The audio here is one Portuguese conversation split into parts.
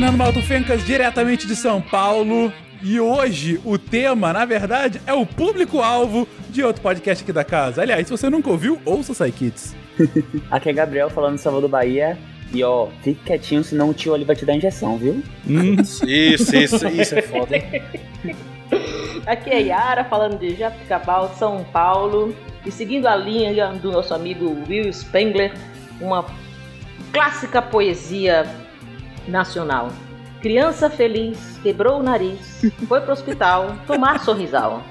Fernando Malto Fencas, diretamente de São Paulo. E hoje o tema, na verdade, é o público-alvo de outro podcast aqui da casa. Aliás, se você nunca ouviu, ouça o Psykids. Aqui é Gabriel falando de Salvador Bahia. E ó, fique quietinho, senão o tio Oli vai te dar injeção, viu? Hum. Isso, isso, isso é foda? Aqui é Yara falando de Jabuticabal, São Paulo. E seguindo a linha do nosso amigo Will Spengler, uma clássica poesia nacional. Criança feliz, quebrou o nariz, foi pro hospital tomar sorrisal.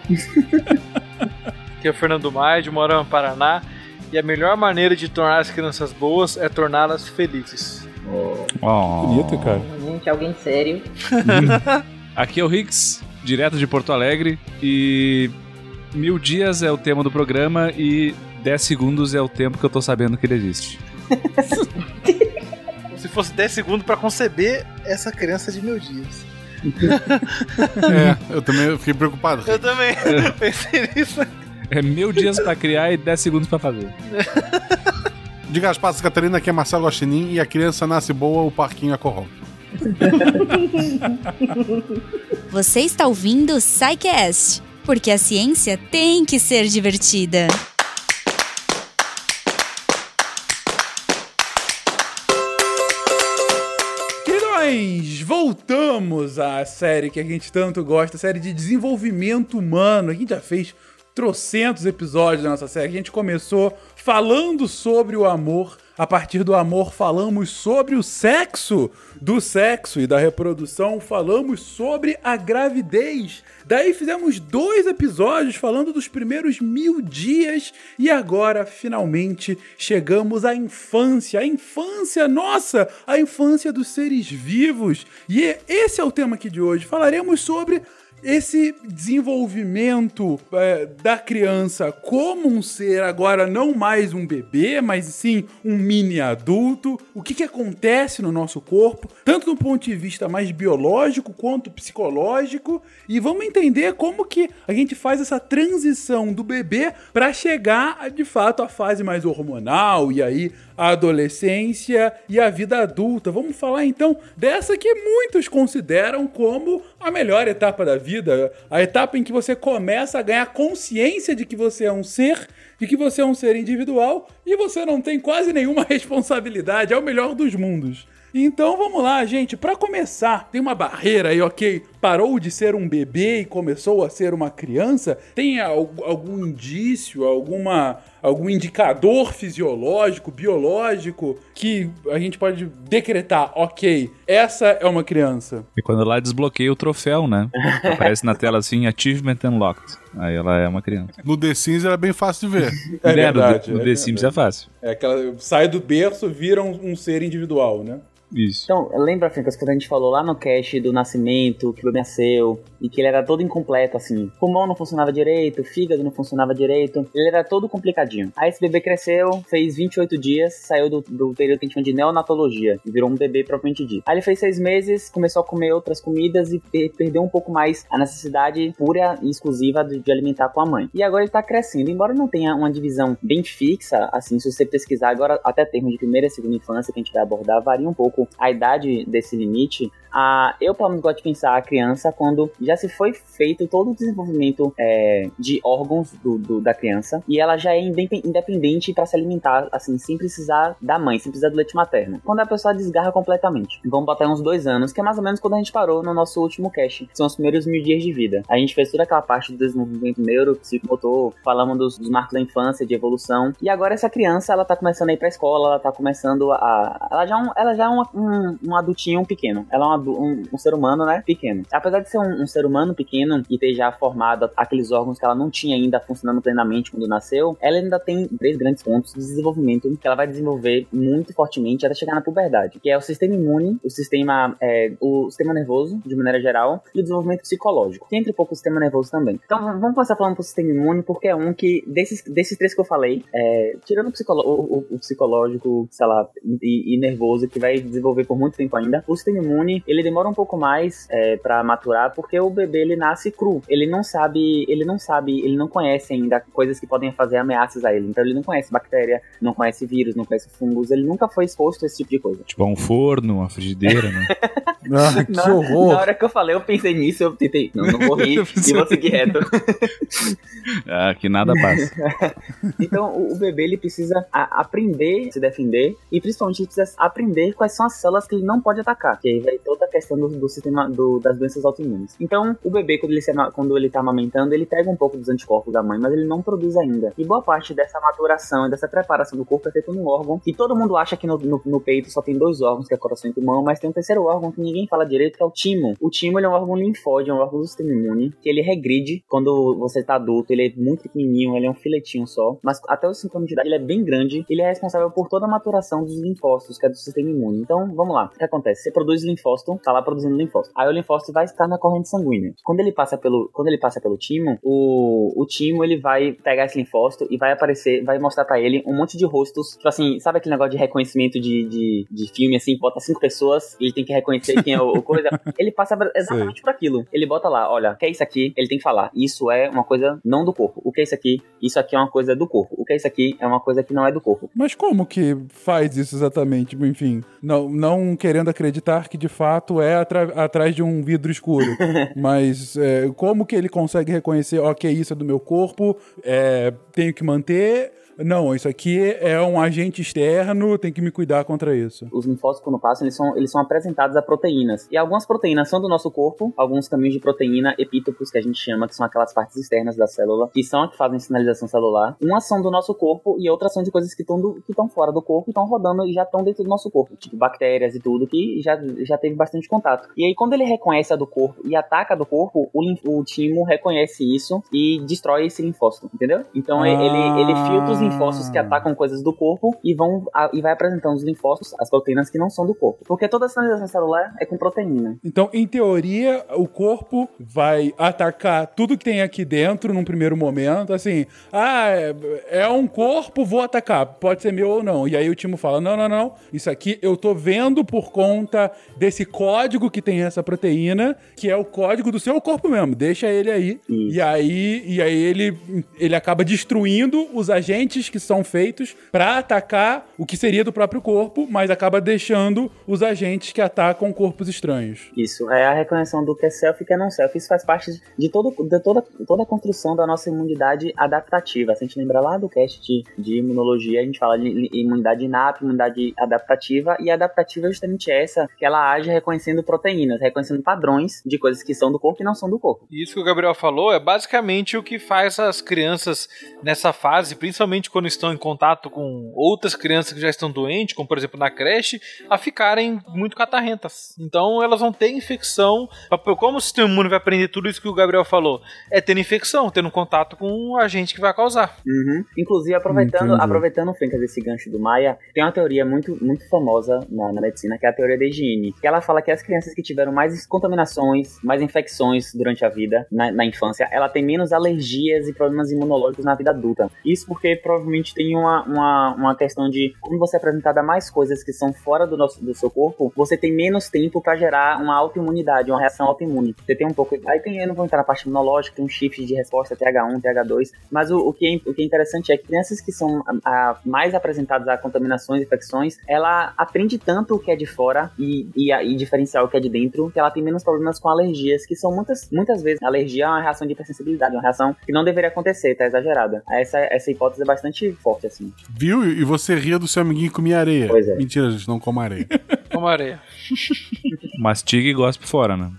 Aqui é o Fernando Maia, de Morama, Paraná. E a melhor maneira de tornar as crianças boas é torná-las felizes. Oh. Bonito, cara. Gente, alguém sério. Aqui é o Rix, direto de Porto Alegre. E mil dias é o tema do programa e 10 segundos é o tempo que eu tô sabendo que ele existe. Se fosse 10 segundos para conceber essa criança de mil dias. é, eu também fiquei preocupado. Eu também pensei nisso. É mil dias pra criar e 10 segundos pra fazer. Diga as passas, Catarina, aqui é Marcelo Guaxinim e a criança nasce boa, o parquinho a corrompe. Você está ouvindo o Psycast, porque a ciência tem que ser divertida. Queridões, voltamos à série que a gente tanto gosta, série de desenvolvimento humano. A gente já fez trocentos episódios da nossa série. A gente começou falando sobre o amor. A partir do amor, falamos sobre o sexo, do sexo e da reprodução, falamos sobre a gravidez. Daí fizemos dois episódios falando dos primeiros mil dias e agora finalmente chegamos à infância. A infância, nossa, a infância dos seres vivos. E esse é o tema aqui de hoje. Falaremos sobre esse desenvolvimento é, da criança como um ser agora não mais um bebê, mas sim um mini adulto, o que, que acontece no nosso corpo, tanto do ponto de vista mais biológico quanto psicológico, e vamos entender como que a gente faz essa transição do bebê para chegar de fato à fase mais hormonal e aí a adolescência e a vida adulta. Vamos falar então dessa que muitos consideram como a melhor etapa da vida, a etapa em que você começa a ganhar consciência de que você é um ser, de que você é um ser individual e você não tem quase nenhuma responsabilidade, é o melhor dos mundos. Então vamos lá, gente. Para começar, tem uma barreira aí, ok? Parou de ser um bebê e começou a ser uma criança? Tem algum indício, alguma algum indicador fisiológico, biológico que a gente pode decretar, ok, essa é uma criança. E quando lá desbloqueia o troféu, né? Aparece na tela assim, Achievement Unlocked. Aí ela é uma criança. No The Sims era bem fácil de ver. É, verdade. No, no é The Sims é fácil. É aquela sai do berço, vira um, um ser individual, né? Isso. Então, lembra, Fencas, quando a gente falou lá no cast do nascimento, que o bebê nasceu, e que ele era todo incompleto, assim. Pulmão não funcionava direito, fígado não funcionava direito, ele era todo complicadinho. Aí esse bebê cresceu, fez 28 dias, saiu do, do período que a gente chama de neonatologia, e virou um bebê propriamente dito. Aí ele fez seis meses, começou a comer outras comidas e per perdeu um pouco mais a necessidade pura e exclusiva de, de, alimentar com a mãe. E agora ele tá crescendo, embora não tenha uma divisão bem fixa, assim, se você pesquisar agora, até termo de primeira e segunda infância que a gente vai abordar, varia um pouco a idade desse limite, a, eu, pelo menos, gosto de pensar a criança quando já se foi feito todo o desenvolvimento é, de órgãos do, do, da criança e ela já é independente para se alimentar, assim, sem precisar da mãe, sem precisar do leite materno. Quando a pessoa desgarra completamente. Vamos botar uns dois anos, que é mais ou menos quando a gente parou no nosso último cast. São os primeiros mil dias de vida. A gente fez toda aquela parte do desenvolvimento neuro, psicomotor, falamos dos, dos marcos da infância, de evolução. E agora essa criança, ela tá começando a ir pra escola, ela tá começando a. Ela já é um, ela já é um, um, um adultinho pequeno. Ela é uma um, um, ser humano, né, pequeno. Apesar de ser um, um, ser humano pequeno e ter já formado aqueles órgãos que ela não tinha ainda funcionando plenamente quando nasceu, ela ainda tem três grandes pontos de desenvolvimento que ela vai desenvolver muito fortemente até chegar na puberdade, que é o sistema imune, o sistema, é, o sistema nervoso, de maneira geral, e o desenvolvimento psicológico, que entra um pouco o sistema nervoso também. Então, vamos começar falando pro sistema imune, porque é um que, desses, desses três que eu falei, é, tirando o, o, o, psicológico, sei lá, e, e nervoso, que vai desenvolver por muito tempo ainda, o sistema imune, ele demora um pouco mais é, para maturar porque o bebê ele nasce cru. Ele não sabe, ele não sabe, ele não conhece ainda coisas que podem fazer ameaças a ele. Então ele não conhece bactéria, não conhece vírus, não conhece fungos, ele nunca foi exposto a esse tipo de coisa. Tipo, um forno, uma frigideira, né? Ah, que na, horror. Na hora que eu falei, eu pensei nisso, eu tentei. Não, não morri e vou seguir reto. ah, que nada passa. então, o, o, bebê ele precisa a, aprender a se defender e principalmente ele precisa aprender quais são as células que ele não pode atacar. Que aí vai toda a questão do, do sistema do, das doenças autoimunes. Então, o bebê, quando ele, se, quando ele tá amamentando, ele pega um pouco dos anticorpos da mãe, mas ele não produz ainda. E boa parte dessa maturação e dessa preparação do corpo é feita num órgão que todo mundo acha que no, no, no, peito só tem dois órgãos, que é coração e pulmão, mas tem um terceiro órgão que ninguém fala direito, que é o timo. O timo é um órgão linfóide, é um órgão do sistema imune, que ele regride quando você tá adulto, ele é muito pequenininho, ele é um filetinho só, mas até os 5 anos de idade ele é bem grande, ele é responsável por toda a maturação dos linfócitos, que é do sistema imune. Então, vamos lá. O que acontece? Você produz linfócito, tá lá produzindo linfócito. Aí o linfócito vai estar na corrente sanguínea. Quando ele passa pelo, quando ele passa pelo timo, o, o timo ele vai pegar esse linfócito e vai aparecer, vai mostrar para ele um monte de rostos, tipo assim, sabe aquele negócio de reconhecimento de, de, de filme, assim, bota cinco pessoas e ele tem que reconhecer quem é o, o coisa? Ele passa exatamente por aquilo. Ele bota lá, olha, o que é isso aqui? Ele tem que falar, isso é uma coisa não do corpo. O que é isso aqui? Isso aqui é uma coisa do corpo. O que é isso aqui? É uma coisa que não é do corpo. Mas como que faz isso exatamente? Enfim, não, não querendo acreditar que de fato é atrás de um vidro escuro. Mas é, como que ele consegue reconhecer, ok, isso é do meu corpo, é, tenho que manter não, isso aqui é um agente externo, tem que me cuidar contra isso. Os linfócitos, quando passam, eles são, eles são apresentados a proteínas. E algumas proteínas são do nosso corpo, alguns caminhos de proteína, epítopos, que a gente chama, que são aquelas partes externas da célula, que são as que fazem sinalização celular. Umas são do nosso corpo e outras são de coisas que estão fora do corpo, estão rodando e já estão dentro do nosso corpo. Tipo bactérias e tudo, que já, já teve bastante contato. E aí, quando ele reconhece a do corpo e ataca a do corpo, o, o timo reconhece isso e destrói esse linfócito, entendeu? Então ah. ele, ele filtra os linfócitos que atacam coisas do corpo e vão a, e vai apresentando os linfócitos, as proteínas que não são do corpo. Porque toda a sinalização celular é com proteína. Então, em teoria, o corpo vai atacar tudo que tem aqui dentro num primeiro momento, assim, ah, é, é um corpo, vou atacar, pode ser meu ou não. E aí o Timo fala: "Não, não, não, isso aqui eu tô vendo por conta desse código que tem essa proteína, que é o código do seu corpo mesmo. Deixa ele aí". Isso. E aí e aí ele ele acaba destruindo os agentes que são feitos para atacar o que seria do próprio corpo, mas acaba deixando os agentes que atacam corpos estranhos. Isso, é a reconhecção do que é self e que é não self. Isso faz parte de, todo, de toda, toda a construção da nossa imunidade adaptativa. Se a gente lembra lá do cast de, de imunologia, a gente fala de imunidade inata, imunidade adaptativa, e a adaptativa é justamente essa, que ela age reconhecendo proteínas, reconhecendo padrões de coisas que são do corpo e não são do corpo. Isso que o Gabriel falou é basicamente o que faz as crianças nessa fase, principalmente quando estão em contato com outras crianças que já estão doentes, como por exemplo na creche, a ficarem muito catarrentas. Então elas vão ter infecção. Como o sistema imune vai aprender tudo isso que o Gabriel falou? É tendo infecção, tendo contato com um agente que vai causar. Uhum. Inclusive, aproveitando, aproveitando o Fencas desse gancho do Maia, tem uma teoria muito, muito famosa na, na, medicina, que é a teoria da higiene. Que ela fala que as crianças que tiveram mais contaminações, mais infecções durante a vida, na, na infância, ela tem menos alergias e problemas imunológicos na vida adulta. Isso porque provavelmente tem uma, uma, uma questão de como você é apresentado a mais coisas que são fora do, nosso, do seu corpo, você tem menos tempo para gerar uma autoimunidade, uma reação autoimune. Você tem um pouco. Aí tem, eu não vou entrar na parte imunológica, tem um shift de resposta TH1, TH2, mas o, o, que, é, o que é interessante é que crianças que são a, a, mais apresentadas a contaminações, infecções, ela aprende tanto o que é de fora e, e, a, e diferenciar o que é de dentro, que ela tem menos problemas com alergias, que são muitas, muitas vezes. alergia é uma reação de hipersensibilidade, uma reação que não deveria acontecer, tá exagerada. Essa, essa hipótese é bastante forte, assim. Viu? E você ria do seu amiguinho comer areia. Pois é. Mentira, gente, não come areia. Como areia. Mastiga e gospe fora, né?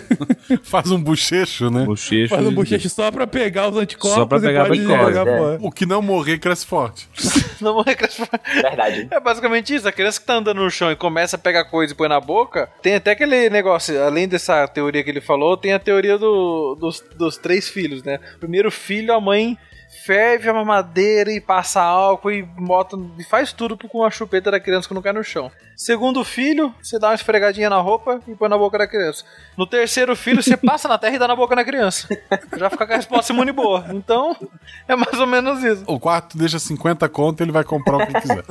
Faz um bochecho, né? Bochecho. Faz um bochecho só pra pegar os anticorpos Só pra pegar e pode jogar é. fora. O que não morrer cresce forte. não morrer cresce forte. Verdade. É basicamente isso. A criança que tá andando no chão e começa a pegar coisa e põe na boca, tem até aquele negócio, além dessa teoria que ele falou, tem a teoria do, dos, dos três filhos, né? Primeiro filho, a mãe ferve a mamadeira e passa álcool e bota e faz tudo com a chupeta da criança quando cai no chão. Segundo filho, você dá uma esfregadinha na roupa e põe na boca da criança. No terceiro filho, você passa na terra e dá na boca da criança. Já fica com a resposta imune boa. Então, é mais ou menos isso. O quarto deixa 50 conto e ele vai comprar o que quiser.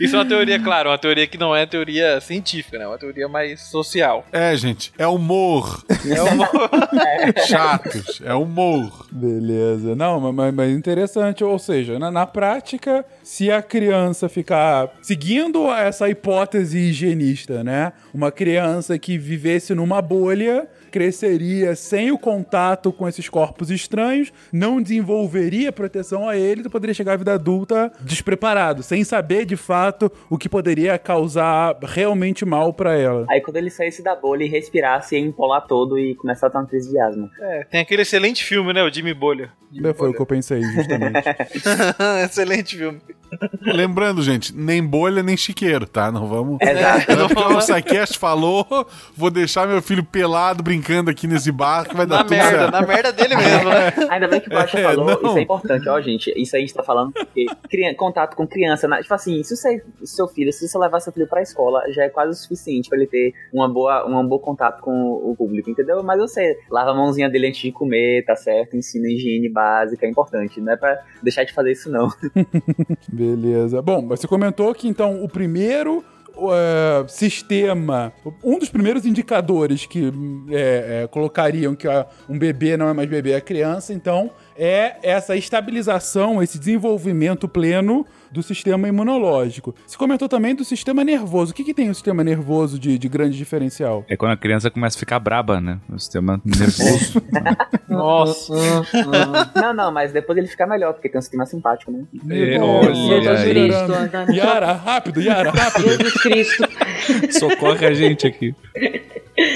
Isso é uma teoria, claro, uma teoria que não é teoria científica, né? Uma teoria mais social. É, gente, é humor. É uma... Chatos, é humor. Beleza. Não, mas, mas interessante. Ou seja, na, na prática, se a criança ficar seguindo essa hipótese higienista, né? Uma criança que vivesse numa bolha cresceria sem o contato com esses corpos estranhos, não desenvolveria proteção a eles e poderia chegar à vida adulta despreparado, sem saber de fato o que poderia causar realmente mal pra ela. Aí quando ele saísse da bolha e respirasse, ia empolar todo e começar a ter uma crise de asma. É, tem aquele excelente filme, né? O Jimmy Bolha. Jimmy Foi o que eu pensei, justamente. excelente filme. Lembrando, gente, nem bolha nem chiqueiro, tá? Não vamos. Exato. Não é o Psycast falou, vou deixar meu filho pelado brincando aqui nesse bar que vai dar Na tudo merda, certo. na merda dele mesmo, né? Ainda bem que o Baixa É, falou, não. isso é importante, ó, gente. Isso aí a gente tá falando porque crian- contato com criança, né? tipo assim, se você, seu filho, se você levar seu filho pra escola, já é quase o suficiente pra ele ter uma boa, um bom contato com o público, entendeu? Mas você lava a mãozinha dele antes de comer, tá certo? Ensina higiene básica, é importante, não é pra deixar de fazer isso não. Beleza. Bom, você comentou que então o primeiro é, sistema, um dos primeiros indicadores que é, é, colocariam que ó, um bebê não é mais bebê, é criança, então é essa estabilização, esse desenvolvimento pleno do sistema imunológico. Você comentou também do sistema nervoso. O que, que tem o sistema nervoso de, de grande diferencial? É quando a criança começa a ficar braba, né? O sistema nervoso. Nossa. não, não, mas depois ele fica melhor, porque tem um sistema simpático, né? É, Nossa, olha aí. melhorando. Yara, rápido, Yara, rápido. Jesus Cristo. Socorre a gente aqui.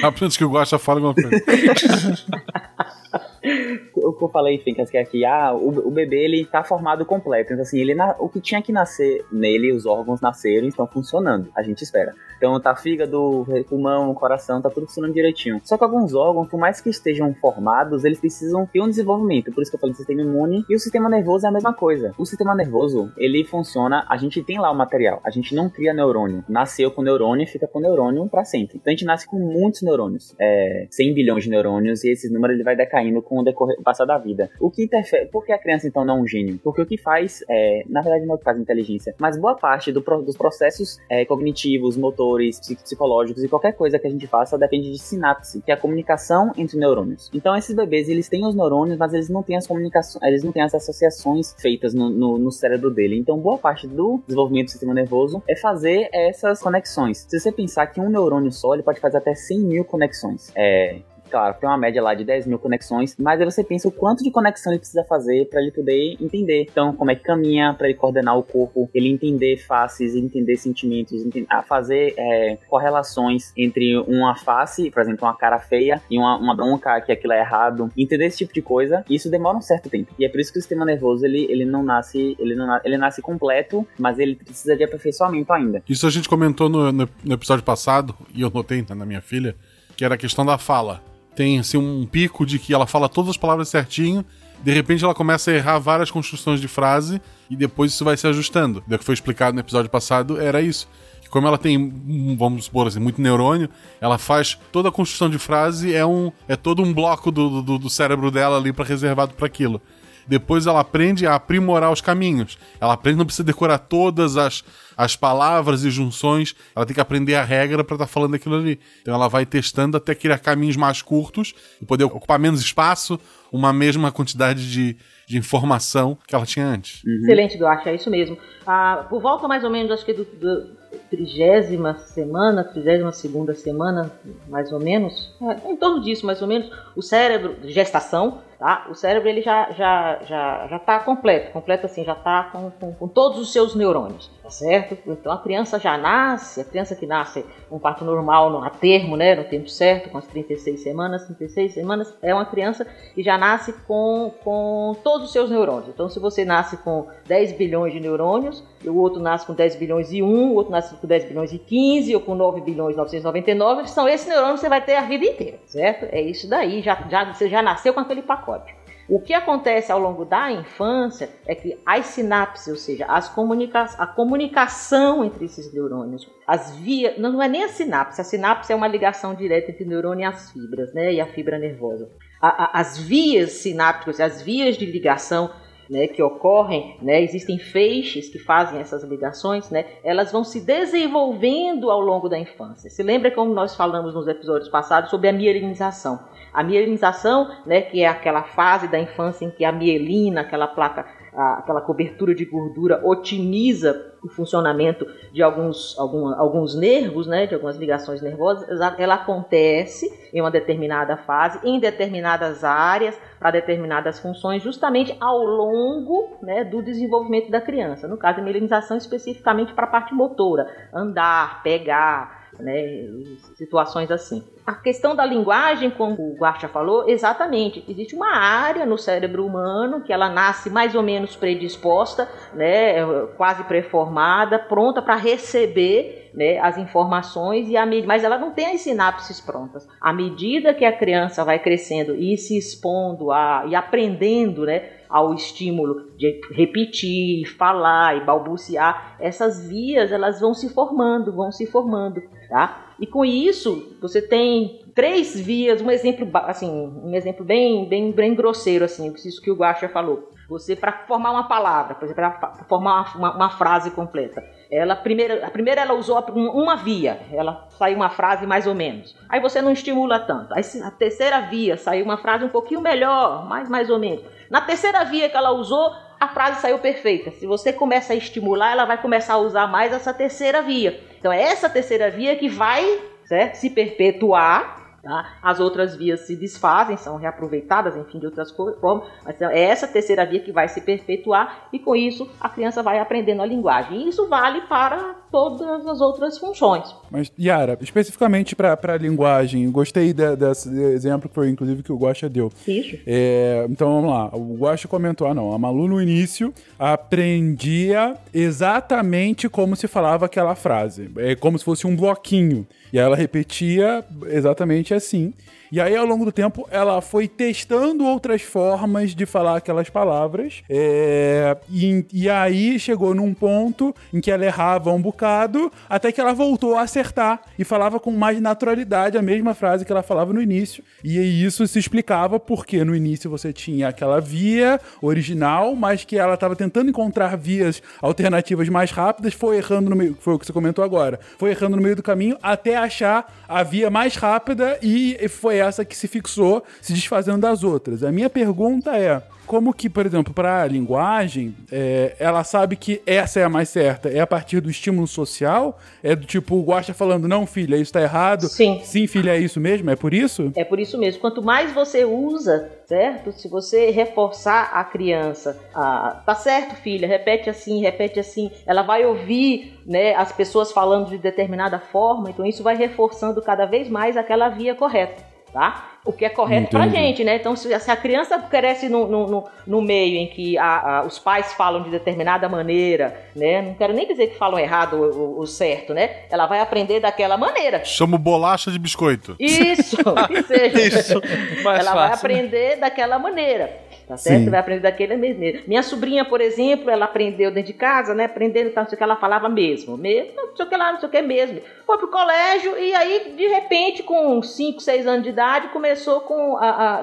Apenas que eu gosto, fala alguma coisa. o que eu falei, Fincas, que é que ah, o, o bebê ele tá formado completo. Então, assim, ele na- o que tinha que nascer nele, os órgãos nasceram e estão funcionando. A gente espera. Então tá fígado, pulmão, coração, tá tudo funcionando direitinho. Só que alguns órgãos, por mais que estejam formados, eles precisam ter um desenvolvimento. Por isso que eu falei do sistema imune. E o sistema nervoso é a mesma coisa. O sistema nervoso, ele funciona, a gente tem lá o material. A gente não cria neurônio. Nasceu com neurônio e fica com neurônio pra sempre. Então a gente nasce com muitos neurônios. É, 100 bilhões de neurônios e esse número ele vai decaindo com o decorrer, passar da vida. O que interfere... Por que a criança então não é um gênio? Porque o que faz, é, na verdade não é o que faz inteligência, mas boa parte do dos processos é, cognitivos, motores, psi- psicológicos e qualquer coisa que a gente faça depende de sinapse, que é a comunicação entre neurônios. Então esses bebês, eles têm os neurônios, mas eles não têm as comunicações, eles não têm as associações feitas no, no- no cérebro dele. Então boa parte do desenvolvimento do sistema nervoso é fazer essas conexões. Se você pensar que um neurônio só, ele pode fazer até 100 mil conexões. É, claro, tem uma média lá de 10 mil conexões, mas aí você pensa o quanto de conexão ele precisa fazer para ele poder entender. Então, como é que caminha, para ele coordenar o corpo, ele entender faces, entender sentimentos, enten- a fazer é, correlações entre uma face, por exemplo, uma cara feia e uma, uma bronca, que aquilo é errado, entender esse tipo de coisa, isso demora um certo tempo. E é por isso que o sistema nervoso, ele, ele não nasce, ele não ele nasce completo, mas ele precisa de aperfeiçoamento ainda. Isso a gente comentou no, no- no episódio passado, e eu notei né, na minha filha, que era a questão da fala. Tem assim um pico de que ela fala todas as palavras certinho, de repente ela começa a errar várias construções de frase, e depois isso vai se ajustando. O que foi explicado no episódio passado era isso. Que como ela tem, vamos supor assim, muito neurônio, ela faz toda a construção de frase, é, um, é todo um bloco do, do, do cérebro dela ali para reservado para aquilo. Depois ela aprende a aprimorar os caminhos. Ela aprende, não precisa decorar todas as, as palavras e junções. Ela tem que aprender a regra para estar falando aquilo ali. Então ela vai testando até criar caminhos mais curtos e poder ocupar menos espaço, uma mesma quantidade de, de informação que ela tinha antes. Excelente, Duarte, é isso mesmo. Ah, por volta mais ou menos, acho que do, do trigésima semana, trigésima segunda semana, mais ou menos, é, em torno disso, mais ou menos, o cérebro, gestação, tá? O cérebro ele já já já já está completo, completo assim, já está com, com, com todos os seus neurônios, tá certo? Então a criança já nasce, a criança que nasce um parto normal, no, a termo, né, no tempo certo, com as 36 semanas, 36 semanas, é uma criança que já nasce com, com todos os seus neurônios. Então se você nasce com 10 bilhões de neurônios, o outro nasce com 10 bilhões e 1, o outro nasce com 10 bilhões e 15, ou com 9 bilhões e 999, são esses neurônios que você vai ter a vida inteira, certo? É isso daí, já, já, você já nasceu com aquele pacote. O que acontece ao longo da infância é que as sinapses, ou seja, as comunica a comunicação entre esses neurônios, as vias, não é nem a sinapse, a sinapse é uma ligação direta entre o neurônio e as fibras, né, e a fibra nervosa. A, a, as vias sinápticas, as vias de ligação né, que ocorrem, né, existem feixes que fazem essas ligações, né, elas vão se desenvolvendo ao longo da infância. Se lembra como nós falamos nos episódios passados sobre a mielinização? A mielinização, né, que é aquela fase da infância em que a mielina, aquela placa, a, aquela cobertura de gordura, otimiza o funcionamento de alguns, algum, alguns nervos, né, de algumas ligações nervosas, ela acontece em uma determinada fase, em determinadas áreas, para determinadas funções, justamente ao longo né, do desenvolvimento da criança. No caso, a mielinização especificamente para a parte motora, andar, pegar, né, situações assim. A questão da linguagem, como o Guacha falou, exatamente. Existe uma área no cérebro humano que ela nasce mais ou menos predisposta, né, quase pré-formada, pronta para receber né, as informações, e a, mas ela não tem as sinapses prontas. À medida que a criança vai crescendo e se expondo a, e aprendendo né, ao estímulo de repetir, falar e balbuciar, essas vias elas vão se formando, vão se formando, tá? E com isso você tem três vias, um exemplo assim, um exemplo bem, bem, bem grosseiro assim, isso que o Guaxa falou. Você para formar uma palavra, por exemplo, para formar uma, uma, frase completa. Ela primeira, a primeira ela usou uma via, ela saiu uma frase mais ou menos. Aí você não estimula tanto. Aí a terceira via saiu uma frase um pouquinho melhor, mais mais ou menos. Na terceira via que ela usou, a frase saiu perfeita. Se você começa a estimular, ela vai começar a usar mais essa terceira via. Então é essa terceira via que vai certo? se perpetuar Tá? As outras vias se desfazem, são reaproveitadas, enfim, de outras formas, mas é essa terceira via que vai se perpetuar e com isso a criança vai aprendendo a linguagem. E isso vale para todas as outras funções. Mas, Yara, especificamente para a linguagem, gostei de, desse exemplo que foi inclusive que o Guaxa deu. Isso. É, então vamos lá, o Guaxa comentou, ah não, a Malu no início aprendia exatamente como se falava aquela frase, é como se fosse um bloquinho. E ela repetia exatamente assim. E aí, ao longo do tempo, ela foi testando outras formas de falar aquelas palavras. É, e, e aí chegou num ponto em que ela errava um bocado, até que ela voltou a acertar e falava com mais naturalidade a mesma frase que ela falava no início. E isso se explicava porque no início você tinha aquela via original, mas que ela estava tentando encontrar vias alternativas mais rápidas, foi errando no meio, foi o que você comentou agora, foi errando no meio do caminho até achar a via mais rápida e foi essa que se fixou, se desfazendo das outras. A minha pergunta é: como que, por exemplo, para a linguagem, é, ela sabe que essa é a mais certa? É a partir do estímulo social? É do tipo, o Guaxa falando, não, filha, isso está errado? Sim. Sim, filha, é isso mesmo? É por isso? É por isso mesmo. Quanto mais você usa, certo? Se você reforçar a criança, ah, tá certo, filha, repete assim, repete assim, ela vai ouvir né, as pessoas falando de determinada forma, então isso vai reforçando cada vez mais aquela via correta tá? O que é correto para pra gente, né? Então, se, a criança cresce no, no, no, no meio em que a, a, os pais falam de determinada maneira, né? Não quero nem dizer que falam errado ou, ou certo, né? Ela vai aprender daquela maneira. Chamo bolacha de biscoito. Isso, que seja. Isso, mais Ela fácil, vai né? aprender daquela maneira. Tá certo? Sim. Vai aprender daquele mesmo. Minha sobrinha, por exemplo, ela aprendeu dentro de casa, né? Aprendendo, tá, não sei o que, ela falava mesmo. Mesmo, não sei o que lá, não sei o que mesmo. Foi pro colégio e aí, de repente, com 5, 6 anos de idade, começou com.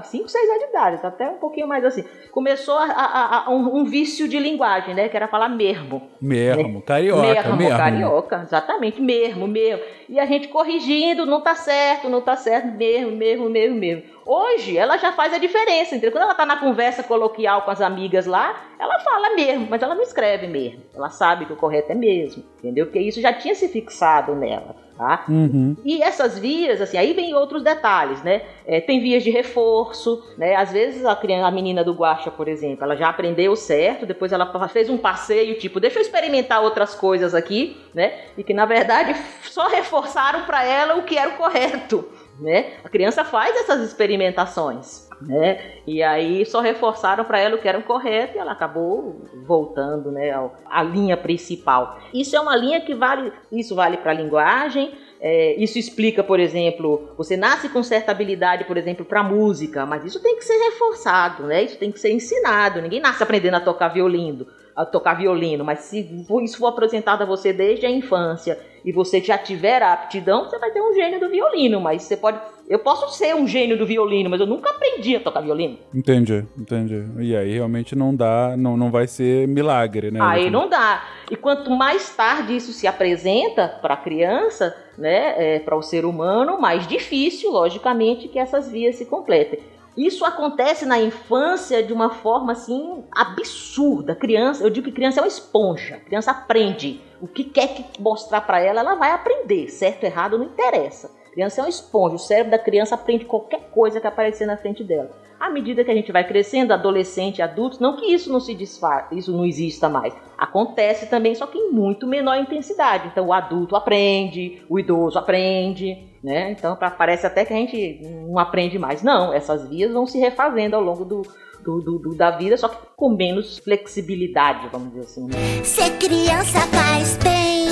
5, 6 anos de idade, tá até um pouquinho mais assim. Começou a, a- a- um, um vício de linguagem, né? Que era falar mesmo. Mesmo, carioca, Mesmo, mesmo. carioca, exatamente, mesmo, mesmo. E a gente corrigindo, não tá certo, não tá certo, mesmo, mesmo, mesmo, mesmo. Hoje, ela já faz a diferença, entendeu? Quando ela tá na conversa coloquial com as amigas lá, ela fala mesmo, mas ela não escreve mesmo. Ela sabe que o correto é mesmo, entendeu? Porque isso já tinha se fixado nela, tá? Uhum. E essas vias, assim, aí vem outros detalhes, né? É, tem vias de reforço, né? Às vezes a, criança, a menina do Guaxa, por exemplo, ela já aprendeu certo, depois ela fez um passeio, tipo, deixa eu experimentar outras coisas aqui, né? E que na verdade só reforçaram para ela o que era o correto, né? A criança faz essas experimentações. né? E aí só reforçaram para ela o que era o correto e ela acabou voltando, né, à linha principal. Isso é uma linha que vale, isso vale para a linguagem, é, isso explica, por exemplo, você nasce com certa habilidade, por exemplo, para música, mas isso tem que ser reforçado, né? Isso tem que ser ensinado. Ninguém nasce aprendendo a tocar violino, a tocar violino, mas se isso for apresentado a você desde a infância e você já tiver a aptidão, você vai ter um gênio do violino, mas você pode eu posso ser um gênio do violino, mas eu nunca aprendi a tocar violino. Entendi, entendi. E aí realmente não dá, não, não vai ser milagre, né? Aí não dá. E quanto mais tarde isso se apresenta para a criança, né, é, para o ser humano, mais difícil, logicamente, que essas vias se completem. Isso acontece na infância de uma forma assim absurda. Criança, eu digo que criança é uma esponja. criança aprende. O que quer que mostrar para ela, ela vai aprender. Certo, errado, não interessa. Criança é uma esponja, o cérebro da criança aprende qualquer coisa que aparecer na frente dela. À medida que a gente vai crescendo, adolescente, adulto, não que isso não se desfaça, isso não exista mais. Acontece também, só que em muito menor intensidade. Então o adulto aprende, o idoso aprende, né? Então parece até que a gente não aprende mais. Não, essas vias vão se refazendo ao longo do, do, do, do, da vida, só que com menos flexibilidade, vamos dizer assim. Né? Ser criança faz bem,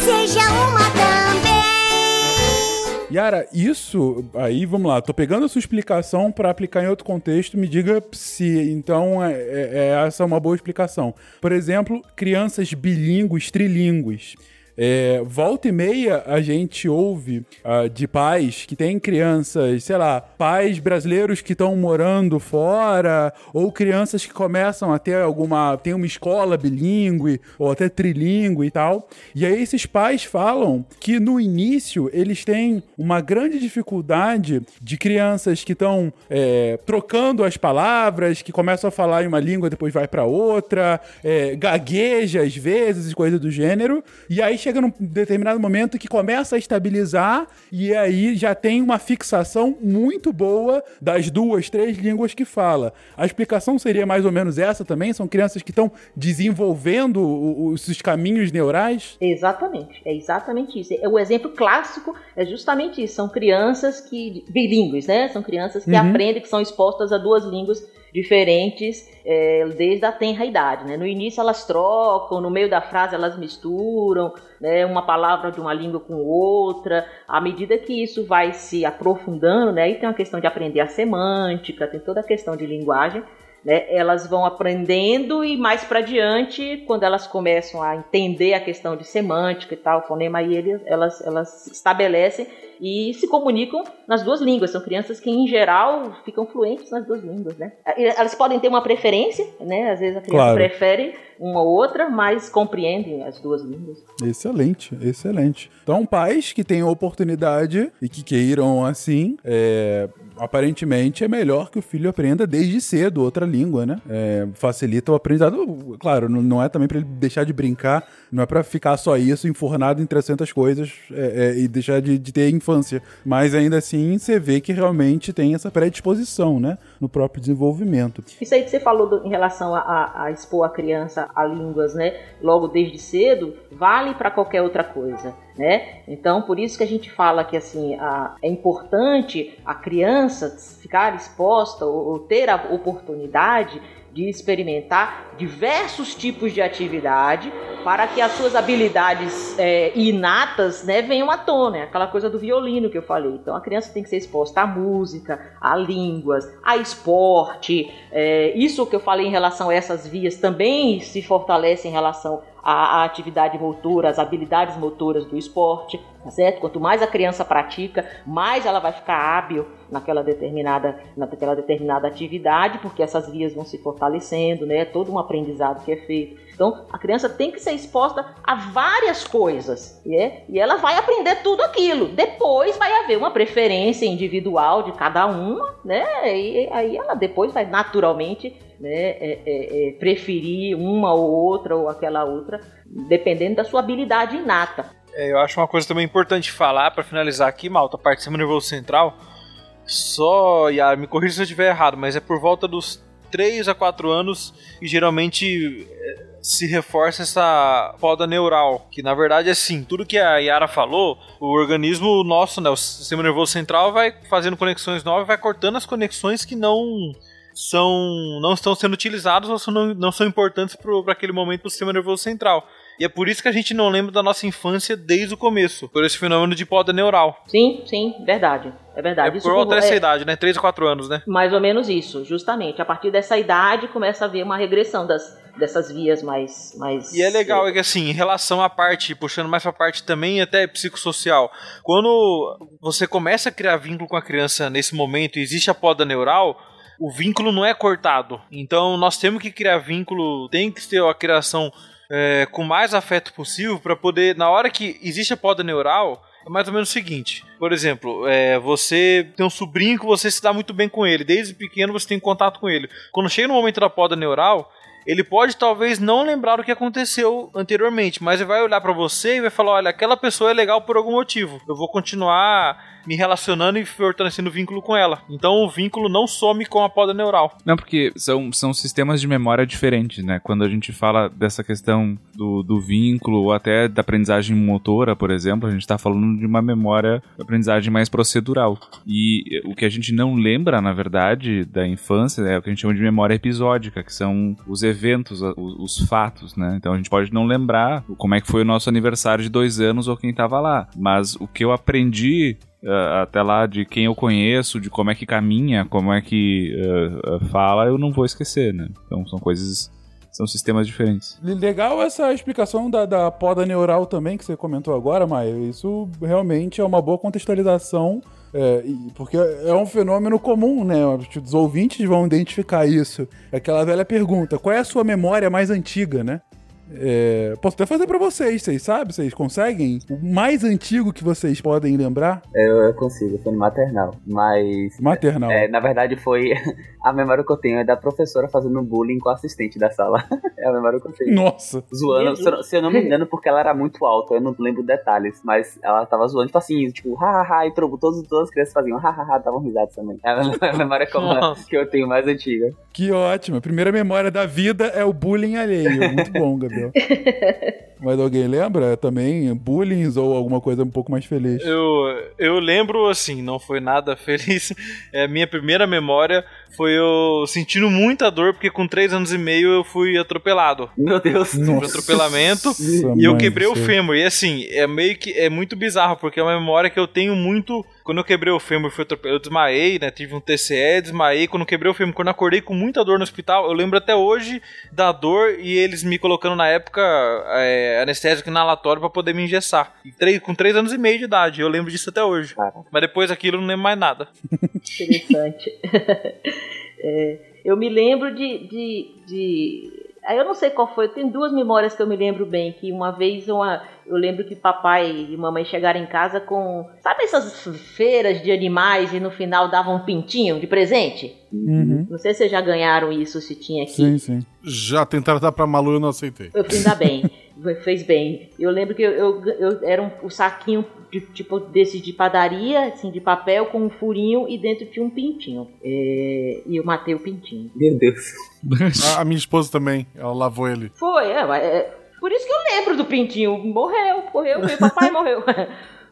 seja uma. Yara, isso aí, vamos lá, tô pegando a sua explicação para aplicar em outro contexto, me diga se então é, é, é, essa é uma boa explicação. Por exemplo, crianças bilíngues, trilíngues. É, volta e meia a gente ouve uh, de pais que têm crianças, sei lá, pais brasileiros que estão morando fora, ou crianças que começam a ter alguma. tem uma escola bilíngue, ou até trilíngue e tal. E aí esses pais falam que no início eles têm uma grande dificuldade de crianças que estão é, trocando as palavras, que começam a falar em uma língua depois vai para outra, é, gagueja às vezes coisa do gênero. E aí chega num determinado momento que começa a estabilizar e aí já tem uma fixação muito boa das duas, três línguas que fala. A explicação seria mais ou menos essa também? São crianças que estão desenvolvendo os caminhos neurais? Exatamente, é exatamente isso. O exemplo clássico é justamente isso. São crianças que bilíngues, né? São crianças que uhum. aprendem, que são expostas a duas línguas diferentes é, desde a tenra idade. Né? No início elas trocam, no meio da frase elas misturam né, uma palavra de uma língua com outra. À medida que isso vai se aprofundando, né, aí tem uma questão de aprender a semântica, tem toda a questão de linguagem. Né, elas vão aprendendo e mais para diante, quando elas começam a entender a questão de semântica e tal, fonema, aí eles, elas, elas estabelecem e se comunicam nas duas línguas. São crianças que, em geral, ficam fluentes nas duas línguas, né? Elas podem ter uma preferência, né? Às vezes a criança claro. prefere uma ou outra, mas compreendem as duas línguas. Excelente, excelente. Então, pais que tenham oportunidade e que queiram assim, é, aparentemente é melhor que o filho aprenda desde cedo outra língua, né? É, facilita o aprendizado. Claro, não é também para ele deixar de brincar, não é para ficar só isso, enfornado em 300 coisas é, é, e deixar de, de, ter infância. Mas ainda assim, você vê que realmente tem essa predisposição, né? No próprio desenvolvimento. Isso aí que você falou do, em relação a, a, a expor a criança a línguas, né? Logo desde cedo, vale para qualquer outra coisa né? Então, por isso que a gente fala que assim, a, é importante a criança ficar exposta ou, ou ter a oportunidade de experimentar diversos tipos de atividade para que as suas habilidades é, inatas né, venham à tona. É aquela coisa do violino que eu falei. Então a criança tem que ser exposta à música, a línguas, a esporte. É, isso que eu falei em relação a essas vias também se fortalece em relação à, à atividade motora, às habilidades motoras do esporte, certo? Quanto mais a criança pratica, mais ela vai ficar hábil naquela determinada, naquela determinada atividade, porque essas vias vão se fortalecendo, né? Todo um aprendizado que é feito. Então, a criança tem que ser exposta a várias coisas, né? e ela vai aprender tudo aquilo. Depois vai haver uma preferência individual de cada uma, né? E aí ela depois vai naturalmente né, é, é, é, preferir uma ou outra ou aquela outra, dependendo da sua habilidade inata. É, eu acho uma coisa também importante falar para finalizar aqui, Malta, parte do sistema nervoso central só, e me corrija se eu estiver errado, mas é por volta dos 3 a 4 anos e geralmente se reforça essa poda neural, que na verdade é assim, tudo que a Yara falou, o organismo nosso, né, o sistema nervoso central vai fazendo conexões novas, vai cortando as conexões que não são não estão sendo utilizadas ou não, não são importantes para aquele momento do sistema nervoso central. E é por isso que a gente não lembra da nossa infância desde o começo, por esse fenômeno de poda neural. Sim, sim, verdade. É verdade. É por volta dessa é idade, né? 3 ou 4 anos, né? mais ou menos isso, justamente. A partir dessa idade começa a haver uma regressão das, dessas vias mais, mais. E é legal, é que assim, em relação à parte, puxando mais pra parte também até psicossocial, quando você começa a criar vínculo com a criança nesse momento e existe a poda neural, o vínculo não é cortado. Então nós temos que criar vínculo, tem que ter a criação é, com mais afeto possível para poder, na hora que existe a poda neural, é mais ou menos o seguinte. Por exemplo, é, você tem um sobrinho que você se dá muito bem com ele. Desde pequeno você tem contato com ele. Quando chega no momento da poda neural, ele pode talvez não lembrar o que aconteceu anteriormente, mas ele vai olhar pra você e vai falar: olha, aquela pessoa é legal por algum motivo. Eu vou continuar me relacionando e fortalecendo o vínculo com ela. Então o vínculo não some com a poda neural. Não, porque são, são sistemas de memória diferentes, né? Quando a gente fala dessa questão do, do vínculo ou até da aprendizagem motora, por exemplo, a gente está falando de uma memória de aprendizagem mais procedural. E o que a gente não lembra, na verdade, da infância é o que a gente chama de memória episódica, que são os eventos, os, os fatos, né? Então a gente pode não lembrar como é que foi o nosso aniversário de dois anos ou quem estava lá. Mas o que eu aprendi uh, até lá de quem eu conheço, de como é que caminha, como é que uh, fala, eu não vou esquecer, né? Então são coisas, são sistemas diferentes. Legal essa explicação da, da poda neural também que você comentou agora, Maia. Isso realmente é uma boa contextualização, é, porque é um fenômeno comum, né? Os ouvintes vão identificar isso. É aquela velha pergunta: qual é a sua memória mais antiga, né? É, posso até fazer pra vocês, vocês sabem? Vocês conseguem? O mais antigo que vocês podem lembrar? Eu, eu consigo, foi no maternal. Mas. Maternal. É, na verdade foi. A memória que eu tenho é da professora fazendo bullying com o assistente da sala. É a memória que eu tenho. Nossa. Zoando, se eu, se eu não me engano, porque ela era muito alta, eu não lembro detalhes, mas ela tava zoando, tipo assim, tipo, hahaha, e trobo, todos, todas as crianças faziam hahaha, davam risadas também. É a memória que eu, Nossa. que eu tenho mais antiga. Que ótimo. A primeira memória da vida é o bullying alheio. Muito bom, Gabriel entendeu? Mas alguém lembra também bullying ou alguma coisa um pouco mais feliz? Eu, eu lembro, assim, não foi nada feliz. É, minha primeira memória foi eu sentindo muita dor, porque com 3 anos e meio eu fui atropelado. Meu Deus. Um atropelamento. Nossa, E eu quebrei o fêmur. E assim, é meio que. É muito bizarro, porque é uma memória que eu tenho muito. Quando eu quebrei o fêmur, fui atropelado, eu desmaiei, né? Tive um TCE, desmaiei. Quando eu quebrei o fêmur, quando eu acordei com muita dor no hospital, eu lembro até hoje da dor e eles me colocando na época é, anestésico inalatório pra poder me engessar. E três- com 3 anos e meio de idade, eu lembro disso até hoje. Caraca. Mas depois daquilo eu não lembro mais nada. Interessante. É, eu me lembro de, de, de- Aí eu não sei qual foi, tem duas memórias que eu me lembro bem. Que uma vez uma, eu lembro que papai e mamãe chegaram em casa com. Sabe essas feiras de animais e no final davam um pintinho de presente? Uhum. Não sei se vocês já ganharam isso, se tinha aqui. Sim, sim. Já tentaram dar pra Malu e eu não aceitei. Eu fiz ainda bem. Fez bem. Eu lembro que eu, eu, eu- era um, um saquinho de, tipo desse de padaria, assim, de papel, com um furinho e dentro tinha um pintinho. É, e eu matei o pintinho. Meu Deus. A, a minha esposa também, ela lavou ele. Foi, é, mas é, por isso que eu lembro do pintinho. Morreu, morreu, meu papai morreu.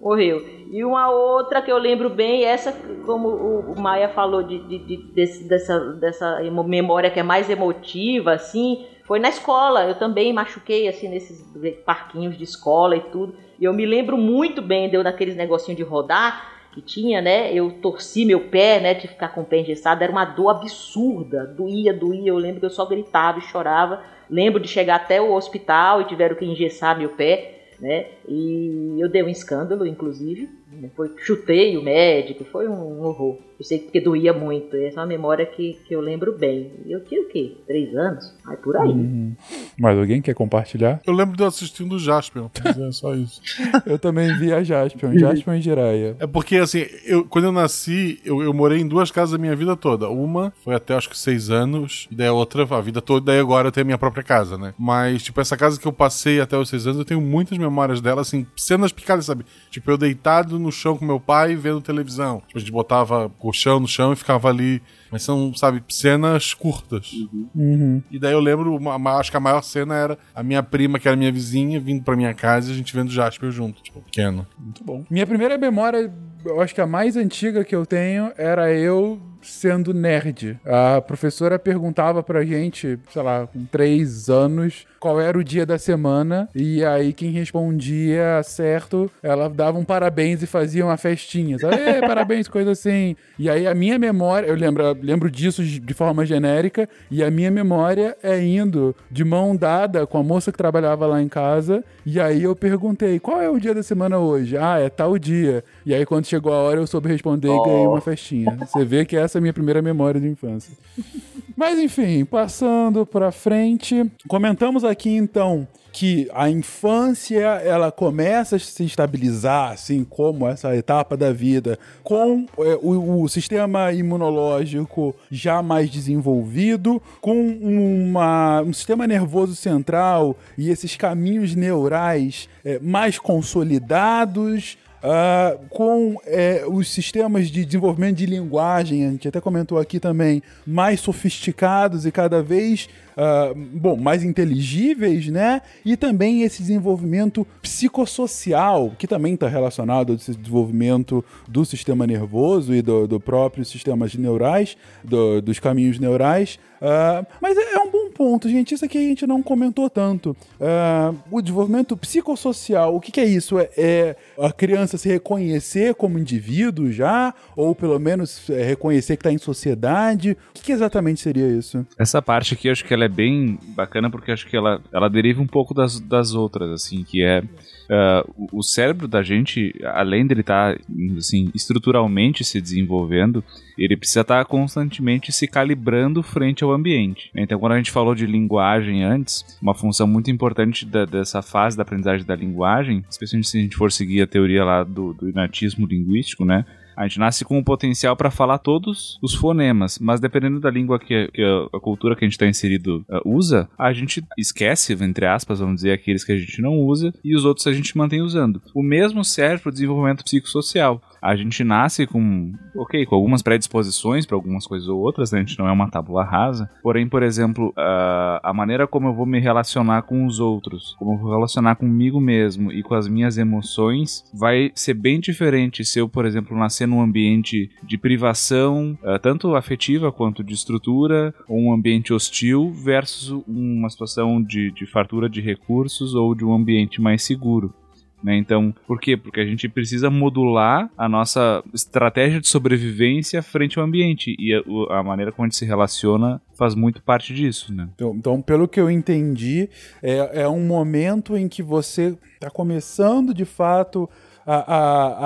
Morreu. E uma outra que eu lembro bem, essa, como o, Maia falou, de, de- de- desse- dessa, dessa memória que é mais emotiva, assim, foi na escola. Eu também machuquei, assim, nesses parquinhos de escola e tudo. E eu me lembro muito bem, deu daqueles negocinhos de rodar que tinha, né? Eu torci meu pé, né? De ficar com o pé engessado. Era uma dor absurda. Doía, doía. Eu lembro que eu só gritava e chorava. Lembro de chegar até o hospital e tiveram que engessar meu pé, né? E eu dei um escândalo, inclusive. Foi, chutei o médico, foi um horror. Eu sei que doía muito. Essa é uma memória que, que eu lembro bem. E Eu tinha o quê? Três anos? Ai, por aí. Uhum. Mas alguém quer compartilhar? Eu lembro de eu assistindo o Jasper, mas é só isso. Eu também vi a Jaspion, Jaspion e Jiraiya. É porque, assim, eu, quando eu nasci, eu, eu morei em duas casas a minha vida toda. Uma foi até acho que seis anos, e daí a outra a vida toda, daí agora eu tenho a minha própria casa, né? Mas, tipo, essa casa que eu passei até os seis anos, eu tenho muitas memórias dela, assim, cenas picadas, sabe? Tipo, eu deitado no chão com meu pai vendo televisão. Tipo, a gente botava colchão no chão e ficava ali. Mas são, sabe, cenas curtas. Uhum. E daí eu lembro, uma- acho que a maior cena era a minha prima, que era minha vizinha, vindo pra minha casa e a gente vendo Jasper junto, tipo, pequeno. Muito bom. Minha primeira memória, eu acho que a mais antiga que eu tenho era eu sendo nerd. A professora perguntava pra gente, sei lá, com três anos, qual era o dia da semana. E aí quem respondia certo, ela dava um parabéns e fazia uma festinha. Sabe? "Ê, parabéns, coisa assim. E aí a minha memória, eu lembro, lembro disso de forma genérica, e a minha memória é indo de mão dada com a moça que trabalhava lá em casa. E aí eu perguntei, qual é o dia da semana hoje? Ah, é tal dia. E aí quando chegou a hora eu soube responder e ganhei uma festinha. Você vê que essa é a minha primeira memória de infância. Mas enfim, passando pra frente, comentamos aqui então que a infância ela começa a se estabilizar, assim como essa etapa da vida, com é, o, o sistema imunológico já mais desenvolvido, com uma- um sistema nervoso central e esses caminhos neurais é, mais consolidados, ah, com é, os sistemas de desenvolvimento de linguagem, a gente até comentou aqui também, mais sofisticados e cada vez ah, bom, mais inteligíveis, né? E também esse desenvolvimento psicossocial, que também está relacionado ao desenvolvimento do sistema nervoso e do, do próprio sistemas neurais, do- dos caminhos neurais. Ah, mas é, é um bom ponto, gente. Isso aqui a gente não comentou tanto. Ah, o desenvolvimento psicossocial, o que, que é isso? É, é a criança se reconhecer como indivíduo já? Ou pelo menos é, reconhecer que está em sociedade? O que, que exatamente seria isso? Essa parte aqui eu acho que ela é bem bacana porque acho que ela, ela deriva um pouco das, das outras, assim, que é ah, o- cérebro da gente, além dele estar assim, estruturalmente se desenvolvendo, ele precisa estar constantemente se calibrando frente ao ambiente. Então, quando a gente falou de linguagem antes, uma função muito importante da- dessa fase da aprendizagem da linguagem, especialmente se a gente for seguir a teoria lá do, do inatismo linguístico, né? A gente nasce com o potencial para falar todos os fonemas, mas dependendo da língua que, que a, a cultura que a gente está inserido uh, usa, a gente esquece, entre aspas, vamos dizer, aqueles que a gente não usa e os outros a gente mantém usando. O mesmo serve para o desenvolvimento psicossocial. A gente nasce com, ok, com algumas predisposições para algumas coisas ou outras, né? a gente não é uma tábula rasa. Porém, por exemplo, a, a maneira como eu vou me relacionar com os outros, como eu vou relacionar comigo mesmo e com as minhas emoções, vai ser bem diferente se eu, por exemplo, nascer num ambiente de privação, eh, tanto afetiva quanto de estrutura, ou um ambiente hostil, versus uma situação de, de fartura de recursos ou de um ambiente mais seguro. Né? Então, por quê? Porque a gente precisa modular a nossa estratégia de sobrevivência frente ao ambiente. E a, a maneira como a gente se relaciona faz muito parte disso, né? Então, então, pelo que eu entendi, é, é um momento em que você está começando de fato a,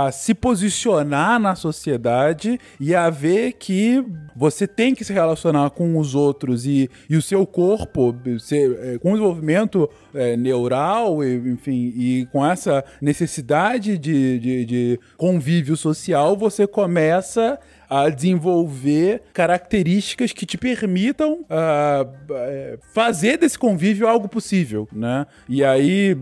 a- a se posicionar na sociedade e a ver que você tem que se relacionar com os outros e, e o seu corpo, é, com o desenvolvimento é, neural, e, enfim, e com essa necessidade de, de, de convívio social, você começa a desenvolver características que te permitam eh, fazer desse convívio algo possível, né? E aí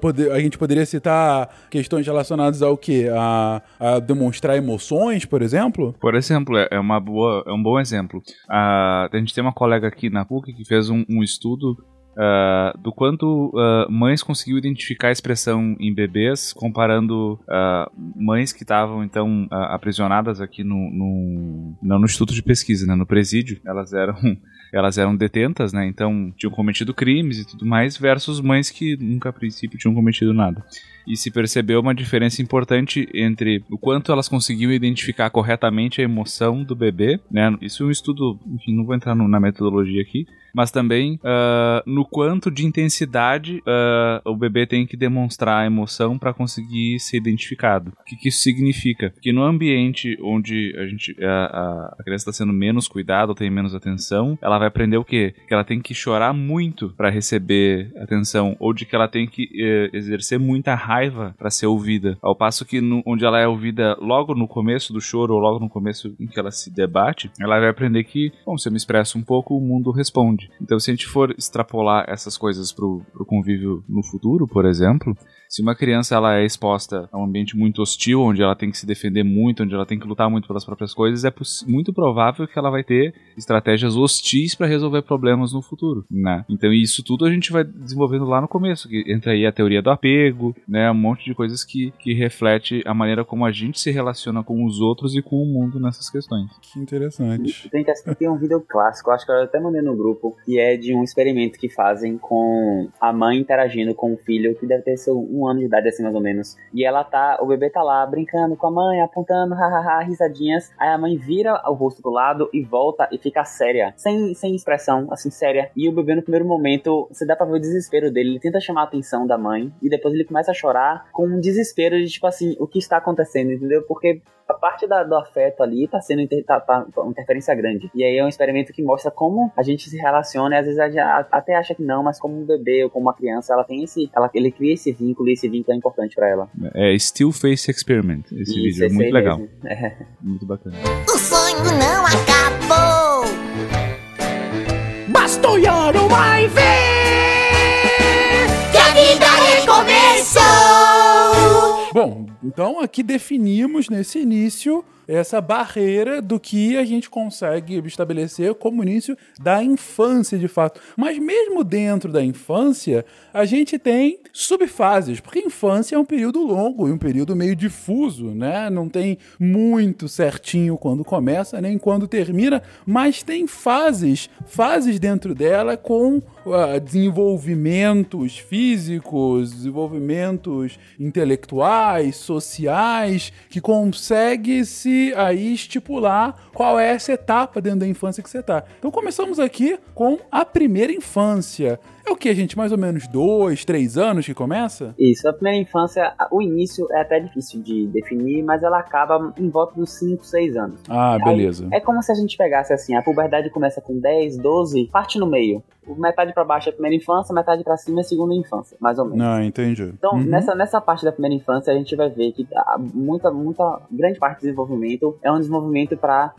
poder, a gente poderia citar questões relacionadas ao quê? A, a demonstrar emoções, por exemplo? Por exemplo, é é uma boa, é um bom exemplo. Ah, a gente tem uma colega aqui na PUC que fez um, um estudo ah, do quanto ah, mães conseguiu identificar a expressão em bebês, comparando ah, mães que estavam então aprisionadas aqui no, no não no instituto de pesquisa, né, no presídio. Elas eram elas eram detentas, né? Então tinham cometido crimes e tudo mais, versus mães que nunca a princípio tinham cometido nada e se percebeu uma diferença importante entre o quanto elas conseguiam identificar corretamente a emoção do bebê, né? Isso é um estudo, enfim, não vou entrar no- na metodologia aqui, mas também ah, no quanto de intensidade ah, o bebê tem que demonstrar a emoção para conseguir ser identificado. O que, que isso significa? Que no ambiente onde a gente a- a criança está sendo menos cuidada ou tem menos atenção, ela vai aprender o quê? Que ela tem que chorar muito para receber atenção ou de que ela tem que eh, exercer muita raiva para ser ouvida. Ao passo que no- onde ela é ouvida logo no começo do choro ou logo no começo em que ela se debate, ela vai aprender que, bom, se eu me expresso um pouco, o mundo responde. Então, se a gente for extrapolar essas coisas pro, pro convívio no futuro, por exemplo, Se uma criança ela é exposta a um ambiente muito hostil, onde ela tem que se defender muito, onde ela tem que lutar muito pelas próprias coisas, é muito provável que ela vai ter estratégias hostis para resolver problemas no futuro, né? Então isso tudo a gente vai desenvolvendo lá no começo, que entra aí a teoria do apego, né? Um monte de coisas que, que reflete a maneira como a gente se relaciona com os outros e com o mundo nessas questões. Que interessante. Tem que assistir um vídeo clássico, acho que eu até mandei no grupo, que é de um experimento que fazem com a mãe interagindo com o filho, que deve ter seu um ano de idade, assim, mais ou menos. E ela tá, o bebê tá lá brincando com a mãe, apontando, hahaha, risadinhas. Aí a mãe vira o rosto pro lado e volta e fica séria, sem, sem expressão, assim, séria. E o bebê, no primeiro momento, você dá pra ver o desespero dele. Ele tenta chamar a atenção da mãe e depois ele começa a chorar com um desespero de, tipo assim, o que está acontecendo, entendeu? Porque a parte da- do afeto ali tá sendo inter- tá- tá uma interferência grande. E aí é um experimento que mostra como a gente se relaciona e às vezes a até acha que não, mas como um bebê ou como uma criança, ela tem esse. Ela, ele cria esse vínculo e esse vínculo é importante pra ela. É Still Face Experiment, esse Isso, vídeo. É muito legal. É. Muito bacana. O sonho não acabou. Basta olhar uma vez então aqui definimos nesse início essa barreira do que a gente consegue estabelecer como início da infância, de fato. Mas mesmo dentro da infância, a gente tem subfases, porque a infância é um período longo e um período meio difuso, né? Não tem muito certinho quando começa, nem quando termina, mas tem fases, fases dentro dela com ah, desenvolvimentos físicos, desenvolvimentos intelectuais, sociais, que consegue se aí estipular qual é essa etapa dentro da infância que você tá. Então começamos aqui com a primeira infância. É o que, gente? Mais ou menos dois, três anos que começa? Isso, a primeira infância, o início é até difícil de definir, mas ela acaba em volta dos 5, 6 anos. Ah, Aí, beleza. É como se a gente pegasse assim, a puberdade começa com 10, 12, parte no meio. Metade pra baixo é a primeira infância, metade pra cima é a segunda infância, mais ou menos. Não, entendi. Então, Uhum. nessa, nessa parte da primeira infância, a gente vai ver que muita, muita grande parte do desenvolvimento é um desenvolvimento para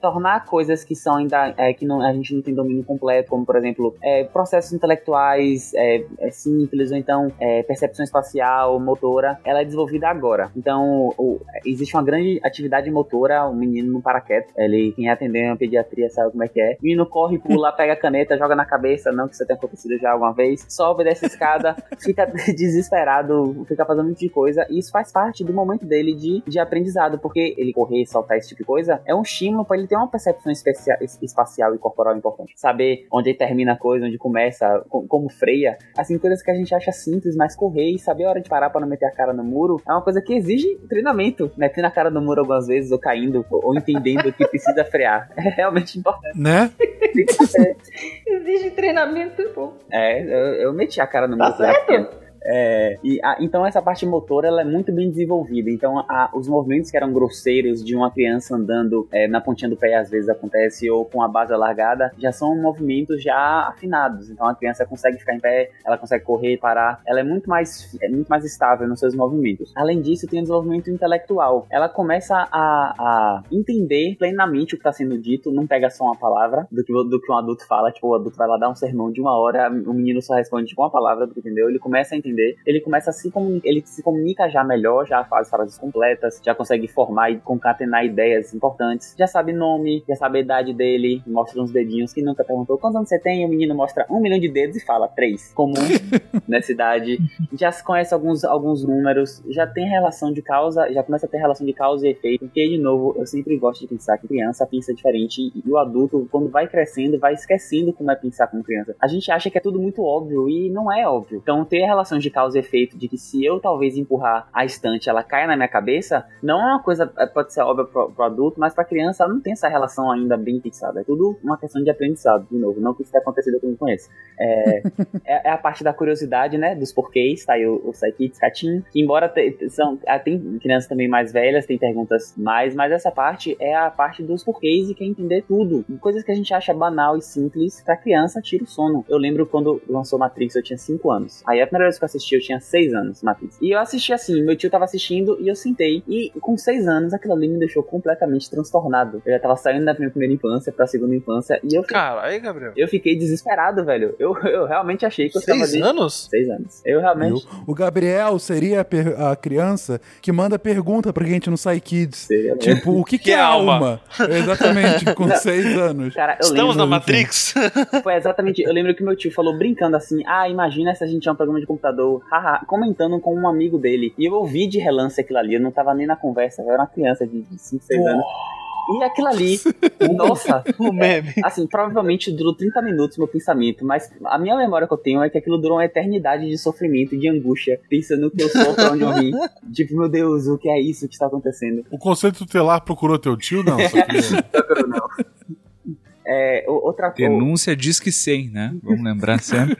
tornar coisas que são ainda é, que não, a gente não tem domínio completo, como por exemplo é, processos intelectuais é, é, simples ou então é, percepção espacial, motora, ela é desenvolvida agora. Então, o- existe uma grande atividade motora, o menino no paraquedas, ele quem atender uma pediatria sabe como é que é. O menino corre, pula, pega a caneta, joga na cabeça, não que isso tenha acontecido já alguma vez, sobe dessa escada, fica desesperado, fica fazendo um monte de coisa, e isso faz parte do momento dele de, de aprendizado, porque ele correr, saltar esse tipo de coisa, é um estímulo para ele ter uma percepção espacial e corporal importante. Saber onde termina a coisa, onde começa, co- como freia, assim, coisas que a gente acha simples, mas correr e saber a hora de parar para não meter a cara no muro é uma coisa que exige treinamento. Metendo a cara no muro algumas vezes, ou caindo, ou entendendo que precisa frear. É realmente importante. Né? Exige treinamento, pô. É, eu, eu meti a cara no Tá muro. certo. É, e a- então essa parte motora ela é muito bem desenvolvida. Então a- os movimentos que eram grosseiros de uma criança andando é, na pontinha do pé às vezes acontece ou com a base alargada já são movimentos já afinados. Então a criança consegue ficar em pé, ela consegue correr, parar. Ela é muito mais é muito mais estável nos seus movimentos. Além disso tem o desenvolvimento intelectual. Ela começa a, a entender plenamente o que está sendo dito. Não pega só uma palavra do que, do que um adulto fala. Tipo o adulto vai lá dar um sermão de uma hora, o menino só responde com uma palavra, entendeu? Ele começa a entender ele começa a se comunicar, ele se comunica já melhor, já faz frases completas, já consegue formar e concatenar ideias importantes, já sabe nome, já sabe a idade dele, mostra uns dedinhos que nunca perguntou quantos anos você tem, e o menino mostra um milhão de dedos e fala três, comum nessa idade, já se conhece alguns, alguns números, já tem relação de causa, já começa a ter relação de causa e efeito, porque de novo, eu sempre gosto de pensar que criança pensa diferente e o adulto, quando vai crescendo, vai esquecendo como é pensar como criança. A gente acha que é tudo muito óbvio e não é óbvio. Então, ter relação de causa e efeito de que se eu talvez empurrar a estante, ela caia na minha cabeça, não é uma coisa, é, pode ser óbvia pro, pro adulto, mas pra criança ela não tem essa relação ainda bem fixada. É tudo uma questão de aprendizado, de novo. Não que isso tenha acontecido eu não conheço. É, é, é a parte da curiosidade, né? Dos porquês, tá aí o, o Psychics Catinho. Que embora te- te- são, ah, tem crianças também mais velhas, tem perguntas mais, mas essa parte é a parte dos porquês e quer entender tudo. Coisas que a gente acha banal e simples, pra criança tira o sono. Eu lembro quando lançou Matrix, eu tinha 5 anos. Aí a primeira vez que eu assisti, eu tinha seis anos, Matrix. E eu assisti assim, meu tio tava assistindo e eu sentei. E com seis anos, aquilo ali me deixou completamente transtornado. Eu já tava saindo da minha primeira infância pra segunda infância e eu, fi- Caralho, Gabriel. eu fiquei desesperado, velho. Eu, eu realmente achei que eu tava Seis anos? Seis anos. Eu realmente. Viu? O Gabriel seria a, per- a criança que manda pergunta pra gente no Sai Kids. Seria Tipo, o que, que, Que é é alma? alma? Exatamente, com seis anos. Cara, eu Estamos lembro. na Matrix? Foi exatamente. Eu lembro que meu tio falou brincando assim: Ah, imagina se a gente tinha um programa de computador, haha, comentando com um amigo dele. E eu ouvi de relance aquilo ali, eu não tava nem na conversa, eu era uma criança de 5, 6 anos. E aquilo ali, nossa, o meme. assim, provavelmente durou 30 minutos meu pensamento, mas a minha memória que eu tenho é que aquilo durou uma eternidade de sofrimento, de angústia, pensando que eu sou pra onde eu vim. Tipo, meu Deus, o que é isso que está acontecendo? O conceito tutelar procurou teu tio? Não, só que... É, outra coisa. Denúncia diz que 100, né? Vamos lembrar sempre.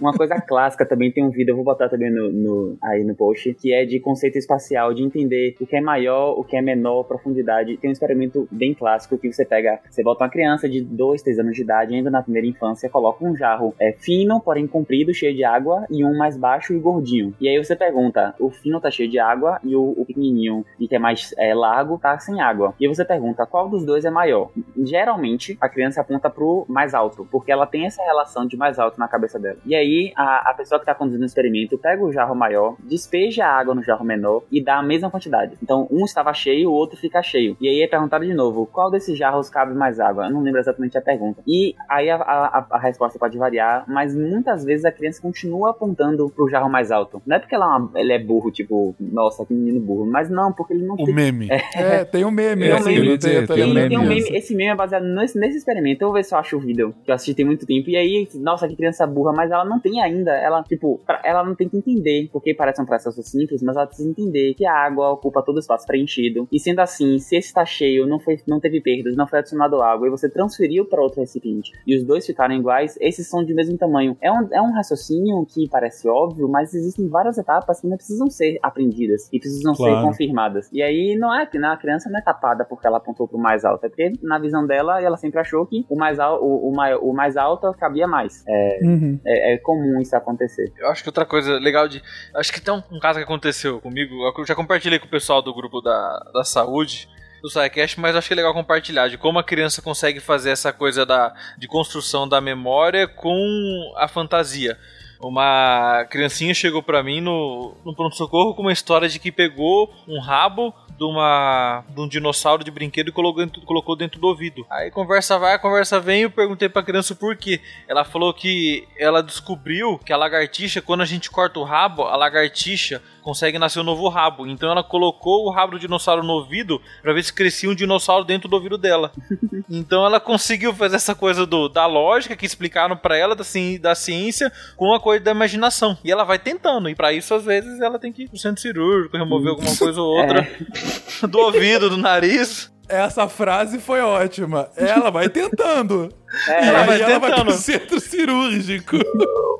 Uma coisa clássica também tem um vídeo, eu vou botar também no, no- aí no post, que é de conceito espacial, de entender o que é maior, o que é menor, profundidade. Tem um experimento bem clássico que você pega, você bota uma criança de 2, 3 anos de idade, ainda na primeira infância, coloca um jarro é, fino, porém comprido, cheio de água, e um mais baixo e gordinho. E aí você pergunta, o fino tá cheio de água e o, o pequenininho, e que é mais é, largo, tá sem água. E aí você pergunta, qual dos dois é maior? Geralmente, a criança aponta pro mais alto, porque ela tem essa relação de mais alto na cabeça dela. E aí, a, a pessoa que tá conduzindo o experimento pega o jarro maior, despeja a água no jarro menor e dá a mesma quantidade. Então, um estava cheio, o outro fica cheio. E aí é perguntado de novo, qual desses jarros cabe mais água? Eu não lembro exatamente a pergunta. E aí a, a- a resposta pode variar, mas muitas vezes a criança continua apontando pro jarro mais alto. Não é porque ela, é uma- ele é burro, tipo, nossa, que menino burro, mas não, porque ele não O tem meme. É, tem um meme. Tem um assim, meme, tô tem um Tem, lembrando tem um meme, meme, esse meme é baseado nesse, nesse experimento. Eu vou ver se eu acho o vídeo, que eu assisti tem muito tempo. E aí, nossa, que criança burra, mas ela não tem ainda. Ela, tipo, pra- ela não tem que entender, porque parece um processo simples, mas ela precisa entender que a água ocupa todo o espaço preenchido. E sendo assim, se esse está cheio, não, foi, não teve perdas, não foi adicionado água, e você transferiu para outro recipiente, e os dois ficaram iguais, esses são de mesmo tamanho. É um, é um raciocínio que parece óbvio, mas existem várias etapas que não precisam ser aprendidas e precisam ser Claro. confirmadas. E aí não é que na criança não é tapada porque ela apontou pro mais alto, é porque na visão dela ela sempre achou que o mais, al o, o, mai- o mais alto cabia mais. É, Uhum. é, é comum isso acontecer. Eu acho que outra coisa legal de. Acho que tem um, um caso que aconteceu comigo. Eu já compartilhei com o pessoal do grupo da, da saúde. Do SciCast, mas acho que é legal compartilhar de como a criança consegue fazer essa coisa da, de construção da memória com a fantasia. Uma criancinha chegou pra mim no, no pronto-socorro com uma história de que pegou um rabo de, uma, de um dinossauro de brinquedo e colocou dentro, colocou dentro do ouvido. Aí conversa vai, conversa vem, eu perguntei pra criança o porquê. Ela falou que ela descobriu que a lagartixa, quando a gente corta o rabo, a lagartixa consegue nascer um novo rabo. Então ela colocou o rabo do dinossauro no ouvido pra ver se crescia um dinossauro dentro do ouvido dela. então ela conseguiu fazer essa coisa do, da lógica que explicaram pra ela da, ci- da ciência com a coisa da imaginação. E ela vai tentando. E pra isso, às vezes, ela tem que ir pro centro cirúrgico, remover alguma coisa ou outra do ouvido, do nariz. Essa frase foi ótima. Ela vai tentando. É, Ela Aí vai ela vai pro centro cirúrgico.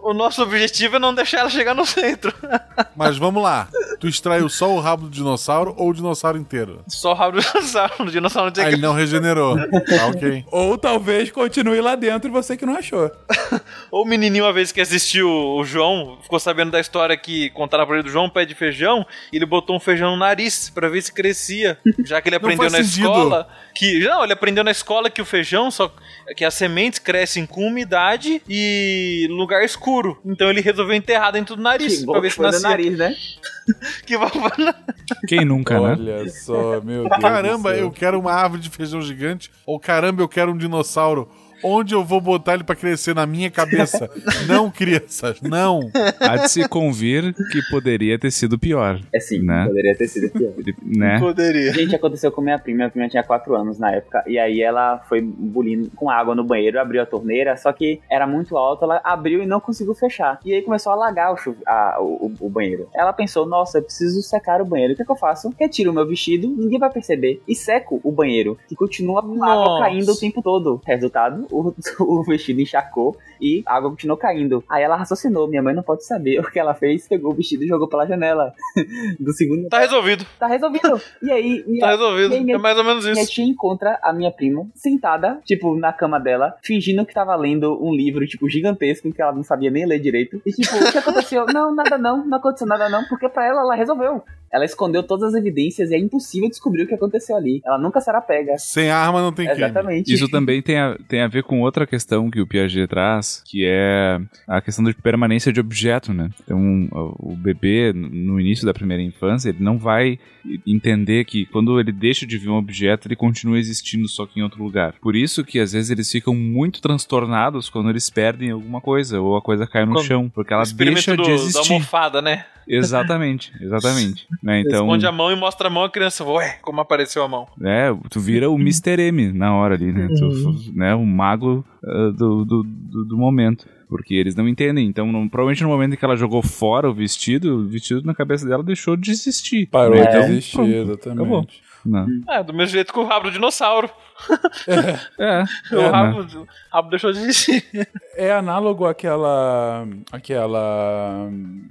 O nosso objetivo é não deixar ela chegar no centro. Mas vamos lá. Tu extraiu só o rabo do dinossauro ou o dinossauro inteiro? Só o rabo do dinossauro. O dinossauro não tinha Ah, que ele não regenerou. Tá ok. Ou talvez continue lá dentro e você que não achou. Ou o menininho, uma vez que assistiu o João, ficou sabendo da história que contaram pra ele do João, pé de feijão, e ele botou um feijão no nariz pra ver se crescia. Já que ele Não aprendeu faz na sentido. escola que. Não, ele aprendeu na escola que o feijão só. que as sementes crescem com umidade e lugar escuro. Então ele resolveu enterrar dentro do nariz que pra ver se nascia. nariz, né? Que vai- Quem nunca, né? Olha só, meu Deus. Caramba, do céu. eu quero uma árvore de feijão gigante. Ou caramba, eu quero um dinossauro. Onde eu vou botar ele pra crescer na minha cabeça? não, crianças, não. Há de se convir que poderia ter sido pior, É sim, Né? poderia ter sido pior. né? Poderia. Gente, aconteceu com minha prima. Minha prima tinha 4 anos na época. E aí ela foi bulindo com água no banheiro, abriu a torneira, só que era muito alto, ela abriu e não conseguiu fechar. E aí começou a alagar o, chuve- a- o, o- o banheiro. Ela pensou, nossa, eu preciso secar o banheiro. O que, é que eu faço? Retiro o meu vestido, ninguém vai perceber. E seco o banheiro, que continua com água caindo o tempo todo. Resultado, o, o vestido encharcou e a água continuou caindo. Aí ela raciocinou, minha mãe não pode saber o que ela fez, pegou o vestido e jogou pela janela do segundo. Tá resolvido. Tá resolvido. E aí, minha, Tá resolvido. minha- É mais ou menos minha isso. tia encontra a minha prima sentada, tipo, na cama dela, fingindo que tava lendo um livro, tipo, gigantesco, que ela não sabia nem ler direito. E tipo, o que aconteceu? Não, nada não, não aconteceu nada não, porque pra ela, ela resolveu. Ela escondeu todas as evidências e é impossível descobrir o que aconteceu ali. Ela nunca será pega. Sem arma não tem crime. Exatamente. Isso também tem a, tem a ver com outra questão que o Piaget traz, que é a questão de permanência de objeto, né? Então, o bebê, no início da primeira infância, ele não vai entender que quando ele deixa de ver um objeto, ele continua existindo só que em outro lugar. Por isso que às vezes eles ficam muito transtornados quando eles perdem alguma coisa, ou a coisa cai no Quando- chão, porque ela deixa do, de da existir. almofada, né? Exatamente, exatamente. né? Então, Esconde a mão e mostra a mão, a criança, ué, como apareceu a mão. é, tu vira o Mr. M na hora ali, né? Tu, né o mago ah, do, do, do, do momento. Porque eles não entendem. Então, não- provavelmente no momento em que ela jogou fora o vestido, o vestido na cabeça dela deixou de existir. Parou Né? de Então, existir, exatamente. acabou. Não. É, do mesmo jeito que o rabo do dinossauro. É, o é, rabo, né? o rabo deixou de existir. É análogo àquela, àquela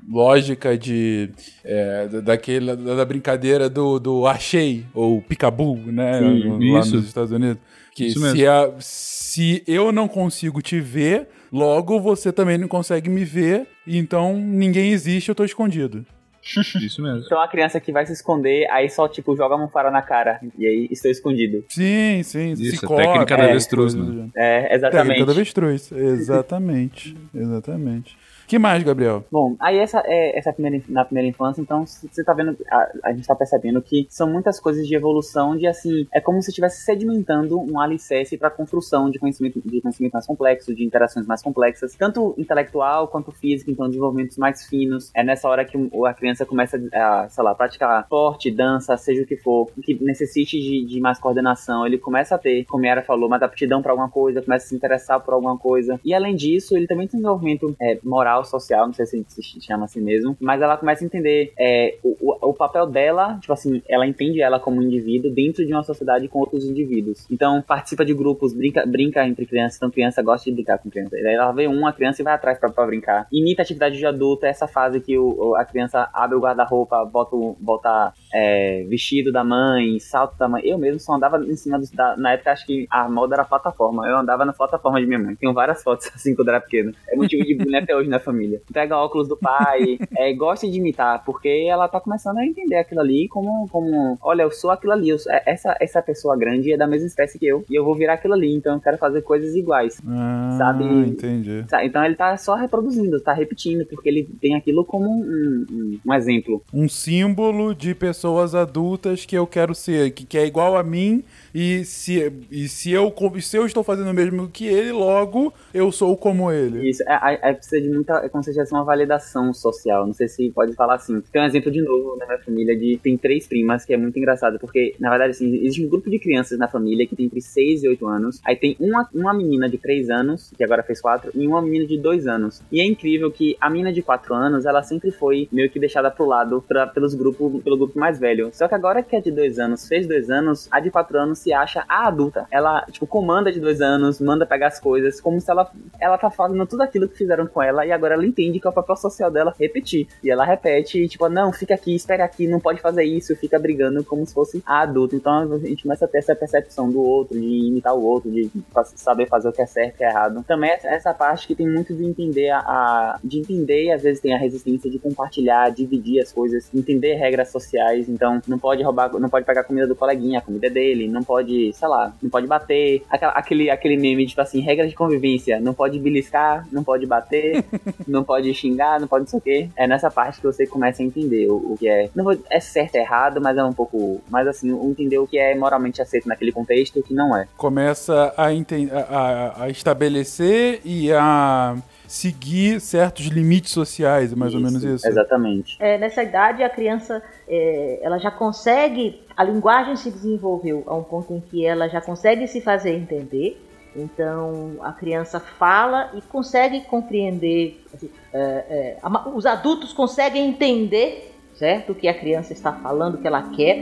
lógica de é, da- daquela, da da brincadeira do, do achei, ou picabu, né? Sim, lá isso. nos Estados Unidos. Que Isso se, a- se eu não consigo te ver, logo você também não consegue me ver, então ninguém existe, eu tô escondido. Isso mesmo. Então a criança que vai se esconder, aí só, tipo, joga uma fara na cara. E aí estou escondido. Sim, sim. Isso, se a técnica da avestruz, coisa né? É, exatamente. Técnica da avestruz, exatamente. exatamente. Que mais, Gabriel? Bom, aí essa é essa primeira, inf- na primeira infância, então você tá vendo, a, a gente tá percebendo que são muitas coisas de evolução, de assim, é como se estivesse sedimentando um alicerce para construção de conhecimento, de conhecimento mais complexo, de interações mais complexas, tanto intelectual quanto físico, então desenvolvimentos mais finos. É nessa hora que a criança começa a, sei lá, praticar esporte, dança, seja o que for, que necessite de, de mais coordenação, ele começa a ter, como a Yara falou, mais aptidão para alguma coisa, começa a se interessar por alguma coisa. E além disso, ele também tem desenvolvimento é, moral, social, não sei se se chama assim mesmo, mas ela começa a entender é, o, o, o papel dela, tipo assim, ela entende ela como um indivíduo dentro de uma sociedade com outros indivíduos. Então, participa de grupos, brinca, brinca entre crianças, então criança gosta de brincar com criança. Daí ela vê uma criança e vai atrás pra, pra brincar. Imita a atividade de adulto, é essa fase que o, a criança abre o guarda-roupa, bota, bota é, vestido da mãe, salto da mãe. Eu mesmo só andava em cima dos, da, na época acho que a moda era plataforma. Eu andava na plataforma de minha mãe. Tenho várias fotos assim quando era pequeno. É motivo de bullying até hoje na família. Pega óculos do pai, é, gosta de imitar, porque ela tá começando a entender aquilo ali como, como olha, eu sou aquilo ali, eu sou- essa, essa pessoa grande é da mesma espécie que eu, e eu vou virar aquilo ali, então eu quero fazer coisas iguais. Ah, Sabe- entendi. Então ele tá só reproduzindo, tá repetindo, porque ele tem aquilo como um, um, um exemplo. Um símbolo de pessoas adultas que eu quero ser, que, que é igual a mim, e se, e se, eu, se eu estou fazendo o mesmo que ele, logo eu sou como ele. Isso, é, é, é precisa de muita, é como se tivesse uma validação social, não sei se pode falar assim. Tem um exemplo de novo na minha família de, tem três primas, que é muito engraçado, porque, na verdade, assim, existe um grupo de crianças na família que tem entre 6 e 8 anos, aí tem uma, uma menina de 3 anos, que agora fez 4, e uma menina de 2 anos. E é incrível que a menina de 4 anos, ela sempre foi meio que deixada pro lado pra, pelos grupos, pelo grupo mais velho. Só que agora que a de 2 anos fez 2 anos, a de 4 anos se acha a adulta. Ela, tipo, comanda de 2 anos, manda pegar as coisas, como se ela, ela tá fazendo tudo aquilo que fizeram com ela, e agora ela entende que é o papel social dela repetir. E ela repete, tipo, não, fica aqui, espere aqui, não pode fazer isso, fica brigando como se fosse a adulta. Então a gente começa a ter essa percepção do outro, de imitar o outro, de saber fazer o que é certo e o que é errado. Também essa- essa parte que tem muito de entender a, a- de entender e às vezes tem a resistência de compartilhar, dividir as coisas, entender regras sociais. Então não pode roubar, não pode pegar a comida do coleguinha, a comida é dele, não pode, sei lá, não pode bater. Aquela- aquele, aquele meme, tipo assim, regras de convivência, não pode beliscar, não pode bater, não pode xingar, não pode não sei o quê. É nessa parte que você começa a entender o, o que é. Não vou, é certo, é errado, mas é um pouco. Mas assim, entender o que é moralmente aceito naquele contexto e o que não é. Começa a, a, a- estabelecer e a seguir certos limites sociais, é mais ou menos isso. Exatamente. É, nessa idade, a criança é, ela já consegue, a linguagem se desenvolveu a um ponto em que ela já consegue se fazer entender. Então, a criança fala e consegue compreender. assim, é, é, os adultos conseguem entender, certo, o que a criança está falando, o que ela quer.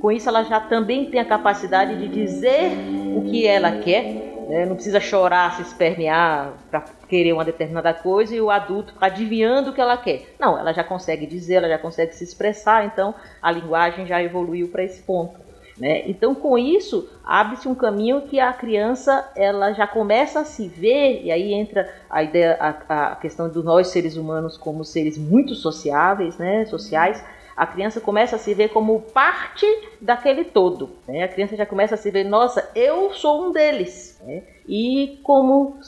Com isso, ela já também tem a capacidade de dizer o que ela quer né? Não precisa chorar, se espernear para querer uma determinada coisa e o adulto ficar adivinhando o que ela quer. Não, ela já consegue dizer, ela já consegue se expressar, então a linguagem já evoluiu para esse ponto. Né? Então, com isso, abre-se um caminho que a criança ela já começa a se ver, e aí entra a ideia, a, a questão de nós seres humanos como seres muito sociáveis, né? sociais, a criança começa a se ver como parte daquele todo. Né? A criança já começa a se ver, nossa, eu sou um deles. Né? E como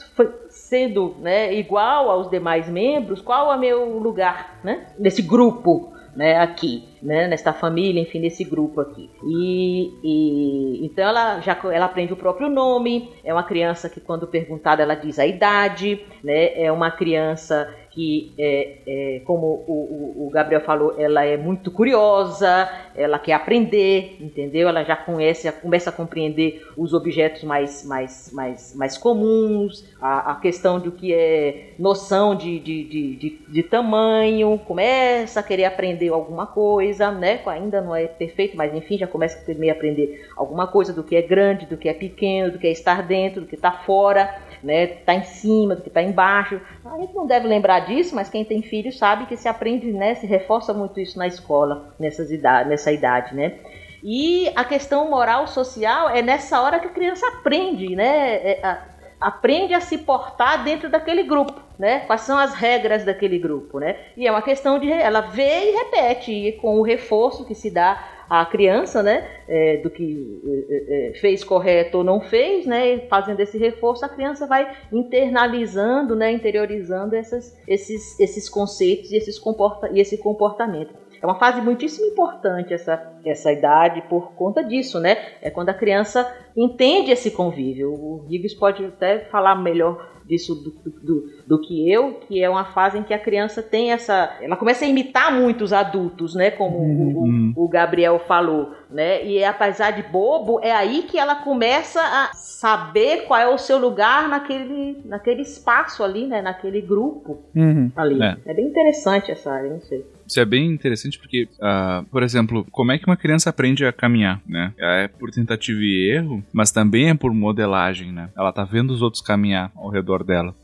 sendo né, igual aos demais membros, qual é o meu lugar né? nesse grupo? né, aqui, né, nesta família, enfim, nesse grupo aqui. E, e, então ela já ela aprende o próprio nome, é uma criança que quando perguntada ela diz a idade, né, é uma criança que, é, é, como o, o, Gabriel falou, ela é muito curiosa, ela quer aprender, entendeu? Ela já conhece, começa a compreender os objetos mais, mais, mais, mais comuns, a, a questão do que é noção de, de, de, de, de tamanho, começa a querer aprender alguma coisa, né? Ainda não é perfeito, mas enfim, já começa a querer aprender alguma coisa do que é grande, do que é pequeno, do que é estar dentro, do que está fora né? Tá em cima, do que tá embaixo. A gente não deve lembrar disso, mas quem tem filhos sabe que se aprende, né? Se reforça muito isso na escola, nessas idade, nessa idade, né? E a questão moral social é nessa hora que a criança aprende, né? É, aprende a se portar dentro daquele grupo, né? Quais são as regras daquele grupo, né? E é uma questão de ela vê e repete, e com o reforço que se dá à criança, né? É, do que é, é, fez correto ou não fez, né? Fazendo esse reforço, a criança vai internalizando, né? Interiorizando essas, esses, esses conceitos e, esses comporta e esse comportamento. É uma fase muitíssimo importante essa, essa idade por conta disso, né? É quando a criança entende esse convívio. O Gibbs pode até falar melhor disso do, do, do, que eu, que é uma fase em que a criança tem essa. Ela começa a imitar muito os adultos, né? Como uhum. o, o, Gabriel falou. Né? E apesar de bobo, é aí que ela começa a saber qual é o seu lugar naquele, naquele espaço ali, né? Naquele grupo uhum. ali. É. é bem interessante essa área, não sei. Isso é bem interessante porque, uh, por exemplo, como é que uma criança aprende a caminhar, né? É por tentativa e erro, mas também é por modelagem, né? Ela tá vendo os outros caminhar ao redor dela.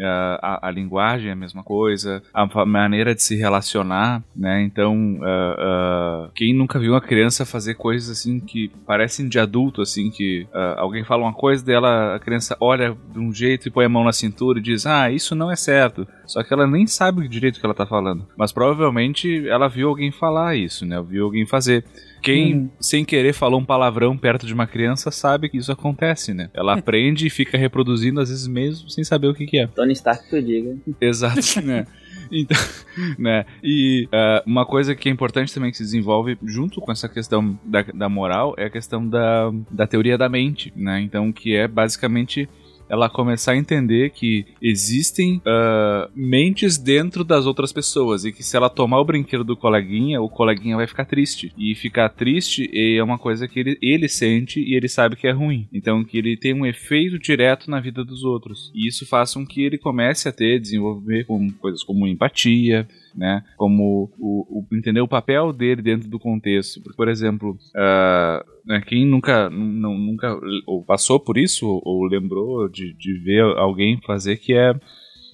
A, a, linguagem é a mesma coisa, a maneira de se relacionar, né? Então, uh, uh, quem nunca viu uma criança fazer coisas assim que parecem de adulto, assim, que alguém fala uma coisa dela, a criança olha de um jeito e põe a mão na cintura e diz, ah, isso não é certo. Só que ela nem sabe o direito que ela tá falando. Mas provavelmente ela viu alguém falar isso, né? Viu alguém fazer. Quem, hum. sem querer, falou um palavrão perto de uma criança sabe que isso acontece, né? Ela aprende e fica reproduzindo, às vezes mesmo, sem saber o que, que é. Tony Stark, tu diga. Exato, né? Então, né? E uh, uma coisa que é importante também que se desenvolve junto com essa questão da, da moral é a questão da, da teoria da mente, né? Então, que é basicamente ela começar a entender que existem uh, mentes dentro das outras pessoas e que se ela tomar o brinquedo do coleguinha, o coleguinha vai ficar triste. E ficar triste é uma coisa que ele, ele sente e ele sabe que é ruim. Então que ele tem um efeito direto na vida dos outros. E isso faz com que ele comece a ter, desenvolver com coisas como empatia, né? Como o, o, entender o papel dele dentro do contexto. Porque, por exemplo, uh, quem nunca, não, nunca ou passou por isso ou lembrou de, de ver alguém fazer que é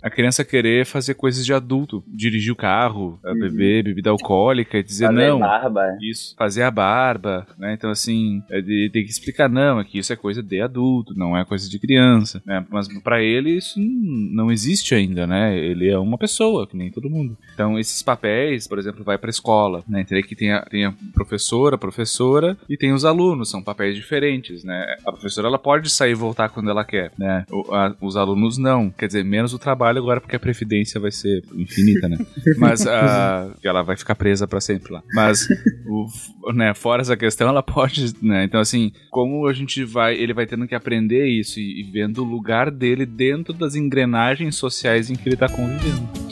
a criança querer fazer coisas de adulto, dirigir o carro, uhum. beber bebida alcoólica e dizer fazer não. Barba. Isso, fazer a barba, né? Então assim, é tem que explicar não, é que isso é coisa de adulto, não é coisa de criança, né? Mas para ele isso não existe ainda, né? Ele é uma pessoa, que nem todo mundo. Então esses papéis, por exemplo, vai para escola, né? Entender que tem a, tem a professora, a professora e tem os alunos, são papéis diferentes, né? A professora ela pode sair e voltar quando ela quer, né? O, a, os alunos não, quer dizer, menos o trabalho trabalho agora porque a previdência vai ser infinita, né? Mas uh, ela vai ficar presa para sempre lá. Mas, o, né, fora essa questão, ela pode, né? Então, assim, como a gente vai, ele vai tendo que aprender isso e, e vendo o lugar dele dentro das engrenagens sociais em que ele tá convivendo.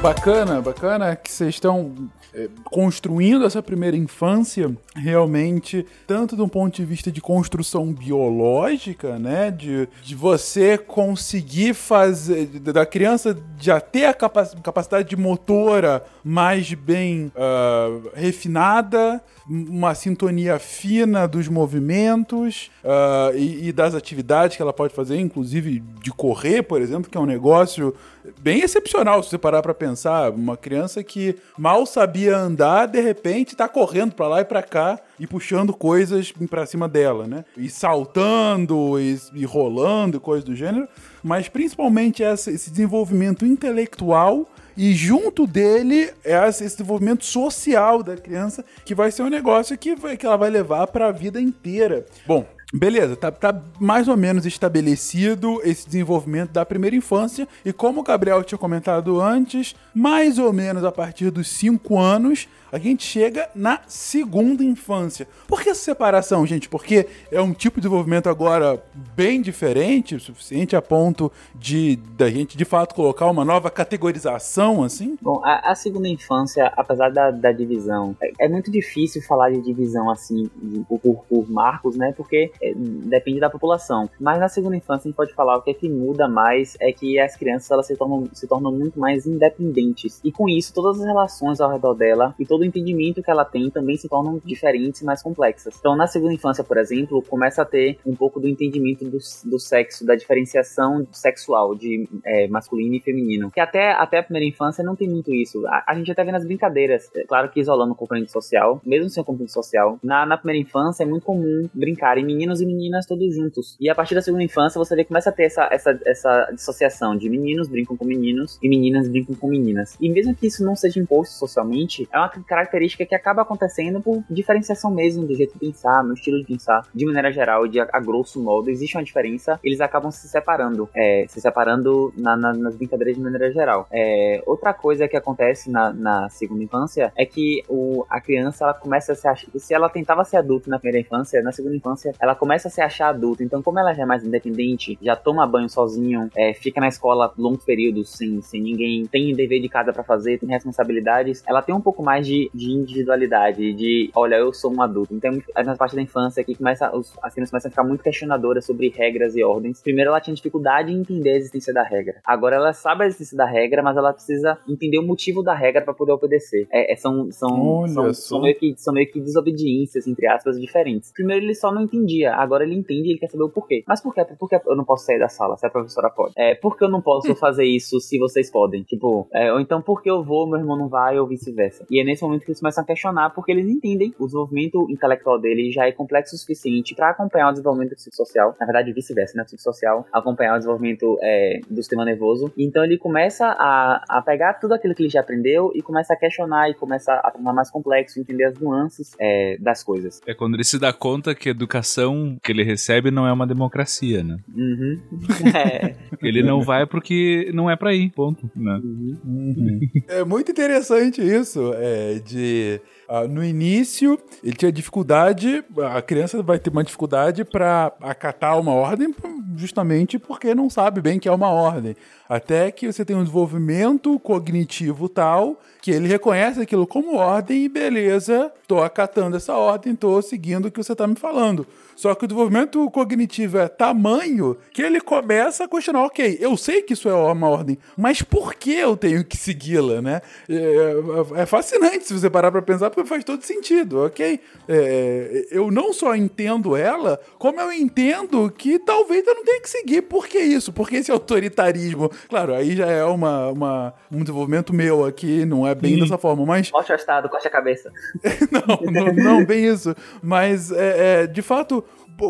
Bacana, bacana que vocês estão construindo essa primeira infância realmente, tanto do ponto de vista de construção biológica, né? De, de você conseguir fazer, da criança já ter a capa- capacidade de motora mais bem ah, refinada, uma sintonia fina dos movimentos ah, e, e das atividades que ela pode fazer, inclusive de correr, por exemplo, que é um negócio bem excepcional se você parar pra pensar. Uma criança que mal sabia andar, de repente tá correndo pra lá e pra cá e puxando coisas pra cima dela, né? E saltando e, e rolando e coisas do gênero. Mas principalmente essa- esse desenvolvimento intelectual e junto dele é esse desenvolvimento social da criança, que vai ser um negócio que, vai- que ela vai levar para a vida inteira. Bom, beleza, tá, tá mais ou menos estabelecido esse desenvolvimento da primeira infância. E como o Gabriel tinha comentado antes, mais ou menos a partir dos 5 anos, a gente chega na segunda infância. Por que essa separação, gente? Porque é um tipo de desenvolvimento agora bem diferente, o suficiente a ponto de da gente de fato colocar uma nova categorização, assim? Bom, a, a segunda infância, apesar da, da divisão, é, é muito difícil falar de divisão assim por- por marcos, né? Porque é, depende da população. Mas na segunda infância a gente pode falar o que é que muda mais é que as crianças elas se tornam, se tornam muito mais independentes. E com isso, todas as relações ao redor dela e todo o entendimento que ela tem também se tornam diferentes e mais complexas. Então, na segunda infância, por exemplo, começa a ter um pouco do entendimento do, do sexo, da diferenciação sexual de é, masculino e feminino. Que até, até a primeira infância não tem muito isso. A, a gente até vê nas brincadeiras, é claro que isolando o componente social, mesmo sem o componente social, na, na primeira infância é muito comum brincarem meninos e meninas todos juntos. E a partir da segunda infância você vê que começa a ter essa, essa, essa dissociação de meninos brincam com meninos e meninas brincam com meninas. E mesmo que isso não seja imposto socialmente, é uma característica que acaba acontecendo por diferenciação mesmo do jeito de pensar, no estilo de pensar, de maneira geral, de a, a grosso modo, existe uma diferença, eles acabam se separando, é, se separando na- na- nas brincadeiras de maneira geral. É, outra coisa que acontece na, na segunda infância é que o, a criança ela começa a se achar, se ela tentava ser adulta na primeira infância, na segunda infância ela começa a se achar adulta, então como ela já é mais independente, já toma banho sozinho, é, fica na escola longos períodos sem, sem ninguém, tem dever de casa pra fazer, tem responsabilidades, ela tem um pouco mais de, de individualidade, de olha, eu sou um adulto. Então, na parte da infância que começa, os, as crianças começam a ficar muito questionadoras sobre regras e ordens. Primeiro, ela tinha dificuldade em entender a existência da regra. Agora, ela sabe a existência da regra, mas ela precisa entender o motivo da regra para poder obedecer. É, é, são, são, são, são, meio que, são meio que desobediências, entre aspas, diferentes. Primeiro, ele só não entendia. Agora, ele entende e ele quer saber o porquê. Mas por quê? Por que eu não posso sair da sala se a professora pode? É, por que eu não posso fazer isso se vocês podem? Tipo, é, ou então por que eu vou, meu irmão não vai, ou vice-versa. E é nesse momento que eles começam a questionar, porque eles entendem o desenvolvimento intelectual dele já é complexo o suficiente para acompanhar o desenvolvimento psicossocial. Na verdade, vice-versa, né? O psicossocial acompanhar o desenvolvimento é, do sistema nervoso. Então ele começa a, a pegar tudo aquilo que ele já aprendeu e começa a questionar e começa a tornar mais complexo, entender as nuances é, das coisas. É quando ele se dá conta que a educação que ele recebe não é uma democracia, né? Uhum. É. Ele não vai porque não é pra ir, ponto. Né? É muito interessante isso, é, de ah, no início ele tinha dificuldade, a criança vai ter uma dificuldade para acatar uma ordem justamente porque não sabe bem que é uma ordem. Até que você tem um desenvolvimento cognitivo tal que ele reconhece aquilo como ordem e beleza, tô acatando essa ordem, tô seguindo o que você tá me falando. Só que o desenvolvimento cognitivo é tamanho que ele começa a questionar, ok, eu sei que isso é uma ordem, mas por que eu tenho que segui-la, né? É, é fascinante se você parar pra pensar, porque faz todo sentido, ok? É, eu não só entendo ela, como eu entendo que talvez eu não tenha que seguir. Por que isso? Por que esse autoritarismo? Claro, aí já é uma, uma- um desenvolvimento meu aqui, não é bem dessa forma, mas Mostra o estado, corte a cabeça. não, não, não, bem isso. Mas, é, é, de fato,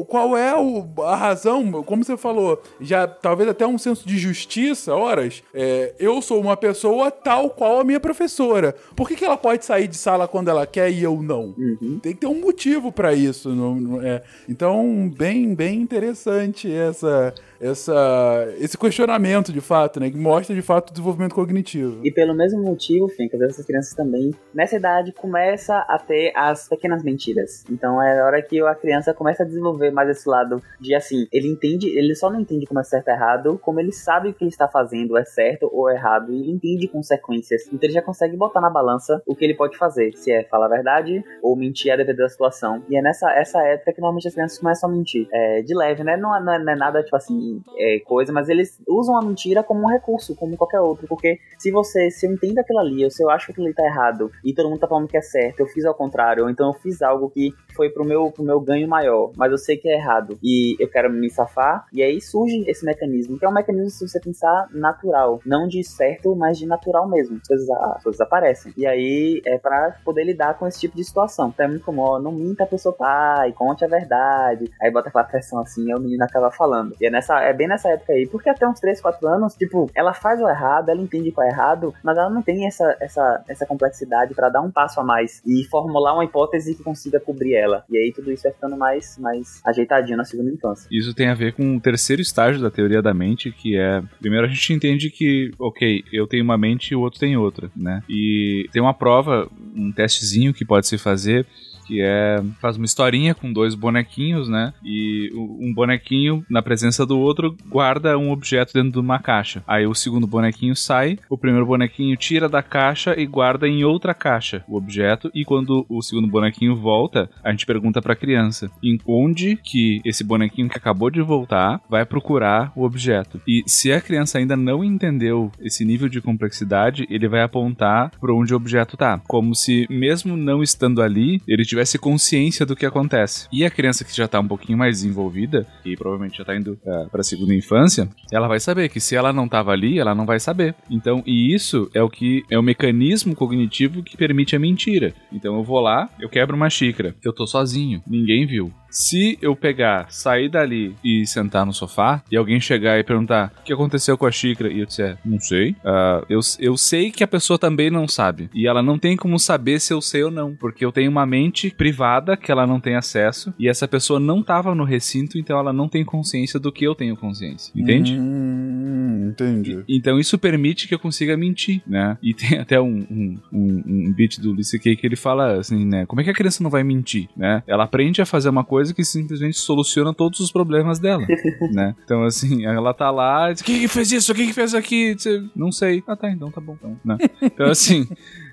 qual é o- a razão? Como você falou, já talvez até um senso de justiça, horas. é, eu sou uma pessoa tal qual a minha professora. Por que, que ela pode sair de sala quando ela quer e eu não? Tem que ter um motivo pra isso. não- não é. Então, bem, bem interessante essa essa, esse questionamento, de fato, né? Que mostra, de fato, o desenvolvimento cognitivo. E pelo mesmo motivo, vezes essas crianças também, nessa idade, começa a ter as pequenas mentiras. Então é a hora que a criança começa a desenvolver mais esse lado de assim, ele entende, ele só não entende como é certo ou errado, como ele sabe o que ele está fazendo é certo ou errado, e ele entende consequências. Então ele já consegue botar na balança o que ele pode fazer, se é falar a verdade ou mentir a depender da situação. E é nessa essa época que normalmente as crianças começam a mentir. É, de leve, né? Não, é- não, é, não é nada, tipo assim, é, coisa, mas eles usam a mentira como um recurso, como qualquer outro. Porque se você, se eu entendo aquilo ali, ou se eu acho que aquilo ali tá errado, e todo mundo tá falando que é certo, eu fiz ao contrário, ou então eu fiz algo que foi pro meu, pro meu ganho maior, mas eu sei que é errado, e eu quero me safar, e aí surge esse mecanismo, que é um mecanismo, se você pensar, natural. Não de certo, mas de natural mesmo. As coisas, as coisas aparecem. E aí é pra poder lidar com esse tipo de situação. Então é muito comum, ó, não minta pro seu pai, conte a verdade. Aí bota aquela pressão assim, e o menino acaba falando. E é, nessa, é bem nessa época aí, porque até uns 3, 4 anos, tipo, ela faz o errado, ela entende qual é errado, mas ela não tem essa, essa, essa complexidade pra dar um passo a mais e formular uma hipótese que consiga cobrir ela. E aí tudo isso vai ficando mais, mais ajeitadinho na segunda infância. Isso tem a ver com o terceiro estágio da teoria da mente, que é. Primeiro a gente entende que, ok, eu tenho uma mente e o outro tem outra, né? E tem uma prova, um testezinho que pode se fazer. Que é. Faz uma historinha com dois bonequinhos, né? E um bonequinho, na presença do outro, guarda um objeto dentro de uma caixa. Aí o segundo bonequinho sai, o primeiro bonequinho tira da caixa e guarda em outra caixa o objeto. E quando o segundo bonequinho volta, a gente pergunta pra criança: em onde que esse bonequinho que acabou de voltar vai procurar o objeto? E se a criança ainda não entendeu esse nível de complexidade, ele vai apontar para onde o objeto tá, como se mesmo não estando ali, ele tivesse consciência do que acontece. E a criança que já tá um pouquinho mais desenvolvida e provavelmente já tá indo uh, para segunda infância, ela vai saber que se ela não tava ali, ela não vai saber. Então, e isso é o que é o mecanismo cognitivo que permite a mentira. Então eu vou lá, eu quebro uma xícara, eu tô sozinho, ninguém viu. Se eu pegar, sair dali e sentar no sofá, e alguém chegar e perguntar o que aconteceu com a xícara, e eu disser, não sei, ah, eu, eu sei que a pessoa também não sabe. E ela não tem como saber se eu sei ou não, porque eu tenho uma mente privada que ela não tem acesso, e essa pessoa não tava no recinto, então ela não tem consciência do que eu tenho consciência. Entende? Hum, entendi. Então isso permite que eu consiga mentir, né? E tem até um, um, um, um beat do Lucy Kay que ele fala assim, né? Como é que a criança não vai mentir, né? Ela aprende a fazer uma coisa que simplesmente soluciona todos os problemas dela, né? Então assim, ela tá lá, diz, quem que fez isso? Quem que fez aqui? Não sei. Ah, tá, então tá bom. Então, né? então assim,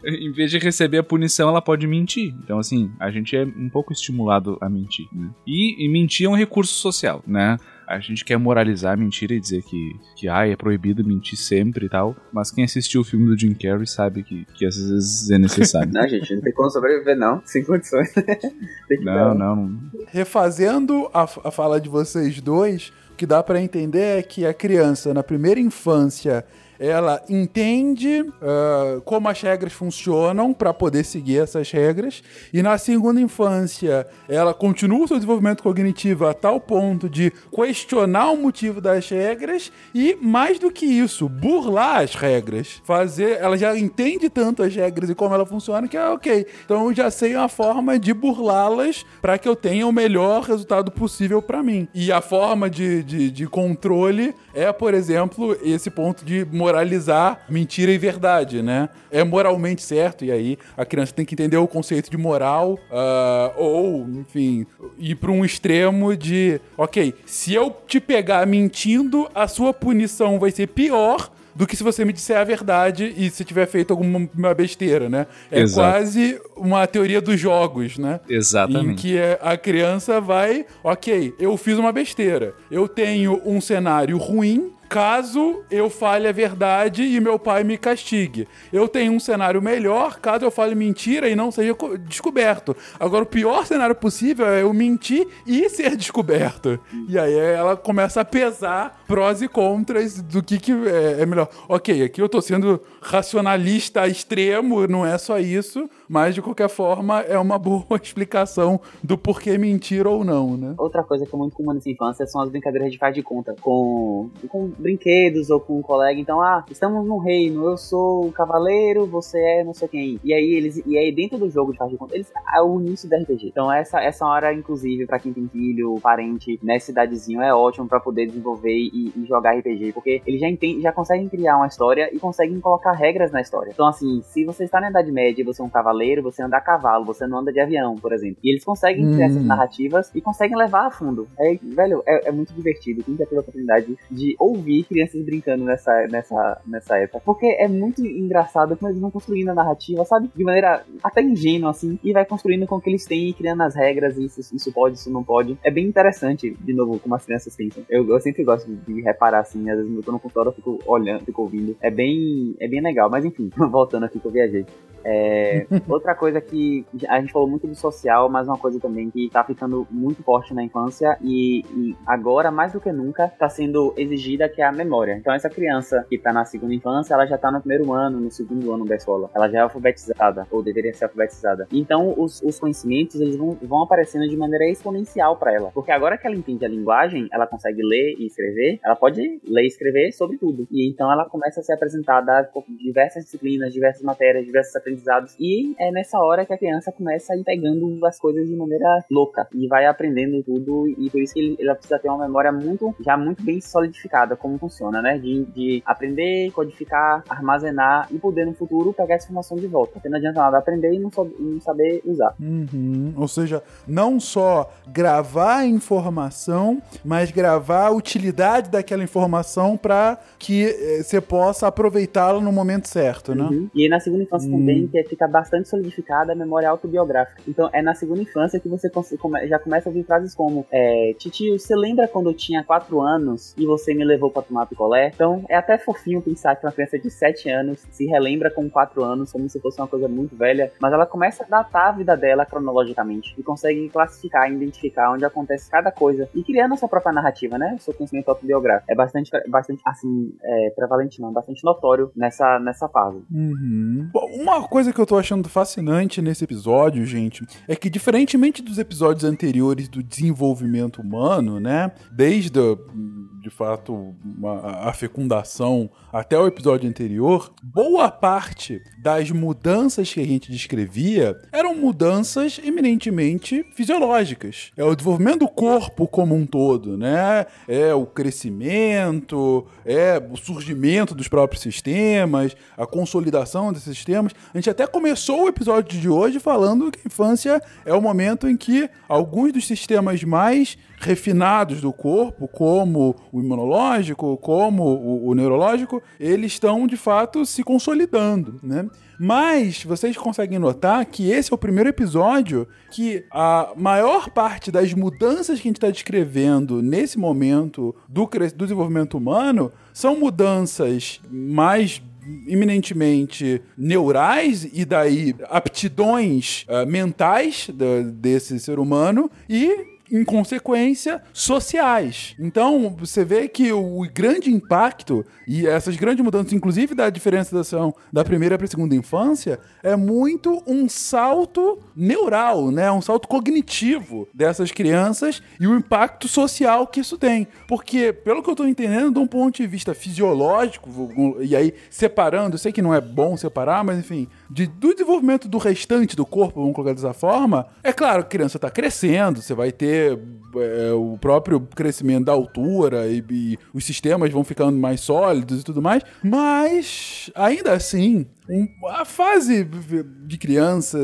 em vez de receber a punição, ela pode mentir. Então assim, a gente é um pouco estimulado a mentir. Né? E, e mentir é um recurso social, né? A gente quer moralizar a mentira e dizer que, que ah, é proibido mentir sempre e tal. Mas quem assistiu o filme do Jim Carrey sabe que, que às vezes é necessário. Não, gente, não tem como sobreviver, não. Sem condições. tem que não, não, não. Refazendo a, a fala de vocês dois, o que dá pra entender é que a criança, na primeira infância, ela entende uh, como as regras funcionam para poder seguir essas regras. E na segunda infância ela continua o seu desenvolvimento cognitivo a tal ponto de questionar o motivo das regras e mais do que isso burlar as regras. Fazer ela já entende tanto as regras e como ela funciona que é ok então eu já sei uma forma de burlá-las para que eu tenha o melhor resultado possível para mim. E a forma de, de, de controle é por exemplo esse ponto de moralizar mentira e verdade, né? É moralmente certo, e aí a criança tem que entender o conceito de moral, uh, ou, enfim, ir para um extremo de, ok, se eu te pegar mentindo, a sua punição vai ser pior do que se você me disser a verdade e se tiver feito alguma besteira, né? É Exato. quase uma teoria dos jogos, né? Exatamente. Em que é, a criança vai, ok, eu fiz uma besteira. Eu tenho um cenário ruim. Caso eu fale a verdade e meu pai me castigue. Eu tenho um cenário melhor caso eu fale mentira e não seja co- descoberto. Agora, o pior cenário possível é eu mentir e ser descoberto. E aí ela começa a pesar prós e contras do que, que é, é melhor. Ok, aqui eu tô sendo racionalista extremo, não é só isso, mas de qualquer forma é uma boa explicação do porquê mentir ou não, né? Outra coisa que é muito comum nessa infância são as brincadeiras de faz de conta com, com brinquedos ou com um colega. Então, ah, estamos num reino, eu sou o cavaleiro, você é não sei quem. E aí eles. E aí dentro do jogo de faz de conta, eles é o início do RPG. Então essa, essa hora, inclusive, pra quem tem filho, parente, nessa cidadezinho, é ótimo pra poder desenvolver e, e jogar RPG. Porque eles já entendem, já conseguem criar uma história e conseguem colocar regras na história. Então, assim, se você está na Idade Média e você é um cavaleiro, você anda a cavalo, você não anda de avião, por exemplo. E eles conseguem criar essas narrativas e conseguem levar a fundo. É, velho, é, é muito divertido. Quem já teve a oportunidade de ouvir crianças brincando nessa, nessa, nessa época. Porque é muito engraçado como eles vão construindo a narrativa, sabe? De maneira até ingênua, assim, e vai construindo com o que eles têm e criando as regras, isso, isso pode, isso não pode. É bem interessante, de novo, como as crianças pensam. Eu, eu sempre gosto de, de reparar, assim, às vezes eu tô no computador, eu fico olhando, fico ouvindo. É bem, é bem legal, mas enfim, voltando aqui que eu viajei. É, outra coisa que a gente falou muito do social, mas uma coisa também que tá ficando muito forte na infância e, e agora, mais do que nunca, tá sendo exigida que é a memória. Então essa criança que tá na segunda infância, ela já tá no primeiro ano, no segundo ano da escola. Ela já é alfabetizada, ou deveria ser alfabetizada. Então os, os conhecimentos, eles vão, vão aparecendo de maneira exponencial para ela. Porque agora que ela entende a linguagem, ela consegue ler e escrever, ela pode ler e escrever sobre tudo. E então ela começa a ser apresentada a diversas disciplinas, diversas matérias, diversos aprendizados aprendizados. E é nessa hora que a criança começa a ir pegando as coisas de maneira louca e vai aprendendo tudo. E por isso que ele, ela precisa ter uma memória muito, já muito bem solidificada, como funciona, né? De, de aprender, codificar, armazenar e poder no futuro pegar essa informação de volta. Porque não adianta nada aprender e não, e não saber usar. Uhum. Ou seja, não só gravar a informação, mas gravar a utilidade daquela informação para que eh, você possa aproveitá-la no momento certo, né? Uhum. E na segunda infância Hum. também que fica bastante solidificada a memória autobiográfica. Então é na segunda infância que você já começa a ouvir frases como é, Titio, você lembra quando eu tinha 4 anos e você me levou pra tomar picolé? Então é até fofinho pensar que uma criança de 7 anos se relembra com 4 anos como se fosse uma coisa muito velha, mas ela começa a datar a vida dela cronologicamente e consegue classificar, identificar onde acontece cada coisa e criando a sua própria narrativa, né? O seu conhecimento autobiográfico. É bastante, bastante assim, é, prevalente não, bastante notório nessa, nessa fase. Uhum. Uma coisa que eu tô achando fascinante nesse episódio, gente, é que diferentemente dos episódios anteriores do desenvolvimento humano, né? Desde, de fato, uma- a fecundação até o episódio anterior, boa parte das mudanças que a gente descrevia eram mudanças eminentemente fisiológicas. É o desenvolvimento do corpo como um todo, né? É o crescimento, é o surgimento dos próprios sistemas, a consolidação desses sistemas. A gente até começou o episódio de hoje falando que a infância é o momento em que alguns dos sistemas mais refinados do corpo, como o imunológico, como o, o neurológico, eles estão de fato se consolidando, né? Mas vocês conseguem notar que esse é o primeiro episódio que a maior parte das mudanças que a gente está descrevendo nesse momento do, do desenvolvimento humano são mudanças mais eminentemente neurais e daí aptidões ah, mentais desse ser humano e em consequência, sociais. Então, você vê que o grande impacto e essas grandes mudanças, inclusive da diferenciação da primeira para a segunda infância, é muito um salto neural, né? Um salto cognitivo dessas crianças e o impacto social que isso tem. Porque, pelo que eu estou entendendo, de um ponto de vista fisiológico, e aí separando, eu sei que não é bom separar, mas enfim, de, do desenvolvimento do restante do corpo, vamos colocar dessa forma, é claro que a criança está crescendo, você vai ter é, o próprio crescimento da altura e, e os sistemas vão ficando mais sólidos e tudo mais, mas ainda assim, um- a fase de criança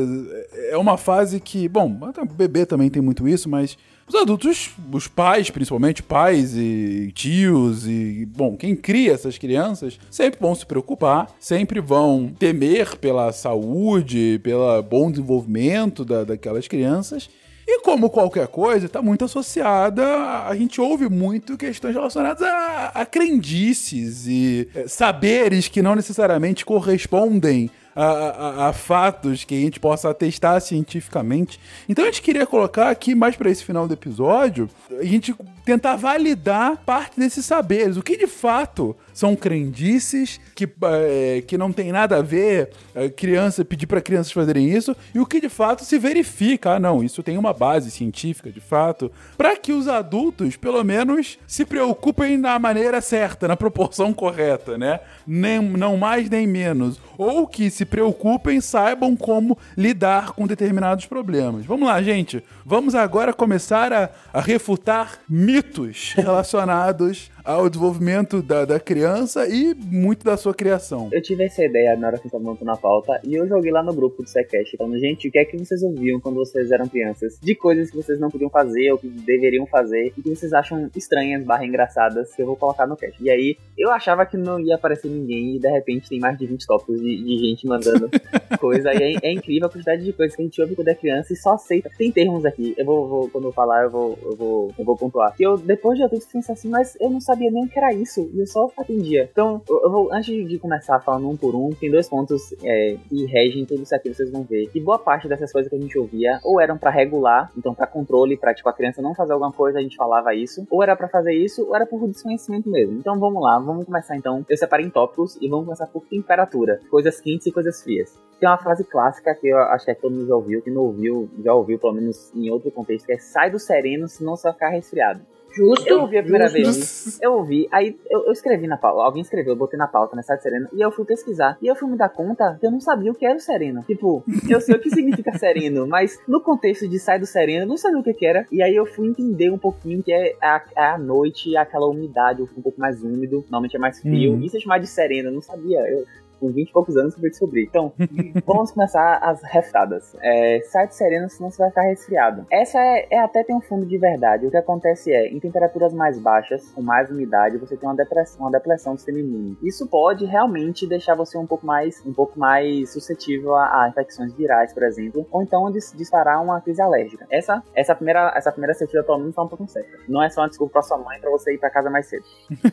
é uma fase que, bom, bebê também tem muito isso, mas os adultos, os pais, principalmente pais e tios e, bom, quem cria essas crianças, sempre vão se preocupar, sempre vão temer pela saúde, pelo bom desenvolvimento da, daquelas crianças. E como qualquer coisa, está muito associada, a, gente ouve muito questões relacionadas a, a crendices e é, saberes que não necessariamente correspondem a, a- a fatos que a gente possa atestar cientificamente. Então a gente queria colocar aqui, mais para esse final do episódio, a gente tentar validar parte desses saberes. O que de fato são crendices, que, é, que não tem nada a ver é, criança pedir para crianças fazerem isso, e o que de fato se verifica, ah não, isso tem uma base científica de fato, para que os adultos, pelo menos, se preocupem na maneira certa, na proporção correta, né? Nem, não mais nem menos. Ou que se preocupem, saibam como lidar com determinados problemas. Vamos lá, gente. Vamos agora começar a, a refutar mitos relacionados ao desenvolvimento da, da criança e muito da sua criação. Eu tive essa ideia na hora que eu estava montando a pauta e eu joguei lá no grupo do Sequest falando, gente, o que é que vocês ouviam quando vocês eram crianças? De coisas que vocês não podiam fazer ou que deveriam fazer e que vocês acham estranhas, barra engraçadas, que eu vou colocar no cast. E aí, eu achava que não ia aparecer ninguém e de repente tem mais de 20 tópicos de, de gente mandando coisa. E é, é, incrível a quantidade de coisas que a gente ouve quando é criança e só aceita. Tem termos aqui, eu vou, vou quando eu falar, eu vou, eu vou, eu vou pontuar. Que eu, depois de adulto, pensei assim, mas eu não sabia nem o que era isso, e eu só atendia. Então, eu, vou, antes de começar falando um por um, tem dois pontos é, que regem tudo isso aqui, vocês vão ver. E boa parte dessas coisas que a gente ouvia, ou eram para regular, então para controle, pra tipo, a criança não fazer alguma coisa, a gente falava isso, ou era para fazer isso, ou era por desconhecimento mesmo. Então vamos lá, vamos começar então. Eu separei em tópicos e vamos começar por temperatura, coisas quentes e coisas frias. Tem uma frase clássica que eu acho que todo mundo já ouviu, que não ouviu, já ouviu pelo menos em outro contexto, que é sai do sereno, senão você vai ficar resfriado. Justo. Eu ouvi a primeira justo. vez. Eu ouvi, aí eu, eu escrevi na pauta, alguém escreveu, eu botei na pauta, né, Site Sereno, e eu fui pesquisar. E eu fui me dar conta que eu não sabia o que era o sereno. Tipo, eu sei o que significa sereno, mas no contexto de sai do sereno, eu não sabia o que, que era. E aí eu fui entender um pouquinho que é a, a noite, aquela umidade, um pouco mais úmido, normalmente é mais frio. Uhum. Isso é chamar de sereno, eu não sabia. Eu, com 20 e poucos anos fui descobrir. Então, vamos começar as reftadas. É, sai de sereno, senão você vai ficar resfriado. Essa é, é até tem um fundo de verdade. O que acontece é, em temperaturas mais baixas, com mais umidade, você tem uma depressão, uma depressão do sistema imune. Isso pode realmente deixar você um pouco mais, um pouco mais suscetível a, a infecções virais, por exemplo, ou então dis- disparar uma crise alérgica. Essa, essa primeira, essa primeira certeza pelo menos tá um pouco certa. Não é só uma desculpa pra sua mãe pra você ir pra casa mais cedo.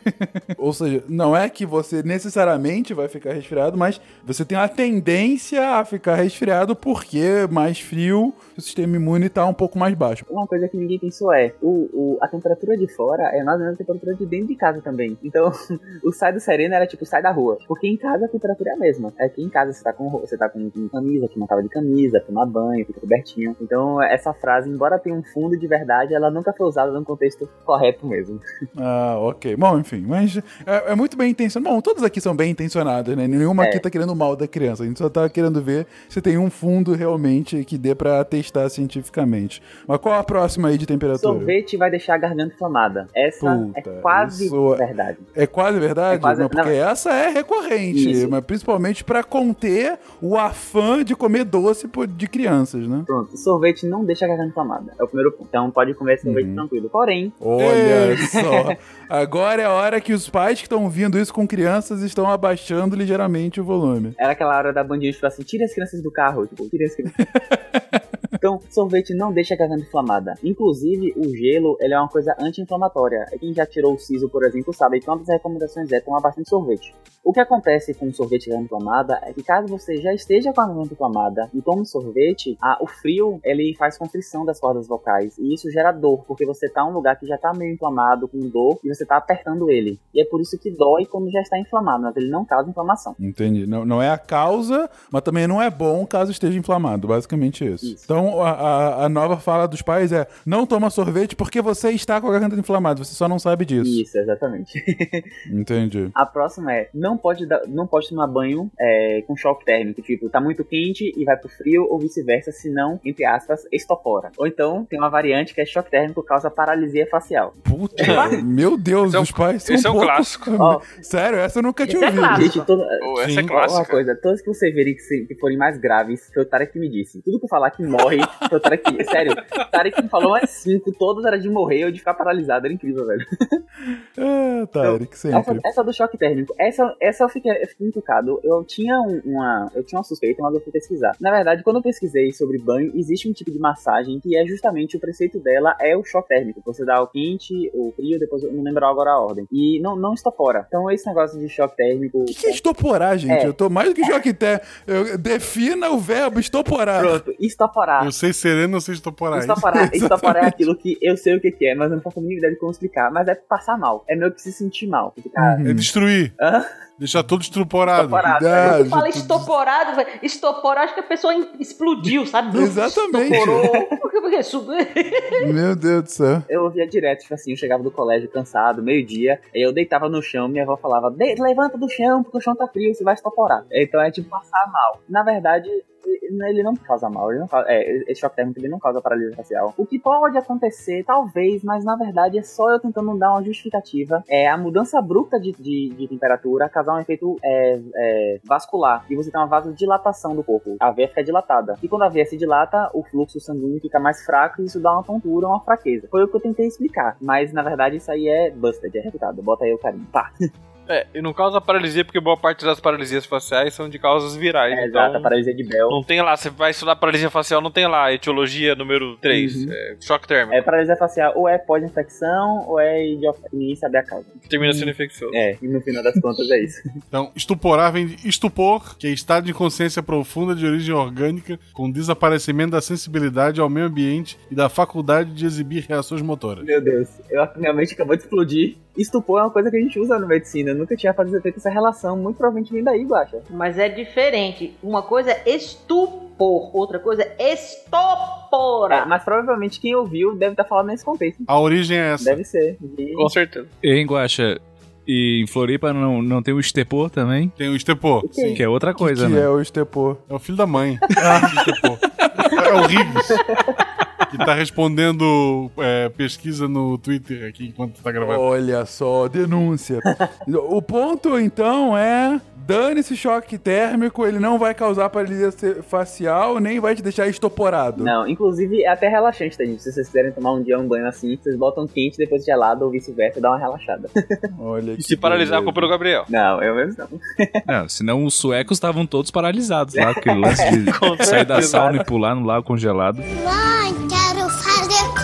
Ou seja, não é que você necessariamente vai ficar resfriado, mas você tem a tendência a ficar resfriado porque mais frio, o sistema imune tá um pouco mais baixo. Uma coisa que ninguém pensou é, o, o- a temperatura de fora é mais ou menos a temperatura de dentro de casa também. Então, o sai do sereno era tipo, sai da rua. Porque em casa a temperatura é a mesma. É que em casa você tá com, você tá com, com camisa, que não tava de camisa, tomar banho, fica cobertinho. Então, essa frase, embora tenha um fundo de verdade, ela nunca foi usada num contexto correto mesmo. Ah, ok. Bom, enfim, mas é, é muito bem intencionado. Bom, todas aqui são bem intencionadas, né? Nenhuma É. aqui tá querendo mal da criança. A gente só tá querendo ver se tem um fundo realmente que dê pra testar cientificamente. Mas qual a próxima aí de temperatura? Sorvete vai deixar a garganta inflamada. Essa Puta, é quase isso é- verdade. É quase verdade? É quase- Mas porque não. essa é recorrente, Isso. mas principalmente pra conter o afã de comer doce de crianças, né? Pronto, sorvete não deixa a garganta inflamada. É o primeiro ponto. Então pode comer sorvete Uhum. tranquilo. Porém, Olha só. Agora é a hora que os pais que estão ouvindo isso com crianças estão abaixando ligeiramente o volume. Era aquela hora da bandinha tipo assim, tira as crianças do carro, tipo, tira as crianças. Então, sorvete não deixa a garganta inflamada. Inclusive, o gelo, ele é uma coisa anti-inflamatória. Quem já tirou o siso, por exemplo, sabe que uma das recomendações é tomar bastante sorvete. O que acontece com o sorvete de garganta inflamada é que caso você já esteja com a garganta inflamada e tome sorvete, a- o frio, ele faz constrição das cordas vocais. E isso gera dor, porque você tá em um lugar que já tá meio inflamado, com dor, e você tá apertando ele. E é por isso que dói quando já está inflamado, mas ele não causa inflamação. Entendi. Não, não é a causa, mas também não é bom caso esteja inflamado. Basicamente isso. Isso. Então a, a- a nova fala dos pais é: não toma sorvete porque você está com a garganta inflamada. Você só não sabe disso. Isso, exatamente. Entendi. A próxima é, não pode, dar, não pode tomar banho é, com choque térmico, tipo, tá muito quente e vai pro frio, ou vice-versa, senão, entre aspas, estopora. Ou então, tem uma variante que é choque térmico causa paralisia facial. Puta, meu Deus, é um- os pais são esse é um clássico. Ó. Sério, essa eu nunca tinha é ouvido. Gente, toda, Pô, essa Sim. é Uma clássica. coisa, todas que você verem que, se- que forem mais graves, foi o Tarek que me disse. Tudo que eu falar que morre, foi o Tarek. Sério, o Tarek me falou umas cinco, todas eram de morrer ou de ficar paralisado, era incrível, velho. Ah, Tarek, Essa, sempre. essa do choque térmico, essa, essa eu fiquei, eu fiquei encucado. Eu tinha um- uma, eu tinha uma suspeita, mas eu fui pesquisar. Na verdade, quando eu pesquisei sobre banho, existe um tipo de massagem que é justamente o preceito dela é o choque térmico. Você dá o quente, o frio, depois eu não lembro agora a ordem. E não, não estopora. Então esse negócio de choque térmico. O que, que é estoporar, gente? É. Eu tô mais do que choque. Eu- Defina o verbo estoporar. Pronto, estoporar. Eu sei sereno, eu sei estoporar. Estoporar, estoporar é aquilo que eu sei o que, que é, mas eu não faço a mínima ideia de como explicar. Mas é passar mal. É meio que se sentir mal. Ficar, É destruir. Hã? Deixar todo estruporado. Estoporado. Dá, Quando fala estoporado, vai- estoporado, acho que a pessoa explodiu, sabe? Exatamente. Estoporou. Por que- por que sub- Meu Deus do céu. Eu ouvia direto, tipo assim, eu chegava do colégio cansado, meio-dia, aí eu deitava no chão, minha avó falava, "De- levanta do chão, porque o chão tá frio, você vai estoporar. Então é tipo passar mal. Na verdade, ele não causa mal, ele não causa, é, esse choque térmico ele não causa paralisia facial. O que pode acontecer, talvez, mas na verdade é só eu tentando dar uma justificativa. É a mudança abrupta de, de, de temperatura causar um efeito é, é, vascular e você tem uma vasodilatação do corpo. A veia fica dilatada. E quando a veia se dilata, o fluxo sanguíneo fica mais fraco e isso dá uma tontura, uma fraqueza. Foi o que eu tentei explicar. Mas na verdade isso aí é busted, é reputado. Bota aí o carinho. Pá. É, e não causa paralisia porque boa parte das paralisias faciais são de causas virais. É, então, exato, a paralisia de Bell. Não tem lá, você vai estudar paralisia facial, não tem lá etiologia número 3, Uhum. é, choque térmico, É paralisia facial, ou é pós-infecção, ou é idiof... ninguém sabe a causa. termina sendo infeccioso. É, e no final das contas é isso. Então, estuporar vem de estupor, que é estado de consciência profunda de origem orgânica, com desaparecimento da sensibilidade ao meio ambiente e da faculdade de exibir reações motoras. Meu Deus, eu, minha mente acabou de explodir. Estupor é uma coisa que a gente usa na medicina. Nunca tinha feito essa relação. Muito provavelmente vem daí, Guacha. Mas é diferente. Uma coisa é estupor, outra coisa é estoporar. Mas provavelmente quem ouviu deve estar falando nesse contexto. A origem é essa. Deve ser. E- Com certeza. Em Guaxa, e em Floripa não, não tem o estepor também? Tem o estepor. que é Sim. Que é outra coisa, que né? é o estepor? É o filho da mãe. o estepor. É o Riggs. Que tá respondendo é, pesquisa no Twitter aqui enquanto tá gravando. Olha só, denúncia. o ponto, então, é... Dane-se choque térmico, ele não vai causar paralisia facial, nem vai te deixar estoporado. Não, inclusive é até relaxante, tá, gente? Se vocês quiserem tomar um dia um banho assim, vocês botam quente, depois gelado ou vice-versa, dá uma relaxada. Olha E se paralisar, a beleza. culpa é do Gabriel. Não, eu mesmo não. Não, senão os suecos estavam todos paralisados lá, aquele lance de sair da sauna e pular no lago congelado. Mãe, quero fazer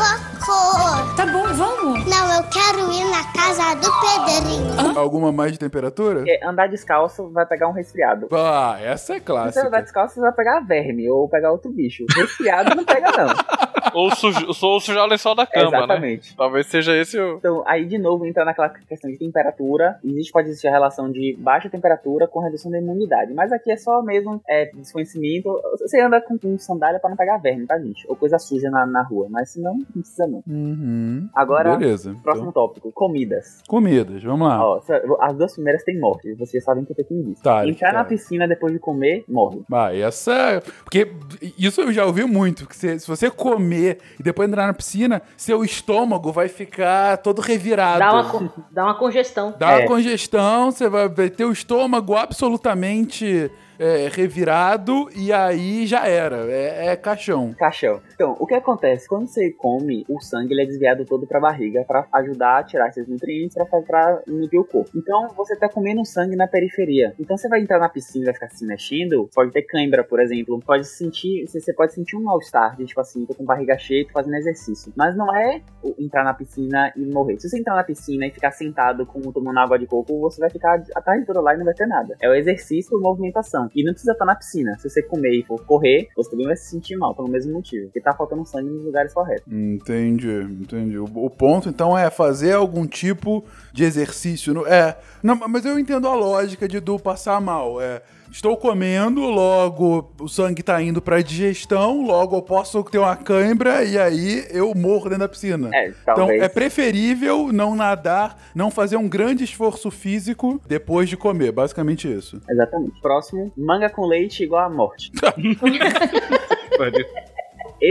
Tá bom, vamos. Não, eu quero ir na casa do Pedrinho. Alguma mais de temperatura? Porque andar descalço vai pegar um resfriado. Ah, essa é Se você andar clássica. descalço, você vai pegar verme ou pegar outro bicho. Resfriado não pega, não. Ou, sujo, ou sujar o lençol da cama, né? Exatamente. Talvez seja esse o. Então, aí de novo entra naquela questão de temperatura. Existe, pode existir a relação de baixa temperatura com redução da imunidade. Mas aqui é só mesmo é, desconhecimento. Você anda com, com sandália pra não pegar verme, tá, gente? Ou coisa suja na, na rua. Mas se não, não precisa não. Uhum. Agora, Beleza. próximo Então, tópico: comidas. comidas, vamos lá. Ó, as duas primeiras têm morte. Vocês sabem que eu tenho isso. Tá, Entrar tá. na piscina depois de comer, morre. Ah, essa. Porque isso eu já ouvi muito. Que se, se você comer e depois entrar na piscina, seu estômago vai ficar todo revirado. Dá uma, dá uma congestão. Dá É. uma congestão, você vai vai ter o estômago absolutamente é, revirado e aí já era. É, é caixão. Caixão. Então, o que acontece? Quando você come, o sangue ele é desviado todo pra barriga pra ajudar a tirar esses nutrientes pra, pra nutrir o corpo. Então, você tá comendo sangue na periferia. Então, você vai entrar na piscina vai ficar se mexendo, pode ter cãibra, por exemplo. Pode sentir, você pode sentir um mal-estar, tipo assim, tô com barriga cheia, tô fazendo exercício. Mas não é entrar na piscina e morrer. Se você entrar na piscina e ficar sentado com, tomando água de coco, você vai ficar a tarde toda lá e não vai ter nada. É o exercício e movimentação. E não precisa estar na piscina. Se você comer e for correr, você também vai se sentir mal, pelo mesmo motivo. Porque tá faltando sangue nos lugares corretos. Entendi, entendi. O, o ponto, então, é fazer algum tipo de exercício. no- é, não, mas eu entendo a lógica de do passar mal. É, estou comendo, logo o sangue tá indo pra digestão, logo eu posso ter uma cãibra e aí eu morro dentro da piscina. É, Então é preferível não nadar, não fazer um grande esforço físico depois de comer. Basicamente isso. Exatamente. Próximo, manga com leite igual a morte.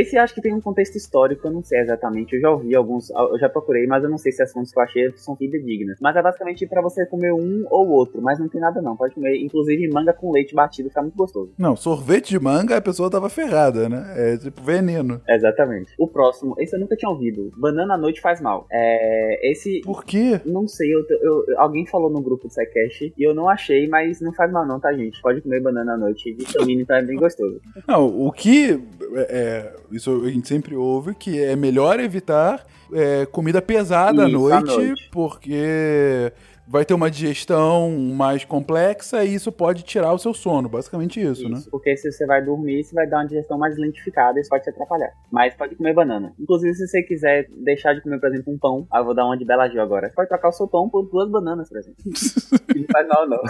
Esse acho que tem um contexto histórico, eu não sei exatamente. Eu já ouvi alguns, eu já procurei, mas eu não sei se as fontes que eu achei são fidedignas. Mas é basicamente pra você comer um ou outro, mas não tem nada não. Pode comer, inclusive manga com leite batido, fica muito gostoso. Não, sorvete de manga a pessoa tava ferrada, né? É tipo veneno. Exatamente. O próximo, esse eu nunca tinha ouvido. Banana à noite faz mal. É, esse Por quê? Não sei, eu, eu- alguém falou no grupo do SciCast e eu não achei, mas não faz mal não, tá, gente? Pode comer banana à noite. Vitamina é bem gostoso. Não, o que é, isso a gente sempre ouve que é melhor evitar é, comida pesada à noite, à noite. porque vai ter uma digestão mais complexa e isso pode tirar o seu sono, basicamente isso, né? Isso, porque se você vai dormir, você vai dar uma digestão mais lentificada e isso pode te atrapalhar. Mas pode comer banana. Inclusive, se você quiser deixar de comer, por exemplo, um pão, ah, eu vou dar uma de Bela Gil agora. Você pode trocar o seu pão por duas bananas, por exemplo. Não faz mal, não.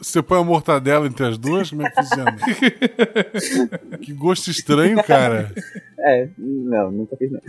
Você põe a mortadela entre as duas? Como é que funciona? que gosto estranho, cara. É, não, nunca fiz não.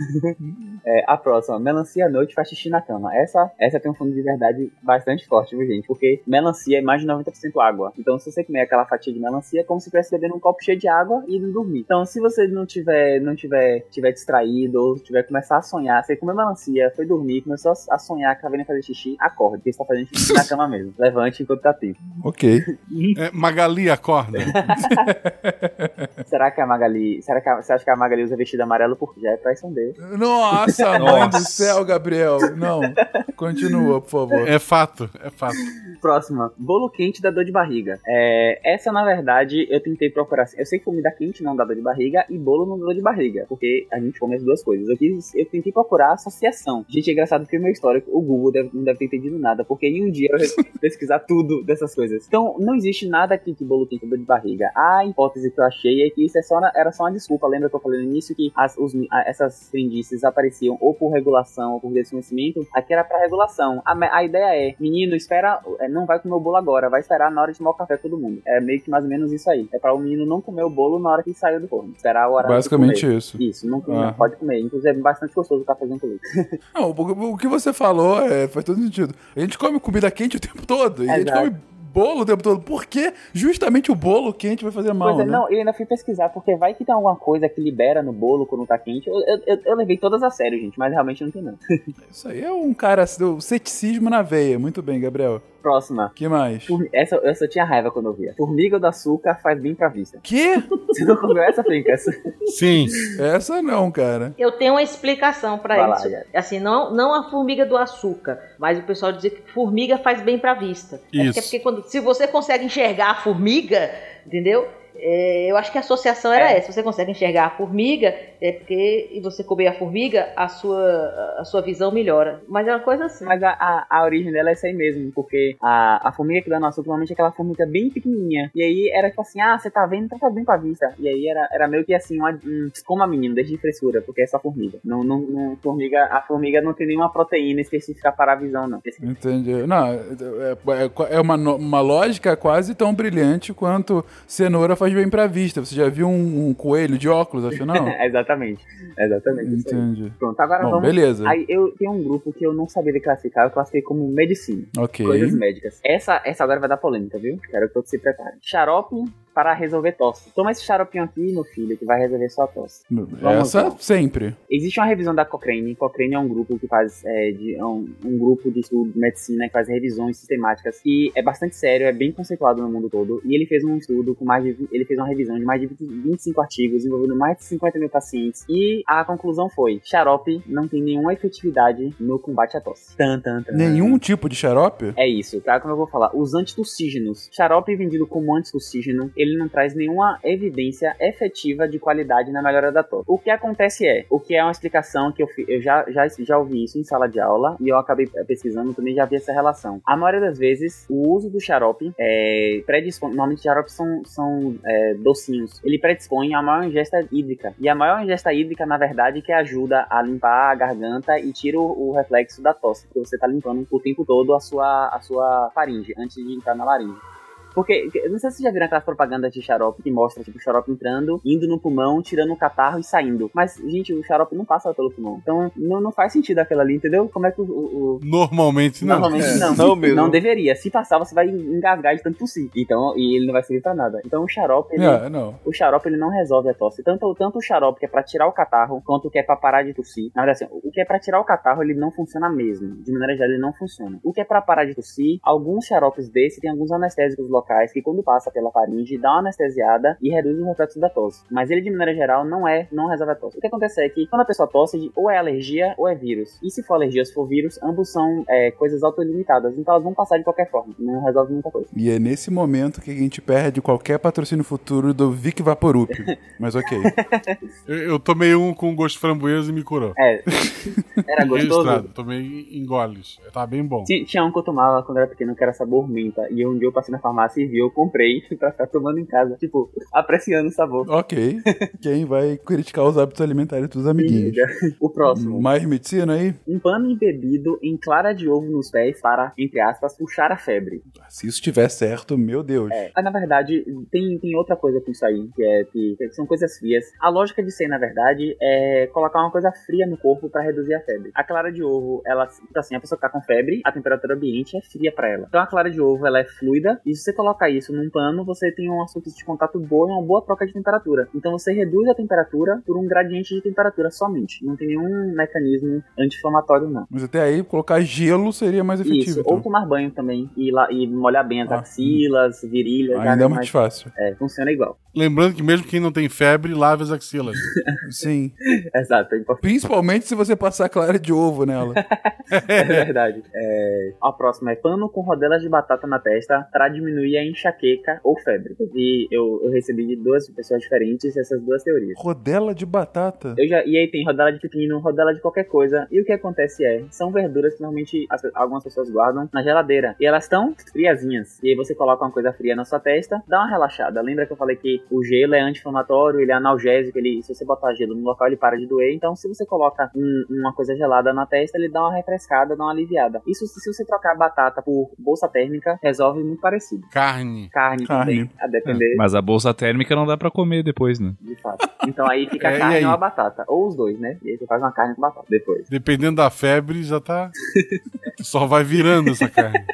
É, a próxima, melancia à noite faz xixi na cama. Essa, essa tem um fundo de verdade bastante forte, viu, gente? Porque melancia é mais de 90% água. Então, se você comer aquela fatia de melancia, é como se estivesse bebendo um copo cheio de água e não dormir. Então, se você não tiver, não tiver, tiver distraído ou tiver começar a sonhar, você comeu melancia, foi dormir, começou a sonhar que tá vendo fazer xixi, acorde, porque você tá fazendo xixi na cama mesmo. Levante enquanto tá tempo. Ok. É, Magali, acorda. Será que a Magali. Será que a, você acha que a Magali usa vestido amarelo porque já é traição dele? Nossa, mãe do céu, Gabriel. Não. Continua, por favor. É fato, é fato. Próxima, bolo quente dá dor de barriga. É, essa, na verdade, eu tentei procurar. Eu sei que comida quente não dá dor de barriga e bolo não dá dor de barriga, porque a gente come as duas coisas. Eu, quis, eu tentei procurar associação. Gente, é engraçado que o meu histórico, o Google deve, não deve ter entendido nada, porque em um dia eu pesquisar tudo dessas coisas. Então, não existe nada aqui que bolo quente dá dor de barriga. A hipótese que eu achei é que isso é só era só uma desculpa. Lembra que eu falei no início que as, os, a- essas crendices apareciam ou por regulação ou por desconhecimento? Aqui era pra regulação. A, a ideia é, menino, espera, é, não vai comer o bolo agora, vai esperar na hora de tomar o café com todo mundo. É meio que mais ou menos isso aí. É pra o menino não comer o bolo na hora que saiu do forno. Esperar horário de Basicamente comer. isso. Isso, não, Ah. não pode comer. Inclusive é bastante gostoso o cafezinho com leite. Não, o, o que você falou é, faz todo sentido. A gente come comida quente o tempo todo. E a gente Exato. come bolo o tempo todo. Por que justamente o bolo quente vai fazer mal, é, né? não, eu ainda fui pesquisar, porque vai que tem alguma coisa que libera no bolo quando tá quente. Eu, eu, eu- eu levei todas a sério, gente, mas realmente não tem não. Isso aí é um cara, o ceticismo na veia. Muito bem, Gabriel. Próxima. que mais? Formi- Essa, essa eu tinha raiva quando eu via. Formiga do açúcar faz bem pra vista. Que? Você não comeu essa, Fincas? Sim. Essa não, cara. Eu tenho uma explicação Vai pra lá, isso. Yara. assim, não, não a formiga do açúcar, mas o pessoal dizer que formiga faz bem pra vista. É porque, Isso. é porque quando, se você consegue enxergar a formiga, entendeu? É, eu acho que a associação era É. essa. Você consegue enxergar a formiga, é porque e você comer a formiga, a sua, a sua visão melhora. Mas é uma coisa assim. Mas a, a, a origem dela é essa aí mesmo, porque a, a formiga que dá no açúcar normalmente é aquela formiga bem pequenininha. E aí era tipo assim, ah, você tá vendo, então faz bem pra vista. E aí era, era meio que assim, uma, um, coma menino, deixa de frescura, porque é só formiga. Não, não, não, formiga. A formiga não tem nenhuma proteína específica para a visão, não. Entendi. Não, é, é- é uma, uma lógica quase tão brilhante quanto cenoura faz bem pra vista. Você já viu um, um coelho de óculos, afinal? exatamente. Exatamente. Entendi. Pronto, agora Bom, vamos. beleza. Aí eu tenho um grupo que eu não sabia classificar, eu classifiquei como medicina. Ok. Coisas médicas. Essa, essa agora vai dar polêmica, viu? Quero que todos se preparem. Xarope para resolver tosse. Toma esse xaropinho aqui, meu filho, que vai resolver sua tosse. Vamos Essa lá. sempre. Existe uma revisão da Cochrane. Cochrane é um grupo que faz é, de, é um, um grupo de estudo de medicina que faz revisões sistemáticas e é bastante sério, é bem conceituado no mundo todo. E ele fez um estudo com mais de ele fez uma revisão de mais de 20 25 artigos envolvendo mais de 50 mil pacientes e a conclusão foi: xarope não tem nenhuma efetividade no combate à tosse. Tan, tan, tan. Nenhum tipo de xarope? É isso, tá? Como eu vou falar, os antitussígenos. Xarope vendido como antitussígeno, ele não traz nenhuma evidência efetiva de qualidade na melhora da tosse. O que acontece é, o que é uma explicação que eu, eu já, já, já ouvi isso em sala de aula e eu acabei eh, pesquisando também já vi essa relação. A maioria das vezes, o uso do xarope é, predispõe, normalmente xaropes são, são é, docinhos, ele predispõe a maior ingesta hídrica. E a maior ingesta hídrica, na verdade, que ajuda a limpar a garganta e tira o, o reflexo da tosse, porque você tá limpando o tempo todo a sua, a sua faringe, antes de entrar na laringe. Porque, eu não sei se vocês já viram aquelas propagandas de xarope que mostra, tipo, o xarope entrando, indo no pulmão, tirando o catarro e saindo. Mas, gente, o xarope não passa pelo pulmão. Então, não, não faz sentido aquilo ali, entendeu? Como é que o- o, o, Normalmente não. Normalmente É. não. não mesmo. Não deveria. Se passar, você vai engasgar de tanto tossir. Então, e ele não vai servir pra nada. Então o xarope, ele, É, não. o xarope ele não resolve a tosse. Tanto, tanto o xarope que é pra tirar o catarro, quanto o que é pra parar de tossir. Na verdade, assim, o que é pra tirar o catarro, ele não funciona mesmo. De maneira geral, ele não funciona. O que é pra parar de tossir, alguns xaropes desse tem alguns anestésicos locais locais que quando passa pela faringe dá uma anestesiada e reduz o reflexo da tosse. Mas ele de maneira geral não é, não resolve a tosse. O que acontece é que quando a pessoa tosse, ou é alergia ou é vírus. E se for alergia ou se for vírus, ambos são é, coisas autolimitadas. Então elas vão passar de qualquer forma. Não resolve muita coisa. E é nesse momento que a gente perde qualquer patrocínio futuro do Vic Vaporup. Mas ok. Eu, eu tomei um com gosto de framboesa e me curou. É. Era gostoso. Registrado. Tomei em goles. Tá bem bom. Ti- Tinha um que eu tomava quando era pequeno que era sabor menta. E um dia eu passei na farmácia vi, eu comprei pra ficar tomando em casa. Tipo, apreciando o sabor. ok. Quem vai criticar os hábitos alimentares dos amiguinhos? O próximo. Mais medicina aí? Um pano embebido em clara de ovo nos pés para, entre aspas, puxar a febre. Se isso estiver certo, meu Deus. É. Mas, na verdade, tem, tem outra coisa com isso aí, que é que, que são coisas frias. A lógica de ser, na verdade, é colocar uma coisa fria no corpo para reduzir a febre. A clara de ovo, ela, tipo assim, a pessoa que tá com febre, a temperatura ambiente é fria para ela. Então a clara de ovo, ela é fluida, e se você colocar isso num pano, você tem uma superfície de contato boa e uma boa troca de temperatura. Então você reduz a temperatura por um gradiente de temperatura somente. Não tem nenhum mecanismo anti-inflamatório, não. Mas até aí, colocar gelo seria mais efetivo. Isso, então. ou tomar banho também e, lá, e molhar bem as Ah. axilas, virilhas. Ainda é mais- mais fácil. É, funciona igual. Lembrando que mesmo quem não tem febre, lave as axilas. Sim. Exato, é importante. Principalmente se você passar clara de ovo nela. É verdade. É, a próxima é pano com rodelas de batata na testa para diminuir a enxaqueca ou febre. E eu, eu recebi de duas pessoas diferentes essas duas teorias. Rodela de batata. Eu já, e aí tem rodela de pepino, rodela de qualquer coisa. E o que acontece é, são verduras que normalmente as- algumas pessoas guardam na geladeira. E elas estão friazinhas. E aí você coloca uma coisa fria na sua testa, dá uma relaxada. Lembra que eu falei que o gelo é anti-inflamatório, ele é analgésico, ele, se você botar gelo no local, ele para de doer. Então, se você coloca um- uma coisa gelada na testa, ele dá uma refrescada, dá uma aliviada. Isso se você trocar a batata por bolsa térmica, resolve muito parecido. Carne. Carne, Carne. também, a depender. Mas a bolsa térmica não dá pra comer depois, né? De fato. Então aí fica É, a e carne aí? ou a batata. Ou os dois, né? E aí você faz uma carne com batata depois. Dependendo da febre, já tá. Só vai virando essa carne.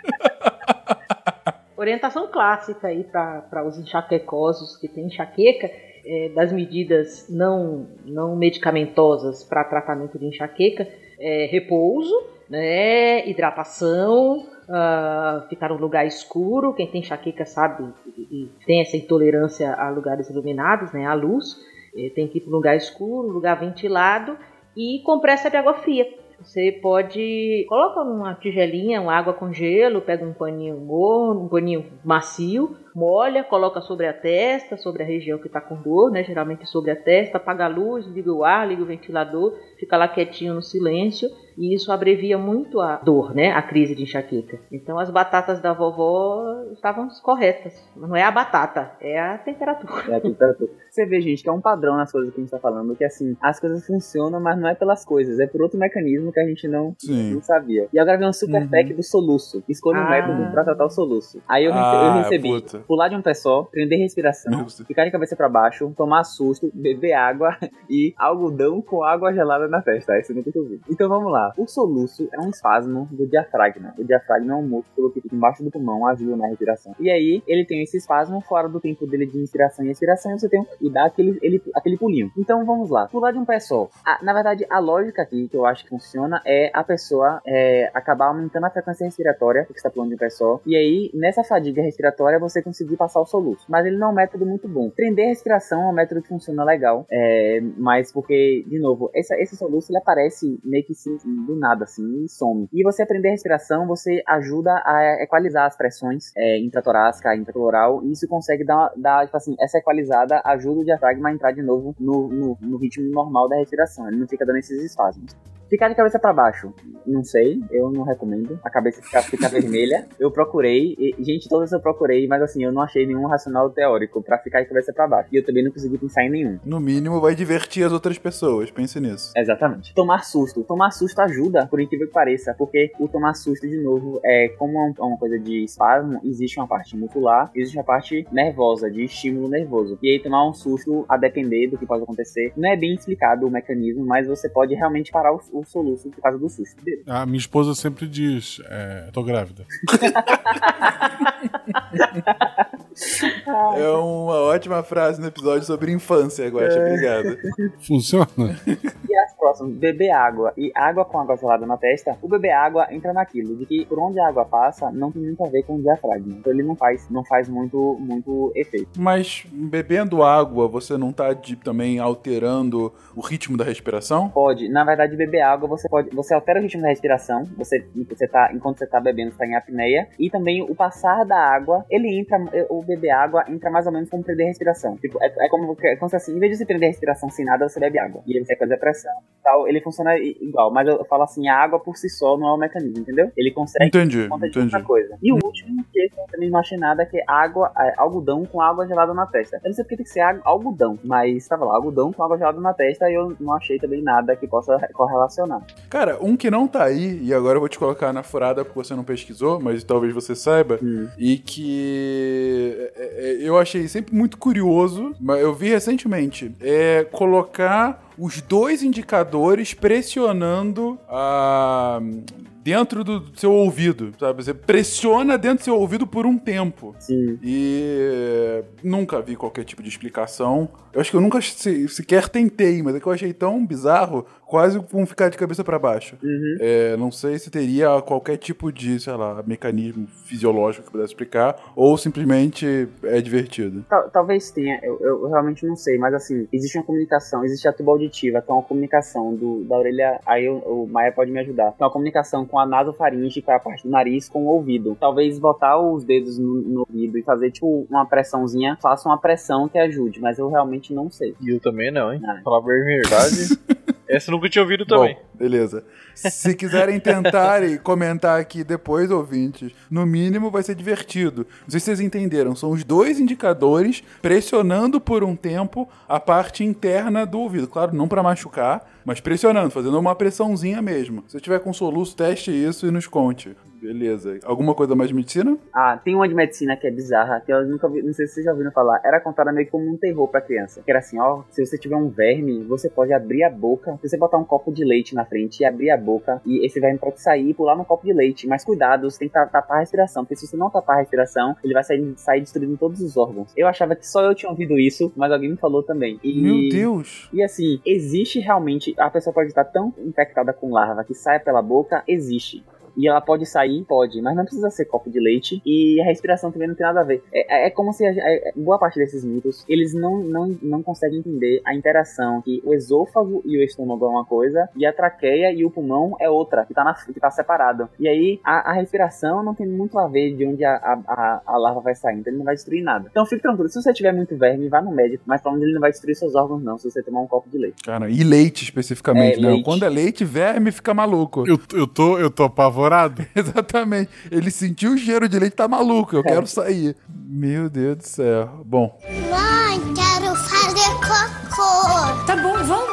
Orientação clássica aí para os enxaquecosos que têm enxaqueca, é, das medidas não, não medicamentosas para tratamento de enxaqueca, é repouso, né, hidratação, ah, ficar num lugar escuro, quem tem enxaqueca sabe e, tem essa intolerância a lugares iluminados, né, à luz, eh, tem que ir para um lugar escuro, lugar ventilado e compressa de água fria. Você pode coloca numa tigelinha, uma água com gelo, pega um paninho morno, um paninho macio, molha, coloca sobre a testa, sobre a região que está com dor, né? Geralmente sobre a testa, apaga a luz, liga o ar, liga o ventilador, fica lá quietinho no silêncio e isso abrevia muito a dor, né? A crise de enxaqueca. Então as batatas da vovó estavam corretas. Não é a batata, é a temperatura. É a temperatura. Você vê, gente, que é um padrão nas coisas que a gente tá falando, que assim, as coisas funcionam, mas não é pelas coisas, é por outro mecanismo que a gente não, Sim. não sabia. E agora vem um super Uhum. pack do soluço. Escolha um Ah. método pra tratar o soluço. Aí eu, rece- eu Ah, recebi puta. pular de um pé só, prender respiração, Deus. ficar de cabeça pra baixo, tomar susto, beber água e algodão com água gelada na testa. Esse eu nunca ouvido. Então vamos lá. O soluço é um espasmo do diafragma. O diafragma é um músculo que fica embaixo do pulmão, ajuda na respiração. E aí, ele tem esse espasmo fora do tempo dele de inspiração e expiração, e você tem e dá aquele, ele, aquele pulinho. Então vamos lá. Pular de um pé só. A- na verdade, a lógica aqui que eu acho que funciona é a pessoa é, acabar aumentando a frequência respiratória, porque está pulando de um pé só. E aí, nessa fadiga respiratória, você conseguir passar o soluço. Mas ele não é um método muito bom. Prender a respiração é um método que funciona legal. É, mas porque, de novo, esse, soluço ele aparece meio que assim, do nada, assim, e some. E você aprender a respiração, você ajuda a equalizar as pressões é, intratorácica, intrapleural, e isso consegue dar, dar, tipo assim, essa equalizada ajuda o diafragma a entrar de novo no, no, no ritmo normal da respiração. Ele não fica dando esses espasmos. Ficar de cabeça pra baixo, não sei, eu não recomendo. A cabeça ficar, ficar vermelha. Eu procurei, e, gente, todas eu procurei, mas assim, eu não achei nenhum racional teórico pra ficar de cabeça pra baixo. E eu também não consegui pensar em nenhum. No mínimo, vai divertir as outras pessoas. Pense nisso. Exatamente. Tomar susto. Tomar susto ajuda, por incrível que pareça, porque o tomar susto, de novo, é como é é uma coisa de espasmo, existe uma parte muscular, existe a parte nervosa, de estímulo nervoso. E aí tomar um susto, a depender do que pode acontecer, não é bem explicado o mecanismo, mas você pode realmente parar o, o soluço por causa do susto dele. A minha esposa sempre diz: é, tô grávida. É uma ótima frase no episódio sobre infância, Guaxa. Obrigado. Funciona? Próximo, beber água e água com água gelada na testa, o beber água entra naquilo, de que por onde a água passa não tem muito a ver com o diafragma. Então ele não faz, não faz muito, muito efeito. Mas bebendo água, você não tá de- também alterando o ritmo da respiração? Pode, na verdade, beber água, você pode, você altera o ritmo da respiração, você, você tá, enquanto você tá bebendo, você tá em apneia, e também o passar da água, ele entra, o beber água entra mais ou menos como perder a respiração. Tipo, é, é como, é como se assim, em vez de você perder a respiração sem nada, você bebe água. E aí você fazer a pressão e tal, ele funciona igual, mas eu falo assim, a água por si só não é o mecanismo, entendeu? Ele consegue Entendi, conta de entendi. outra coisa. E o último, que eu também não achei nada, que é água, é, algodão com água gelada na testa. Eu não sei porque tem que ser algodão, mas tava lá, algodão com água gelada na testa e eu não achei também nada que possa correlacionar. Cara, um que não tá aí, e agora eu vou te colocar na furada porque você não pesquisou, mas talvez você saiba, Hum. e que é, é, eu achei sempre muito curioso, mas eu vi recentemente, é colocar os dois indicadores pressionando a dentro do seu ouvido, sabe? Você pressiona dentro do seu ouvido por um tempo. Sim. E nunca vi qualquer tipo de explicação. Eu acho que eu nunca se- sequer tentei, mas é que eu achei tão bizarro, quase com ficar de cabeça pra baixo. Uhum. É, não sei se teria qualquer tipo de, sei lá, mecanismo fisiológico que pudesse explicar, ou simplesmente é divertido. Tal- talvez tenha, eu, eu realmente não sei, mas assim, existe uma comunicação, existe a tuba auditiva, que é uma comunicação do, da orelha, aí o, o Maia pode me ajudar. Que é uma comunicação com a nasofaringe, que é a parte do nariz, com o ouvido. Talvez botar os dedos no, no ouvido e fazer, tipo, uma pressãozinha, faça uma pressão que ajude, mas eu realmente não sei. E eu também não, hein? Ah. Falar bem a verdade. Essa eu nunca tinha ouvido também. Bom, beleza. Se quiserem tentar e comentar aqui depois, ouvintes, no mínimo vai ser divertido. Não sei se vocês entenderam, são os dois indicadores pressionando por um tempo a parte interna do ouvido. Claro, não pra machucar, mas pressionando, fazendo uma pressãozinha mesmo. Se você tiver com soluço, teste isso e nos conte. Beleza. Alguma coisa mais de medicina? Ah, tem uma de medicina que é bizarra, que eu nunca vi, não sei se vocês já ouviram falar. Era contada meio como um terror pra criança. Que era assim, ó, se você tiver um verme, você pode abrir a boca, se você botar um copo de leite na frente e abrir a boca, e esse verme pode sair e pular no copo de leite. Mas cuidado, você tem que ta- tapar a respiração, porque se você não tapar a respiração, ele vai sair, sair destruindo todos os órgãos. Eu achava que só eu tinha ouvido isso, mas alguém me falou também. E... Meu Deus! E assim, existe realmente. A pessoa pode estar tão infectada com larva que sai pela boca, existe. E ela pode sair? Pode, mas não precisa ser copo de leite. E a respiração também não tem nada a ver. É, é como se a- é- boa parte desses mitos, eles não, não, não conseguem entender a interação que o esôfago e o estômago é uma coisa, e a traqueia e o pulmão é outra, que tá, na, que tá separado. E aí, a, a respiração não tem muito a ver de onde a, a, a, a larva vai sair, então ele não vai destruir nada. Então fique tranquilo, se você tiver muito verme, vá no médico, mas falando ele não vai destruir seus órgãos não, se você tomar um copo de leite. Cara, e leite especificamente, É, né? leite. Quando é leite, verme fica maluco. Eu, eu, tô, eu tô apavorado. Exatamente. Ele sentiu o cheiro de leite, tá maluco. Eu quero sair. Meu Deus do céu. Bom, Mãe, quero fazer cocô. Tá bom, vamos.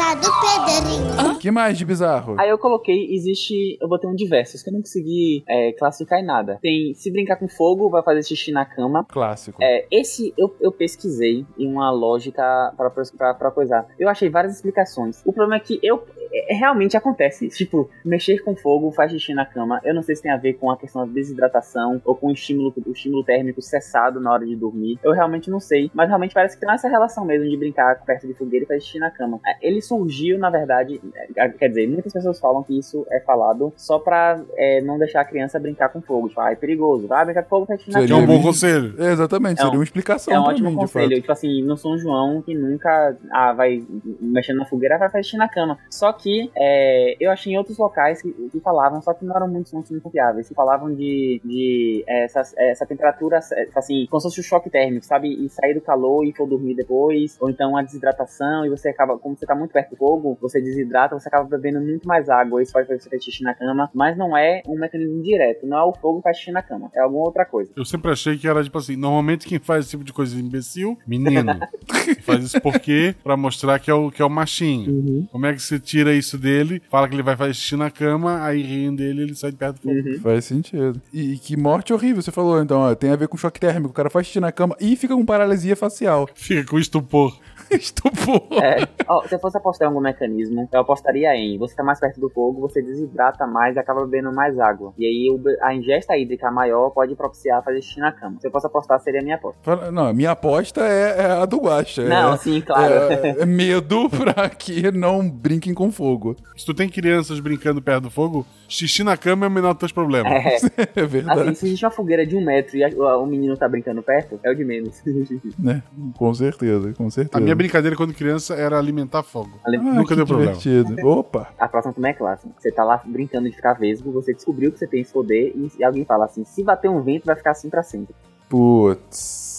Não, eu quero ir na casa do Pedrinho. o que mais de bizarro? Aí eu coloquei, existe. Eu botei um diversos, que eu não consegui é, classificar em nada. Tem se brincar com fogo, vai fazer xixi na cama. Clássico. É, esse eu, eu pesquisei em uma lógica pra, pra, pra coisar. Eu achei várias explicações. O problema é que eu. é, realmente acontece isso. Tipo, mexer com fogo faz xixi na cama. Eu não sei se tem a ver com a questão da desidratação ou com o estímulo, o estímulo térmico cessado na hora de dormir. Eu realmente não sei. Mas realmente parece que tem essa relação mesmo de brincar perto de fogueira e fazer xixi na cama. É, Ele surgiu, na verdade. é, Quer dizer, muitas pessoas falam que isso é falado só pra é, não deixar a criança brincar com fogo. Tipo, ah, é perigoso. Vai brincar com fogo, Que é Seria um bom conselho. Exatamente, É um- seria uma explicação É um ótimo mim, de conselho. Tipo assim, no São João, que nunca ah, vai mexendo na fogueira, vai fazer na cama. Só que é, eu achei em outros locais que, que falavam, só que não eram muito, muito confiáveis. Que falavam de, de é, essa, essa temperatura, é, assim, como se fosse o choque térmico, sabe? E sair do calor e for dormir depois. Ou então a desidratação, e você acaba, como você tá muito perto do fogo, você desidrata, você acaba bebendo muito mais água. Isso pode fazer você fazer xixi na cama. Mas não é um mecanismo direto. Não é o fogo que faz xixi na cama. É alguma outra coisa. Eu sempre achei que era tipo assim, normalmente quem faz esse tipo de coisa é imbecil, menino. faz isso porque pra mostrar que é o que é o machinho. Como é que você tira isso dele? Fala que ele vai fazer xixi na cama, aí riem dele, ele sai de perto do fogo. Faz sentido. E, e que morte horrível, você falou, então, ó, tem a ver com choque térmico. O cara faz xixi na cama e fica com paralisia facial. Fica com estupor. Estupor. É, ó, se eu fosse apostar em algum mecanismo, eu apostaria em você tá mais perto do fogo, você desidrata mais e acaba bebendo mais água. E aí a ingesta hídrica maior pode propiciar fazer xixi na cama. Se eu fosse apostar, seria a minha aposta. Não, a minha aposta é, é a do Guaxa. Não, é, sim, claro. É, é medo pra que não brinquem com fogo. Se tu tem crianças brincando perto do fogo, xixi na cama é o menor dos teus problemas. É, É verdade. assim, se existe uma fogueira de um metro e o menino tá brincando perto, é o de menos. Né? Com certeza, com certeza. A minha brincadeira quando criança era alimentar fogo. Ah, Nunca deu problema. divertido. Opa! A próxima também é clássica. Você tá lá brincando de ficar vesgo, você descobriu que você tem esse poder e alguém fala assim: se bater um vento, vai ficar assim pra sempre. Putz,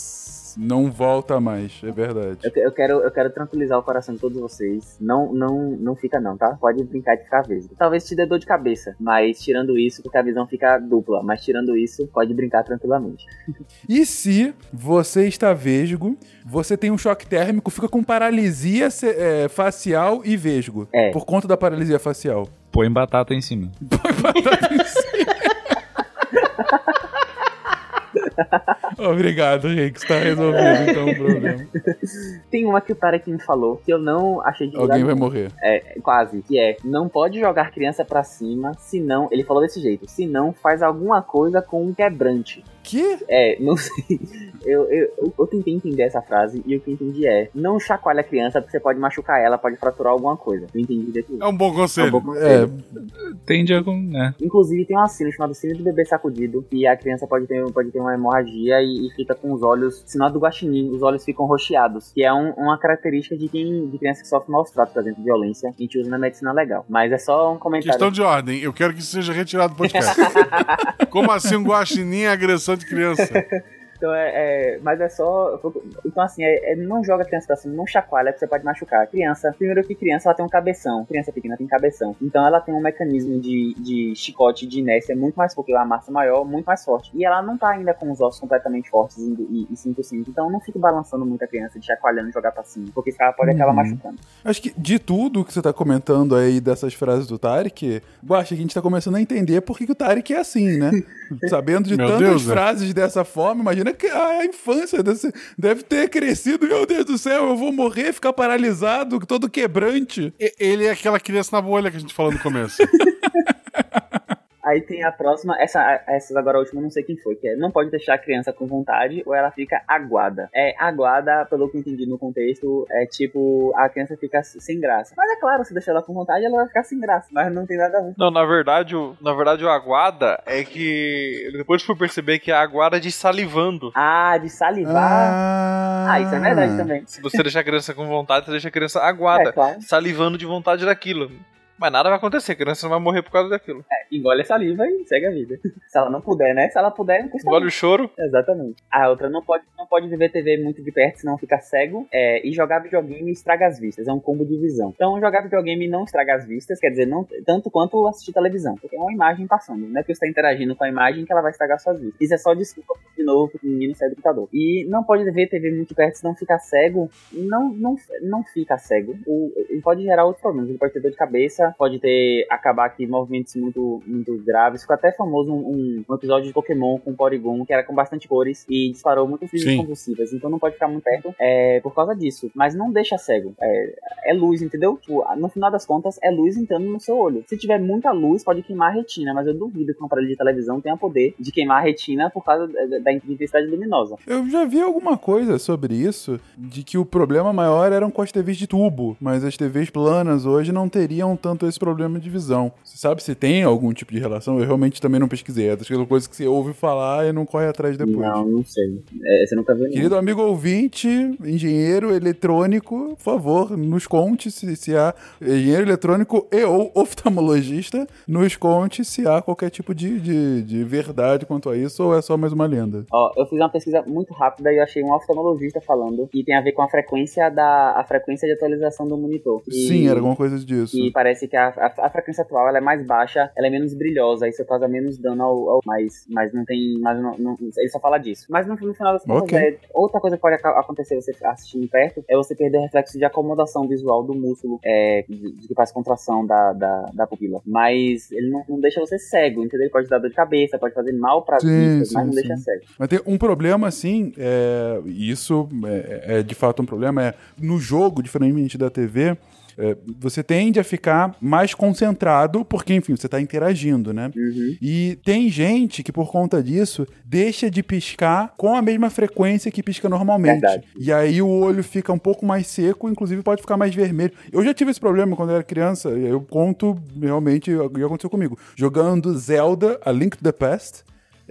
não volta mais, é verdade. Eu, eu quero, eu quero tranquilizar o coração de todos vocês. Não, não, não fica não, tá? Pode brincar de ficar vesgo. Talvez te dê dor de cabeça, mas tirando isso, porque a visão fica dupla. Mas tirando isso, pode brincar tranquilamente. E se você está vesgo, você tem um choque térmico, fica com paralisia é, facial e vesgo. É. Por conta da paralisia facial. Põe batata em cima. Obrigado, Rick. Está resolvido então o problema. Tem uma que o Tarek me falou que eu não achei de Alguém vai morrer. É, quase. Que é, não pode jogar criança pra cima, senão. Ele falou desse jeito. Se não, faz alguma coisa com um quebrante. Que? É, não sei. Eu, eu, eu, eu tentei entender essa frase e o que eu entendi é: não chacoalha a criança porque você pode machucar ela, pode fraturar alguma coisa. Eu entendi daqui. É um bom É um conselho. bom É, conselho. Tende a. né? Inclusive tem uma cena chamada cena do bebê sacudido e a criança pode ter, pode ter uma hemorragia e, e fica com os olhos, sinal do guaxinim, os olhos ficam roxeados, que é um- uma característica de quem de criança que sofre maus tratos, por exemplo, violência, a gente usa na medicina legal. Mas é só um comentário. Questão de ordem, eu quero que isso seja retirado do podcast. Como assim um guaxinim é agressão de criança? Então é, é- Mas é só. Então, assim, é, é não joga a criança pra cima, não chacoalha, porque você pode machucar. A criança, primeiro que criança, ela tem um cabeção. Criança pequena tem cabeção. Então ela tem um mecanismo de, de chicote, de inércia muito mais, porque ela é uma massa maior, muito mais forte. E ela não tá ainda com os ossos completamente fortes e, e 100%. Então não fique balançando muito a criança, de chacoalhando e jogar pra cima. Porque ela pode acabar Uhum. machucando. Acho que de tudo que você tá comentando aí dessas frases do Tarek, Guaxa, a gente tá começando a entender por que, que o Tarek é assim, né? Sabendo de Meu tantas Deus, né? frases dessa forma, imagina que a infância desse- deve ter crescido. Meu Deus do céu, eu vou morrer, ficar paralisado, todo quebrante. Ele é aquela criança na bolha que a gente falou no começo. Aí tem a próxima, essa, essas agora a última, não sei quem foi, que é não pode deixar a criança com vontade ou ela fica aguada. É, aguada, pelo que eu entendi no contexto, é tipo, a criança fica sem graça. Mas é claro, se deixar ela com vontade, ela vai ficar sem graça, mas não tem nada a ver. Não, na verdade, o, na verdade, o aguada é que. Depois fui perceber que é a aguada de salivando. Ah, de salivar. Ah, Ah, isso é verdade também. Se você deixar a criança com vontade, você deixa a criança aguada, É, claro. salivando de vontade daquilo. Mas nada vai acontecer, a criança não vai morrer por causa daquilo. Engole a saliva e segue a vida. Se ela não puder, né? Se ela puder, não custa Engole o choro. Exatamente. A outra não pode, não pode ver TV muito de perto, senão fica cego. É, e jogar videogame estraga as vistas. É um combo de visão. Então, jogar videogame não estraga as vistas, quer dizer, não tanto quanto assistir televisão. Porque é uma imagem passando. Não é porque você está interagindo com a imagem que ela vai estragar suas vistas. Isso é só desculpa de novo pro menino sair do computador. E não pode ver TV muito perto, senão fica cego. Não, não, não fica cego. O, ele pode gerar outros problemas. Ele pode ter dor de cabeça, pode ter acabar aqui movimentos muito, muito graves. Ficou até famoso um, um- episódio de Pokémon com Porygon, que era com bastante cores e disparou muitas crises convulsivas. Então não pode ficar muito perto é, por causa disso. Mas não deixa cego. É, é luz, entendeu? Tipo, no final das contas, é luz entrando no seu olho. Se tiver muita luz, pode queimar a retina, mas eu duvido que um aparelho de televisão tenha poder de queimar a retina por causa da, da intensidade luminosa. Eu já vi alguma coisa sobre isso, de que o problema maior eram com as TVs de tubo, mas as TVs planas hoje não teriam tanto esse problema de visão. Você sabe se tem algum tipo de relação? Eu realmente também não pesquisei. É aquela coisa que você ouve falar e não corre atrás depois. Não, não sei. É, você nunca viu. Querido amigo ouvinte, engenheiro eletrônico, por favor, nos conte se, se há engenheiro eletrônico e ou oftalmologista, nos conte se há qualquer tipo de, de, de verdade quanto a isso ou é só mais uma lenda. Ó, eu fiz uma pesquisa muito rápida e achei um oftalmologista falando que tem a ver com a frequência da a frequência de atualização do monitor. E- Sim, era alguma coisa disso. E parece que a, a, a frequência atual ela é mais baixa, ela é menos brilhosa, isso causa menos dano ao, ao mas, mas não tem. Mas não, não- ele só fala disso. Mas no, no final das contas, Ok. é, outra coisa que pode acontecer você assistindo perto é você perder o reflexo de acomodação visual do músculo é, de- de que faz contração da, da, da pupila. Mas ele não, não deixa você cego, entendeu? Ele pode dar dor de cabeça, pode fazer mal para Sim, vistas, mas sim, não deixa sim. cego. Mas tem um problema, assim, é, isso é, é de fato um problema, é no jogo, diferentemente da TV, é, você tende a ficar mais concentrado, porque, enfim, você tá interagindo, né? Uhum. E tem gente que, por conta disso, deixa de piscar com a mesma frequência que pisca normalmente. Verdade. E aí o olho fica um pouco mais seco, inclusive pode ficar mais vermelho. Eu já tive esse problema quando eu era criança, eu conto realmente o que aconteceu comigo. Jogando Zelda, A Link to the Past,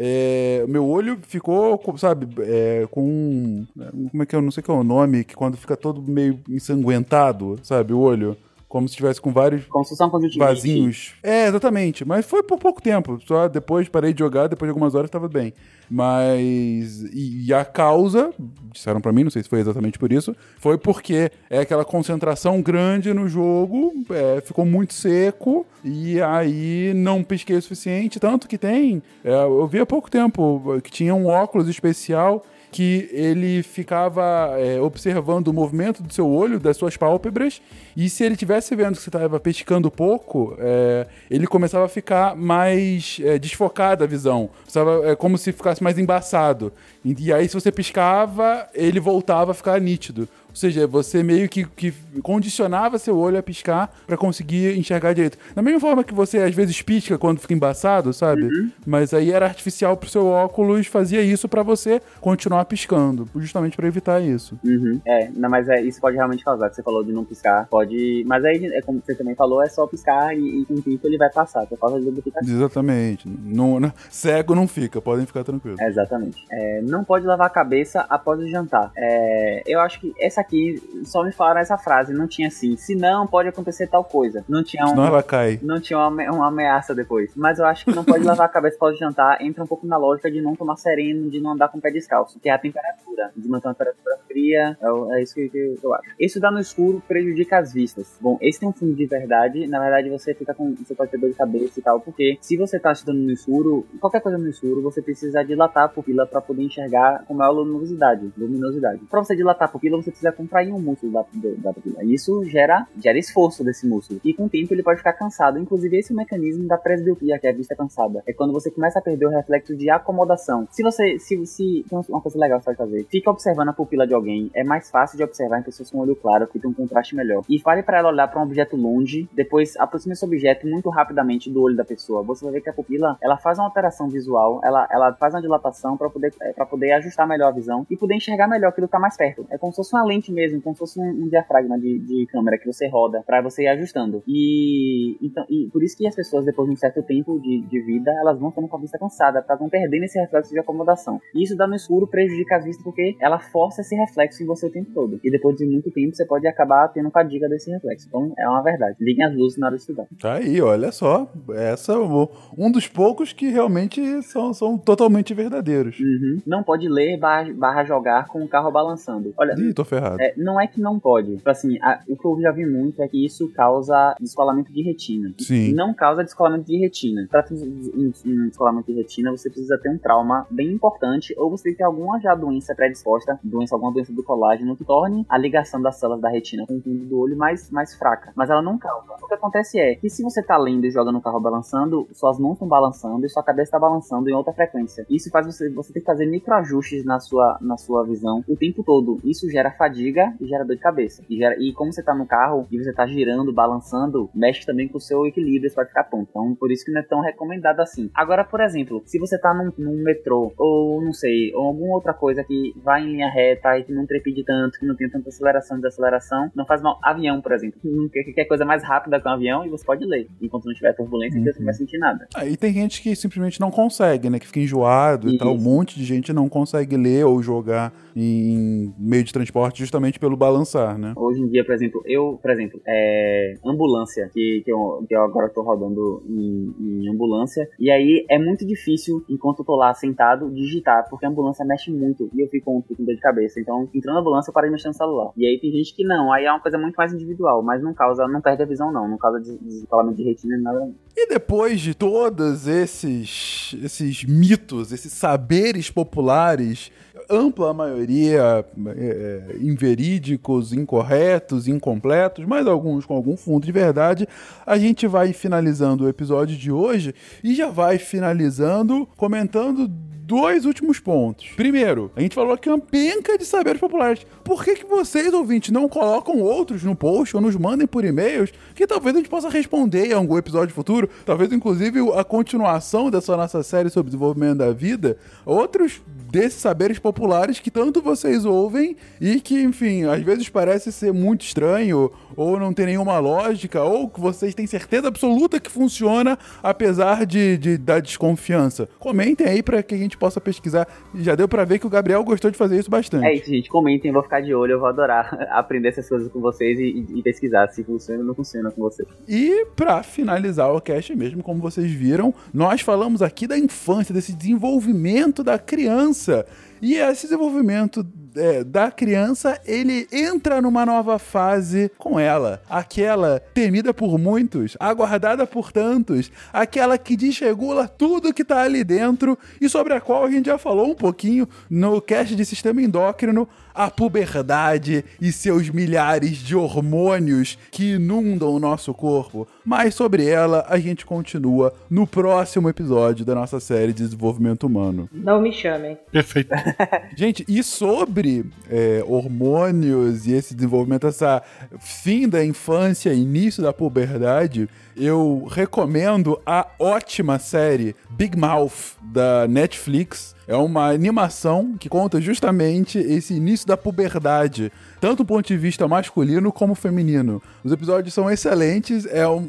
é, meu olho ficou, sabe, é, com. Como é que eu não sei qual é o nome, que quando fica todo meio ensanguentado, sabe, o olho. Como se estivesse com vários conjuntivite. vasinhos. É, exatamente. Mas foi por pouco tempo. Só depois parei de jogar, depois de algumas horas tava bem. Mas. E, e a causa, disseram pra mim, não sei se foi exatamente por isso, foi porque é aquela concentração grande no jogo, é, ficou muito seco, e aí não pisquei o suficiente. Tanto que tem. é, eu vi há pouco tempo que tinha um óculos especial que ele ficava é, observando o movimento do seu olho, das suas pálpebras, e se ele tivesse vendo que você estava pescando pouco, é, ele começava a ficar mais é, desfocada a visão. Estava, é como se ficasse mais embaçado. E, e aí, se você piscava, ele voltava a ficar nítido. Ou seja, você meio que, que condicionava seu olho a piscar para conseguir enxergar direito. Da mesma forma que você às vezes pisca quando fica embaçado, sabe? Mas aí era artificial pro seu óculos, fazia isso para você continuar piscando, justamente para evitar isso. Uhum. É, não, mas é, isso pode realmente causar, que você falou de não piscar, pode. Mas aí, é como você também falou, é só piscar e, e com o tempo ele vai passar, por causa de lubrificação. Exatamente. Não, não- cego não fica, podem ficar tranquilos. É, Exatamente. É, não pode lavar a cabeça após o jantar. É, eu acho que essa aqui só me falaram essa frase, não tinha assim. Se não, pode acontecer tal coisa. Não tinha um. Senão ela cai. Não tinha uma, uma ameaça depois. Mas eu acho que não pode lavar a cabeça após jantar. Entra um pouco na lógica de não tomar sereno, de não andar com o pé descalço. Que é a temperatura. De manter uma temperatura fria. É, é isso que, que eu acho. Estudar no escuro prejudica as vistas. Bom, esse tem um fundo de verdade. Na verdade, você fica com. Você pode ter dor de cabeça e tal. Porque se você tá estudando no escuro, qualquer coisa no escuro, você precisa dilatar a pupila para poder enxergar com maior luminosidade. luminosidade. Para você dilatar a pupila, você precisa contrair um músculo da, da pupila. E isso gera, gera esforço desse músculo. E com o tempo ele pode ficar cansado. Inclusive, esse é o mecanismo da presbiopia, que é a vista cansada. É quando você começa a perder o reflexo de acomodação. Se você. Se, se tem uma coisa legal que você pode fazer. Fica observando a pupila de alguém. É mais fácil de observar em pessoas com olho claro, que tem um contraste melhor. E fale para ela olhar para um objeto longe. Depois aproxime esse objeto muito rapidamente do olho da pessoa. Você vai ver que a pupila ela faz uma alteração visual. Ela, ela faz uma dilatação para poder, para poder ajustar melhor a visão e poder enxergar melhor aquilo que tá mais perto. É como se fosse uma lente mesmo, como se fosse um, um diafragma de, de câmera que você roda para você ir ajustando. E, então, e por isso que as pessoas, depois de um certo tempo de, de vida, elas vão ficando com a vista cansada, elas vão perdendo esse reflexo de acomodação. E isso dá no escuro prejudica as vistas porque ela força esse reflexo em você o tempo todo. E depois de muito tempo você pode acabar tendo fadiga desse reflexo. Então é uma verdade. Liguem as luzes na hora de estudar. Tá aí, olha só. Essa é um dos poucos que realmente são, são totalmente verdadeiros. Uhum. Não pode ler barra, barra jogar com o carro balançando. Olha, Ih, tô ferrado. É, não é que não pode. Tipo assim, a- o que eu já vi muito é que isso causa descolamento de retina. Sim. Não causa descolamento de retina. Pra ter um, um descolamento de retina, você precisa ter um trauma bem importante, ou você tem que ter alguma já doença predisposta, doença, alguma doença do colágeno, que torne a ligação das células da retina com o fundo do olho mais, mais fraca. Mas ela não causa. O que acontece é que se você tá lendo e joga no carro balançando, suas mãos estão balançando e sua cabeça tá balançando em outra frequência. Isso faz você, você ter que fazer microajustes na sua, na sua visão o tempo todo. Isso gera fadiga e gera dor de cabeça. E, gera, e como você tá no carro e você tá girando, balançando, mexe também com o seu equilíbrio, você pode ficar tonto. Então, por isso que não é tão recomendado assim. Agora, por exemplo, se você tá num, num metrô, ou não sei, ou alguma outra coisa que vai em linha reta e que não trepide tanto, que não tem tanta aceleração e desaceleração, não faz mal. Avião, por exemplo. Não quer, quer coisa mais rápida que um avião e você pode ler. Enquanto não tiver turbulência, Uhum. você não vai sentir nada. Aí tem gente que simplesmente não consegue, né? Que fica enjoado e Isso. tal. Um monte de gente não consegue ler ou jogar em meio de transporte justamente pelo balançar, né? Hoje em dia, por exemplo, eu, por exemplo, é, ambulância, que, que, eu, que eu agora tô rodando em, em ambulância, e aí é muito difícil, enquanto eu tô lá sentado, digitar, porque a ambulância mexe muito e eu fico com, fico com dor de cabeça. Então entrou na ambulância, eu parei de mexer no celular. E aí tem gente que não, aí é uma coisa muito mais individual, mas não causa, não perde a visão não, não causa des- descolamento de retina nem nada. E depois de todos esses, esses mitos, esses saberes populares, ampla maioria é, é, inverídicos, incorretos, incompletos, mas alguns com algum fundo de verdade, a gente vai finalizando o episódio de hoje e já vai finalizando comentando dois últimos pontos. Primeiro, a gente falou aqui uma penca de saberes populares. Por que, que vocês, ouvintes, não colocam outros no post ou nos mandem por e-mails que talvez a gente possa responder em algum episódio futuro? Talvez, inclusive, a continuação dessa nossa série sobre desenvolvimento da vida. Outros desses saberes populares que tanto vocês ouvem e que, enfim, às vezes parece ser muito estranho ou não tem nenhuma lógica ou que vocês têm certeza absoluta que funciona apesar de, de da desconfiança. Comentem aí para que a gente possa pesquisar. Já deu para ver que o Gabriel gostou de fazer isso bastante. É isso, gente. Comentem, vou ficar de olho, eu vou adorar aprender essas coisas com vocês e, e- e pesquisar se funciona ou não funciona com vocês. E pra finalizar o cast mesmo, como vocês viram, nós falamos aqui da infância, desse desenvolvimento da criança. E esse desenvolvimento é, da criança, ele entra numa nova fase com ela. Aquela temida por muitos, aguardada por tantos, aquela que desregula tudo que tá ali dentro e sobre a qual a gente já falou um pouquinho no cast de sistema endócrino, a puberdade e seus milhares de hormônios que inundam o nosso corpo. Mas sobre ela a gente continua no próximo episódio da nossa série de desenvolvimento humano. Não me chamem. Perfeito. Gente, e sobre é, hormônios e esse desenvolvimento, essa fim da infância, início da puberdade, eu recomendo a ótima série Big Mouth da Netflix. É uma animação que conta justamente esse início da puberdade, tanto do ponto de vista masculino como feminino. Os episódios são excelentes, é um,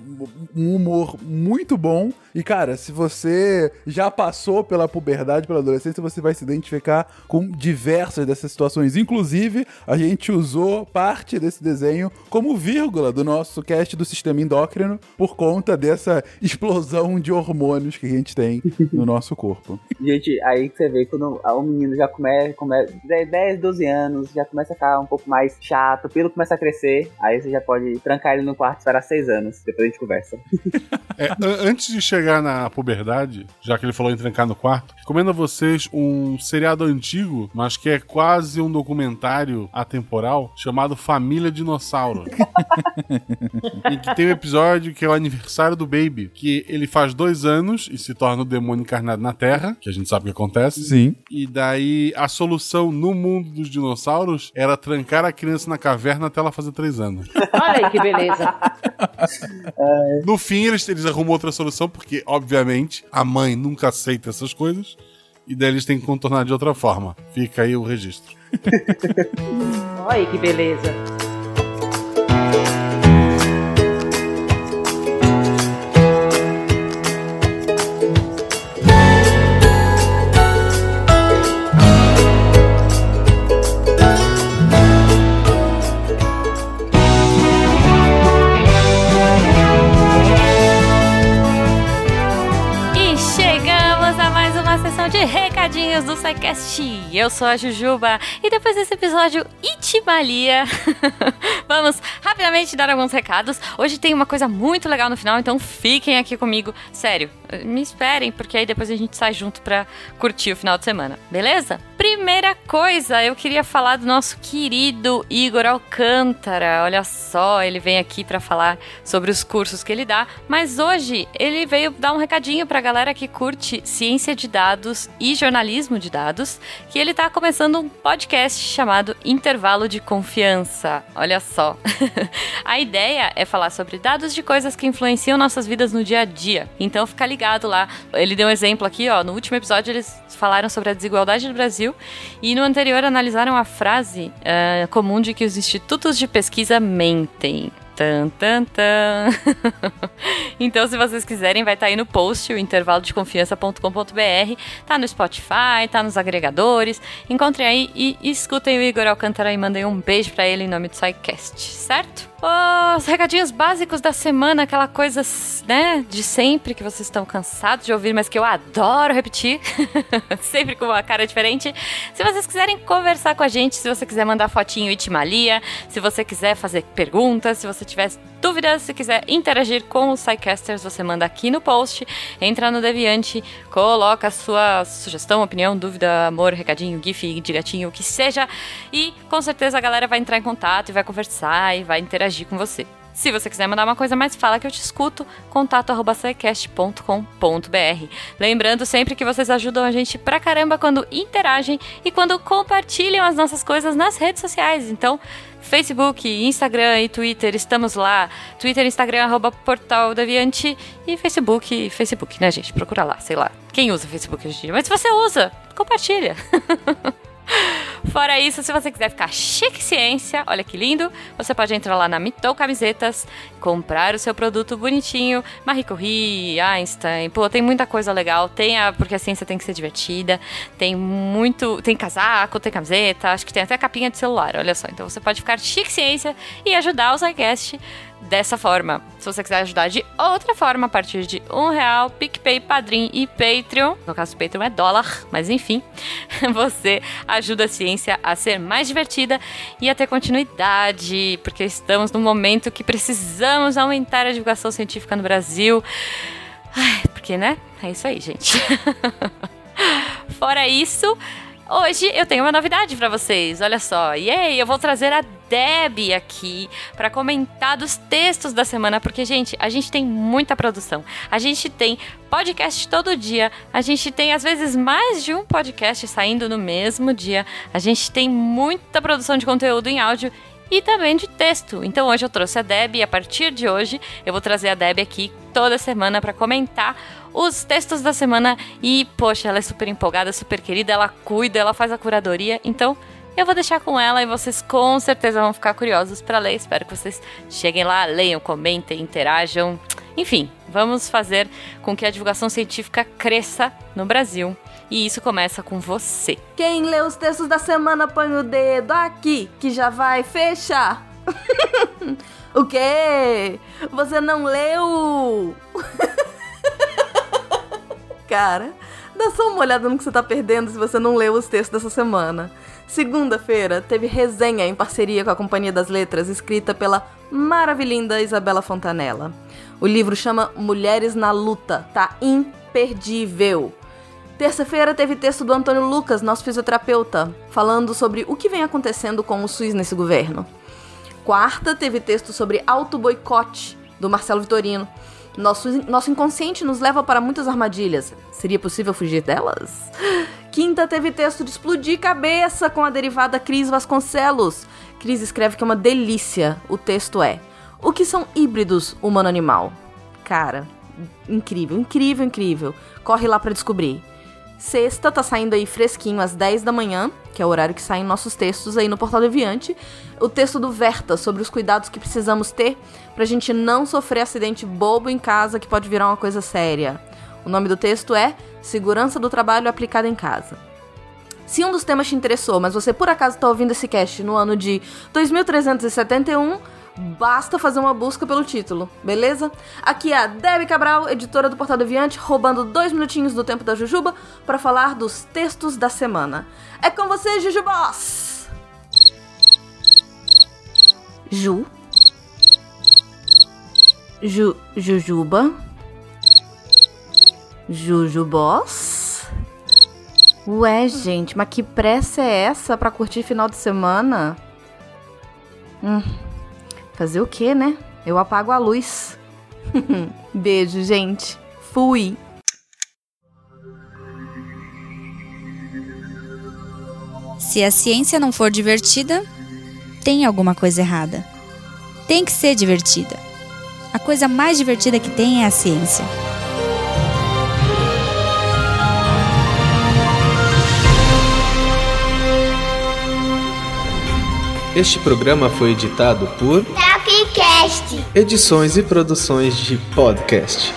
um humor muito bom. E, cara, se você já passou pela puberdade, pela adolescência, você vai se identificar com diversas dessas situações. Inclusive, a gente usou parte desse desenho como vírgula do nosso cast do sistema endócrino por conta dessa explosão de hormônios que a gente tem no nosso corpo. Gente, aí você vê quando o menino já começa, come, 10, 12 anos, já começa a ficar um pouco mais chato, o pelo começa a crescer, aí você já pode trancar ele no quarto e esperar 6 anos, depois a gente conversa. É, an- antes de chegar na puberdade, já que ele falou em trancar no quarto, recomendo a vocês um seriado antigo, mas que é quase um documentário atemporal, chamado Família Dinossauro. em que tem um episódio que é o aniversário do Baby, que ele faz dois anos e se torna o demônio encarnado na Terra, que a gente sabe o que acontece. Sim. E daí a solução no mundo dos dinossauros era trancar a criança na caverna até ela fazer três anos. Olha aí que beleza. No fim, eles, eles arrumam outra solução, porque, obviamente, a mãe nunca aceita essas coisas. E daí eles têm que contornar de outra forma. Fica aí o registro. Olha aí que beleza. Do SciCast. Eu sou a Jujuba e depois desse episódio Itimalia, vamos rapidamente dar alguns recados. Hoje tem uma coisa muito legal no final, então fiquem aqui comigo. Sério, me esperem, porque aí depois a gente sai junto pra curtir o final de semana, beleza? Primeira coisa, eu queria falar do nosso querido Igor Alcântara. Olha só, ele vem aqui pra falar sobre os cursos que ele dá, mas hoje ele veio dar um recadinho pra galera que curte ciência de dados e jornalismo de dados, que ele tá começando um podcast chamado Intervalo de Confiança. Olha só. a ideia é falar sobre dados de coisas que influenciam nossas vidas no dia a dia. Então fica ligado lá. Ele deu um exemplo aqui, ó, no último episódio eles falaram sobre a desigualdade no Brasil e no anterior analisaram a frase ah, comum de que os institutos de pesquisa mentem. Tan, tan, tan. então, se vocês quiserem, vai estar aí no post, o intervalo de confiança.com.br. Tá no Spotify, tá nos agregadores. Encontrem aí e escutem o Igor Alcântara e mandem um beijo para ele em nome do SciCast, certo? Os recadinhos básicos da semana, aquela coisa, né, de sempre que vocês estão cansados de ouvir, mas que eu adoro repetir, sempre com uma cara diferente. Se vocês quiserem conversar com a gente, se você quiser mandar fotinho Itimalia, se você quiser fazer perguntas, se você tiver dúvidas, se quiser interagir com os SciCasters, você manda aqui no post, entra no Deviante, coloca a sua sugestão, opinião, dúvida, amor, recadinho, gif de gatinho, o que seja, e com certeza a galera vai entrar em contato e vai conversar e vai interagir com você. Se você quiser mandar uma coisa mais, fala que eu te escuto, contato.com.br. Lembrando sempre que vocês ajudam a gente pra caramba quando interagem e quando compartilham as nossas coisas nas redes sociais. Então, Facebook, Instagram e Twitter, estamos lá. Twitter, Instagram, arroba Portal Deviante e Facebook, Facebook, né, gente? Procura lá, sei lá. Quem usa Facebook hoje em dia? Mas se você usa, compartilha. Fora isso, se você quiser ficar chique ciência, olha que lindo, você pode entrar lá na Mitou Camisetas, comprar o seu produto bonitinho, Marie Curie, Einstein, pô, tem muita coisa legal, tem a, porque a ciência tem que ser divertida, tem muito, tem casaco, tem camiseta, acho que tem até capinha de celular, olha só, então você pode ficar chique ciência e ajudar o SciCast dessa forma. Se você quiser ajudar de outra forma, a partir de um real, PicPay, Padrim e Patreon. No caso Patreon é dólar, mas enfim, você ajuda a ciência a ser mais divertida e a ter continuidade, porque estamos num momento que precisamos aumentar a divulgação científica no Brasil. Ai, porque, né? É isso aí, gente. Fora isso, Hoje eu tenho uma novidade para vocês, olha só. E aí, eu vou trazer a Deb aqui para comentar dos textos da semana, porque gente, a gente tem muita produção. A gente tem podcast todo dia, a gente tem às vezes mais de um podcast saindo no mesmo dia. A gente tem muita produção de conteúdo em áudio e também de texto. Então hoje eu trouxe a Deb e a partir de hoje eu vou trazer a Deb aqui toda semana para comentar os textos da semana e, poxa, ela é super empolgada, super querida, ela cuida, ela faz a curadoria, então eu vou deixar com ela e vocês com certeza vão ficar curiosos para ler. Espero que vocês cheguem lá, leiam, comentem, interajam. Enfim, vamos fazer com que a divulgação científica cresça no Brasil. E isso começa com você. Quem lê os textos da semana põe o dedo aqui, que já vai fechar. o quê? Você não leu? Cara, dá só uma olhada no que você tá perdendo se você não leu os textos dessa semana. Segunda-feira teve resenha em parceria com a Companhia das Letras, escrita pela maravilhinda Isabela Fontanella. O livro chama Mulheres na Luta, tá imperdível. Terça-feira teve texto do Antônio Lucas, nosso fisioterapeuta, falando sobre o que vem acontecendo com o SUS nesse governo. Quarta teve texto sobre auto-boicote, do Marcelo Vitorino. Nosso, nosso inconsciente nos leva para muitas armadilhas. Seria possível fugir delas? Quinta teve texto de explodir cabeça com a derivada Cris Vasconcelos. Cris escreve que é uma delícia. O texto é: O que são híbridos humano-animal? Cara, incrível, incrível, incrível. Corre lá para descobrir. Sexta tá saindo aí fresquinho às 10 da manhã, que é o horário que saem nossos textos aí no Portal Deviante. O texto do Verta sobre os cuidados que precisamos ter pra gente não sofrer acidente bobo em casa que pode virar uma coisa séria. O nome do texto é Segurança do Trabalho Aplicada em Casa. Se um dos temas te interessou, mas você por acaso está ouvindo esse cast no ano de 2371, Basta fazer uma busca pelo título, beleza? Aqui é a Debbie Cabral, editora do Portal Deviante, roubando dois minutinhos do tempo da Jujuba para falar dos textos da semana. É com você, Jujubos! Ju. Ju. Jujuba. Jujubos. Ué, gente, mas que pressa é essa para curtir final de semana? Hum. Fazer o quê, né? Eu apago a luz. Beijo, gente. Fui. Se a ciência não for divertida, tem alguma coisa errada. Tem que ser divertida. A coisa mais divertida que tem é a ciência. Este programa foi editado por Tapcast. Edições e produções de podcast.